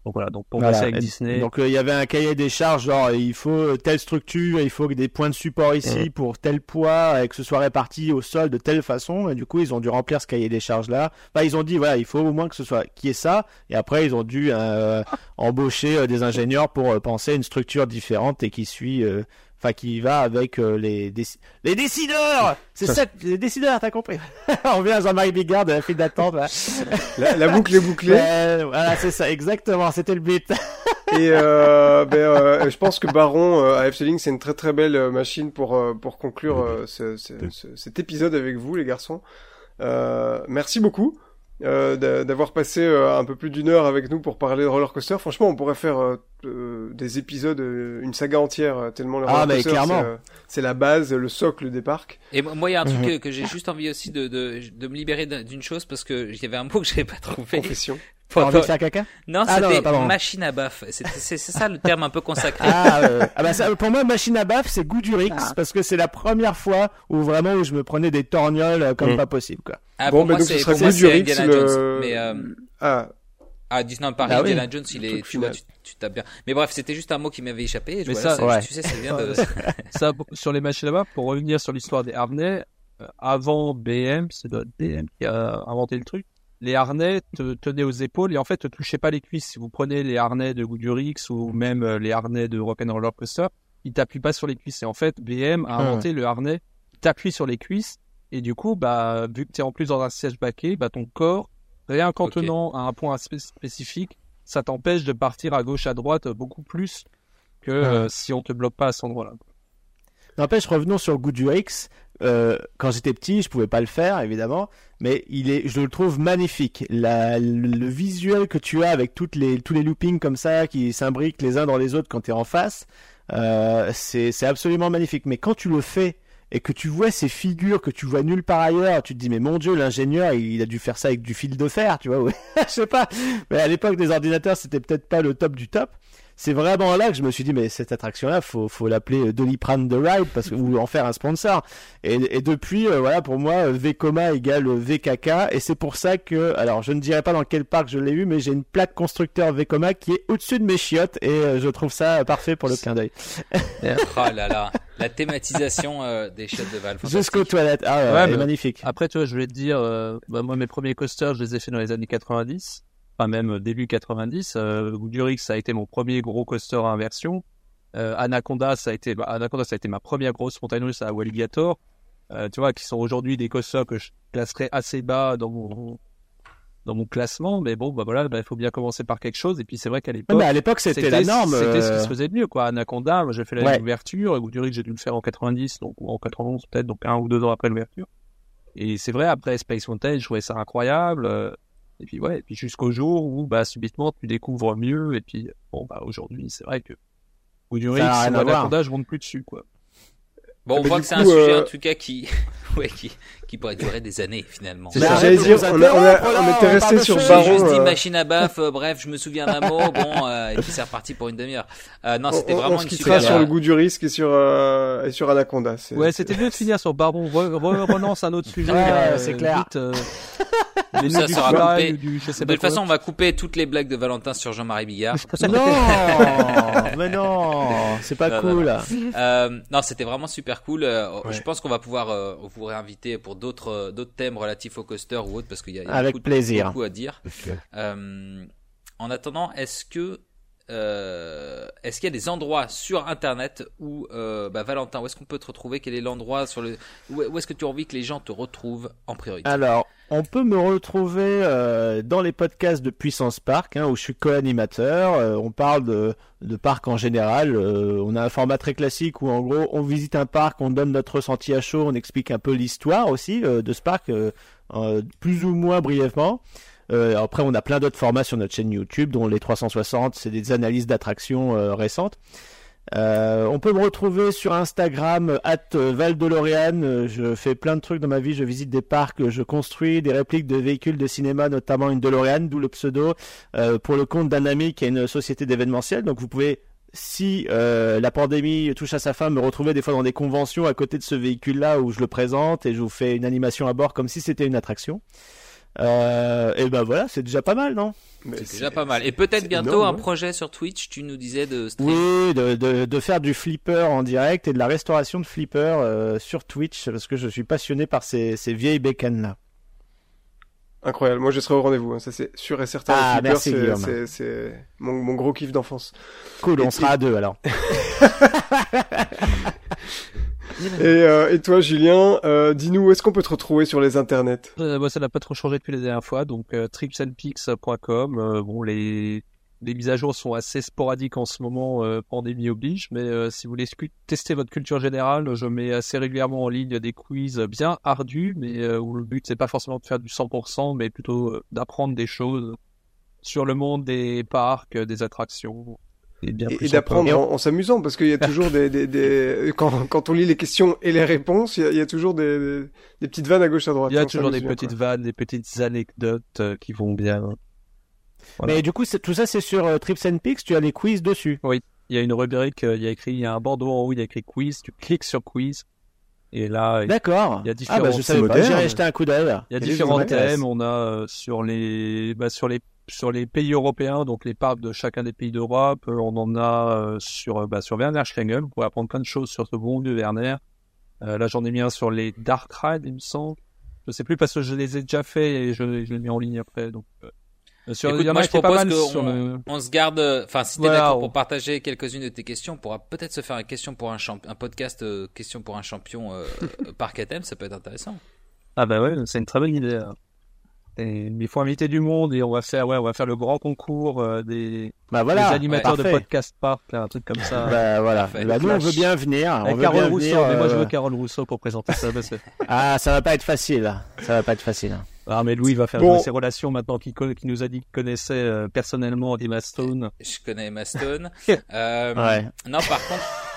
Donc voilà, donc pour avec Disney. Donc euh, il y avait un cahier des charges, genre il faut telle structure, il faut des points de support ici pour tel poids et que ce soit réparti au sol de telle façon. Et du coup ils ont dû remplir ce cahier des charges là. Enfin ils ont dit voilà il faut au moins que ce soit qui est ça. Et après ils ont dû euh, embaucher euh, des ingénieurs pour penser une structure différente et qui suit enfin qui va avec euh, les les décideurs. C'est ça, les décideurs, t'as compris <laughs> On revient à Jean-Marie Bigard de la file d'attente. La, <laughs> boucle est bouclée. voilà, c'est ça, exactement. C'était le but. <laughs> Et euh, ben, euh, je pense que Baron euh, à Efteling, c'est une très très belle machine pour pour conclure ce, ce, cet épisode avec vous, les garçons. merci beaucoup. Euh, d'avoir passé euh, un peu plus d'une heure avec nous pour parler de roller coaster. Franchement, on pourrait faire euh, des épisodes, une saga entière tellement le ah, roller coaster c'est la base, le socle des parcs. Et moi, il y a un truc mhm. que, j'ai juste envie aussi de, de, de me libérer d'une chose parce que il y avait un mot que j'avais pas trouvé. Confession. Pour... faire caca Non, ah, c'était machine à baf. C'est ça le terme un peu consacré. Ah, euh, ah bah ça, pour moi, machine à baf, c'est goût du Rix ah. parce que c'est la première fois où vraiment où je me prenais des torgnoles euh, comme mm. pas possible quoi. Ah, bon, mais donc ce sera goût du Rix. Le... Mais euh... ah. Ah, Disneyland Paris, ah, Indiana Jones, il est, tu vois, tu, tu, tapes bien. Mais bref, c'était juste un mot qui m'avait échappé. Mais ça, ouais. tu sais, ça vient <laughs> de... ça, <laughs> sur les machines à baf, pour revenir sur l'histoire des harnais, euh, avant BM, c'est BM qui a inventé le truc les harnais te tenaient aux épaules et en fait, ne touchaient pas les cuisses. Si vous prenez les harnais de Goudurix ou même euh, les harnais de Rock'n'Roller Coaster, ils t'appuient pas sur les cuisses. Et en fait, BM a inventé le harnais qui t'appuie sur les cuisses et du coup, bah, vu que tu es en plus dans un siège baquet, bah, ton corps, rien qu'en tenant à un point spécifique, ça t'empêche de partir à gauche, à droite beaucoup plus que euh, si on te bloque pas à cet endroit-là. N'empêche, revenons sur Goudurix. Euh, quand j'étais petit, je pouvais pas le faire évidemment, mais il est, je le trouve magnifique. La, le, visuel que tu as avec toutes les, tous les loopings comme ça qui s'imbriquent les uns dans les autres quand tu es en face, euh, c'est, c'est absolument magnifique. Mais quand tu le fais et que tu vois ces figures que tu vois nulle part ailleurs, tu te dis mais mon dieu l'ingénieur il a dû faire ça avec du fil de fer, tu vois, ouais. <laughs> je sais pas. Mais à l'époque des ordinateurs c'était peut-être pas le top du top c'est vraiment là que je me suis dit mais cette attraction là faut faut l'appeler Doliprane de Ride parce que ou en faire un sponsor. Et, et depuis euh, voilà pour moi Vcoma égale VKK et c'est pour ça que alors je ne dirais pas dans quel parc je l'ai eu mais j'ai une plaque constructeur Vcoma qui est au-dessus de mes chiottes et euh, je trouve ça parfait pour le clin d'œil. <laughs> oh là là. La thématisation euh, des chiottes de Valve jusqu'aux toilettes. Ah ouais, magnifique. Après tu vois je voulais te dire bah, moi mes premiers coasters je les ai fait dans les années 90 enfin même début 90. Euh, Durix, ça a été mon premier gros coaster à inversion. Euh, Anaconda, ça a été, bah, Anaconda, ça a été ma première grosse montagne russe à Walligator. Euh, tu vois, qui sont aujourd'hui des coasters que je classerais assez bas dans mon dans mon classement, mais bon, bah voilà, bah, il faut bien commencer par quelque chose. Et puis c'est vrai qu'à l'époque, à l'époque c'était la norme. C'était ce qui se euh. faisait de mieux, quoi. Anaconda, j'ai fait la ouais. ouverture. Goudurix, j'ai dû le faire en 90, donc ou en 91 peut-être, donc un ou deux ans après l'ouverture. Et c'est vrai, après Space Mountain, je trouvais ça incroyable. Et puis ouais, et puis jusqu'au jour où bah subitement tu découvres mieux. Et puis bon bah aujourd'hui c'est vrai que au durée, si Anaconda je monte plus dessus quoi. Bon, on voit que c'est un sujet euh, en tout cas qui, <laughs> ouais, qui, qui pourrait durer des années finalement. C'est ça, j'allais dire, on, a, on, a, on était resté sur Baron. J'ai juste dit euh. machine à baf, euh, bref, je me souviens d'un mot, bon, et puis c'est reparti pour une demi-heure. non, c'était vraiment on, on une super. sur le goût du risque et sur, et sur Anaconda. Ouais, c'était mieux de <laughs> finir sur Baron. Renonce à un autre sujet. c'est clair. Vite, <laughs> ça sera coupé. de toute façon, on va couper toutes les blagues de Valentin sur Jean-Marie Bigard. non, mais non, c'est pas cool. non, c'était vraiment super cool. Euh, je pense qu'on va pouvoir euh, vous réinviter pour d'autres euh, d'autres thèmes relatifs au coaster ou autres parce qu'il y a, Avec beaucoup, plaisir. beaucoup à dire. en attendant, est-ce que est-ce qu'il y a des endroits sur Internet où, bah, Valentin, où est-ce qu'on peut te retrouver? Quel est l'endroit sur le où, est-ce que tu as envie que les gens te retrouvent en priorité? Alors, on peut me retrouver euh, dans les podcasts de Puissance Park, hein, où je suis co-animateur. Euh, on parle de, de parc en général. Euh, on a un format très classique où, en gros, on visite un parc, on donne notre ressenti à chaud, on explique un peu l'histoire aussi de ce parc, plus ou moins brièvement. Après, on a plein d'autres formats sur notre chaîne YouTube, dont les 360, c'est des analyses d'attractions récentes. Euh, on peut me retrouver sur Instagram, at Valdelorian. Je fais plein de trucs dans ma vie. Je visite des parcs, je construis des répliques de véhicules de cinéma, notamment une DeLorean, d'où le pseudo, pour le compte d'un ami qui a une société d'événementiel. Donc vous pouvez si la pandémie touche à sa fin, me retrouver des fois dans des conventions à côté de ce véhicule-là où je le présente et je vous fais une animation à bord comme si c'était une attraction. Euh, et ben voilà, c'est déjà pas mal, non? C'est déjà pas mal. Et peut-être bientôt un projet sur Twitch, tu nous disais de Oui, de, de, de, faire du flipper en direct et de la restauration de flipper euh, sur Twitch, parce que je suis passionné par ces, ces vieilles bécanes-là. Incroyable, moi je serai au rendez-vous, hein. ça c'est sûr et certain. Ah, merci C'est mon, mon, gros kiff d'enfance. Cool, on sera à deux alors. <laughs> <laughs> et, euh, et, toi, Julien, euh, dis-nous où est-ce qu'on peut te retrouver sur les internets? Euh, bah, Ça n'a pas trop changé depuis la dernière fois, donc euh, tripsandpix.com. Euh, bon, les, les mises à jour sont assez sporadiques en ce moment, pandémie oblige, mais si vous voulez tester votre culture générale, je mets assez régulièrement en ligne des quiz bien ardus, mais où le but c'est pas forcément de faire du 100%, mais plutôt d'apprendre des choses sur le monde des parcs, des attractions et, d'apprendre en, s'amusant parce qu'il y a toujours des, des, des... <laughs> Quand, quand on lit les questions et les réponses il y a, toujours des, des, petites vannes à gauche à droite il y a toujours des petites vannes des petites anecdotes euh, qui vont bien. Mais du coup tout ça c'est sur euh, Trips and Pix tu as les quiz dessus. Oui il y a une rubrique euh, il y a écrit il y a un bandeau en haut il y a écrit quiz tu cliques sur quiz et là d'accord il y a différents ah bah je savais pas j'irai jeter un coup d'œil. Il y a différents thèmes on a sur les bah, sur les sur les pays européens, donc les parcs de chacun des pays d'Europe, euh, on en a euh, sur, euh, bah, sur Werner Schlegel. Vous pouvez apprendre plein de choses sur ce bon vieux Werner. là, j'en ai mis un sur les Dark Rides, il me semble. Je sais plus parce que je les ai déjà fait et je, je les mis en ligne après. Donc, sur, Écoute, moi, je propose qu'on on se garde, enfin, si t'es d'accord pour partager quelques-unes de tes questions, on pourra peut-être se faire une question pour un champ, un podcast, question pour un champion euh, <laughs> parc thème, ça peut être intéressant. Ah bah ouais, c'est une très bonne idée. Hein il faut inviter du monde et on va faire, ouais, on va faire le grand concours euh, des, bah voilà, des animateurs de podcast park, un truc comme ça. bah voilà. Bah, nous, on veut bien venir. On Carole Rousseau, mais moi je veux euh, Carole Rousseau pour présenter ça. <laughs> ah, ça va pas être facile. Ça va pas être facile. Ah, mais Louis va faire ses relations maintenant qui, qui nous a dit qu'il connaissait euh, personnellement Emma Stone. Je connais Emma Stone. <laughs> euh, ouais. Non, par contre.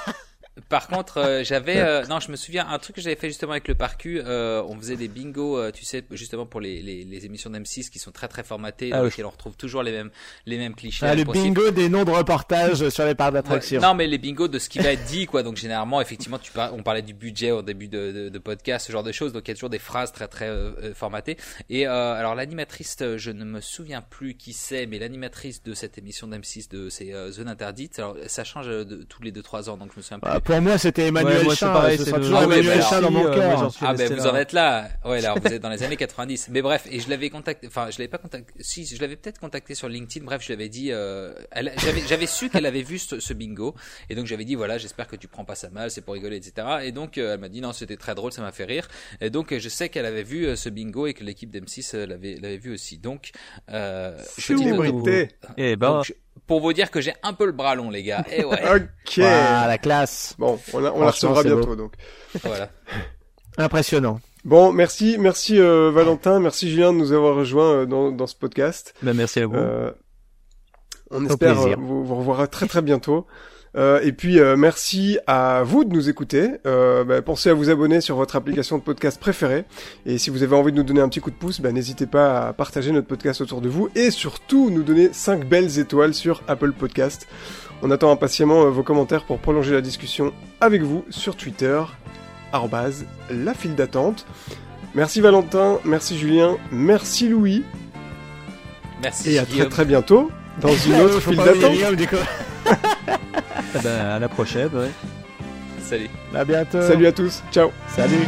Par contre, euh, j'avais, euh, non, je me souviens un truc que j'avais fait justement avec le parcu. Euh, on faisait des bingos, tu sais, justement pour les, les, les émissions d'M6 qui sont très très formatées, ah, lesquelles on retrouve toujours les mêmes les mêmes clichés. Ah, le bingo des noms de reportages sur les parcs d'attraction. non, mais les bingos de ce qui va être dit, quoi. Donc généralement, effectivement, tu par... on parlait du budget au début de, de, de, podcast, ce genre de choses. Donc il y a toujours des phrases très très formatées. Et alors l'animatrice, je ne me souviens plus qui c'est, mais l'animatrice de cette émission d'M6 de c'est Zone Interdite. Alors ça change de, tous les 2-3 ans, donc je me souviens plus. Ah, pour moi, c'était Emmanuel ouais, Chin. Pareil, c'est toujours ah, Emmanuel Chin dans mon euh, cœur. ah ben vous en êtes là. Ouais, là, vous êtes dans les années 90. Mais bref, et je l'avais contacté. Enfin, je l'avais pas contacté. Si, je l'avais peut-être contacté sur LinkedIn. Bref, je lui avais dit. Euh, j'avais, j'avais su qu'elle avait vu ce, ce, bingo, et donc j'avais dit voilà, j'espère que tu prends pas ça mal, c'est pour rigoler, etc. Et donc euh, elle m'a dit non, c'était très drôle, ça m'a fait rire. Et donc je sais qu'elle avait vu euh, ce bingo et que l'équipe d'M6 l'avait l'avait vu aussi. Donc euh, célébrité. Et eh ben. Donc, pour vous dire que j'ai un peu le bras long, les gars. Et eh ouais. <laughs> ok. la classe. Bon, on, la, on la recevra bientôt, donc. Voilà. Impressionnant. Bon, merci, merci euh, Valentin, merci Julien de nous avoir rejoints euh, dans, dans ce podcast. Ben, merci à vous. Euh, on espère vous, vous revoir très très bientôt. Euh, et puis euh, merci à vous de nous écouter. Euh, bah, pensez à vous abonner sur votre application de podcast préférée. Et si vous avez envie de nous donner un petit coup de pouce, bah, n'hésitez pas à partager notre podcast autour de vous et surtout nous donner 5 belles étoiles sur Apple Podcast. On attend impatiemment vos commentaires pour prolonger la discussion avec vous sur Twitter, la file d'attente. Merci Valentin, merci Julien, merci Louis. Merci. Et à très très bientôt dans <laughs> une autre file d'attente. Eh ben, à la prochaine, ouais. Salut. À bientôt. Salut à tous. Ciao. Salut.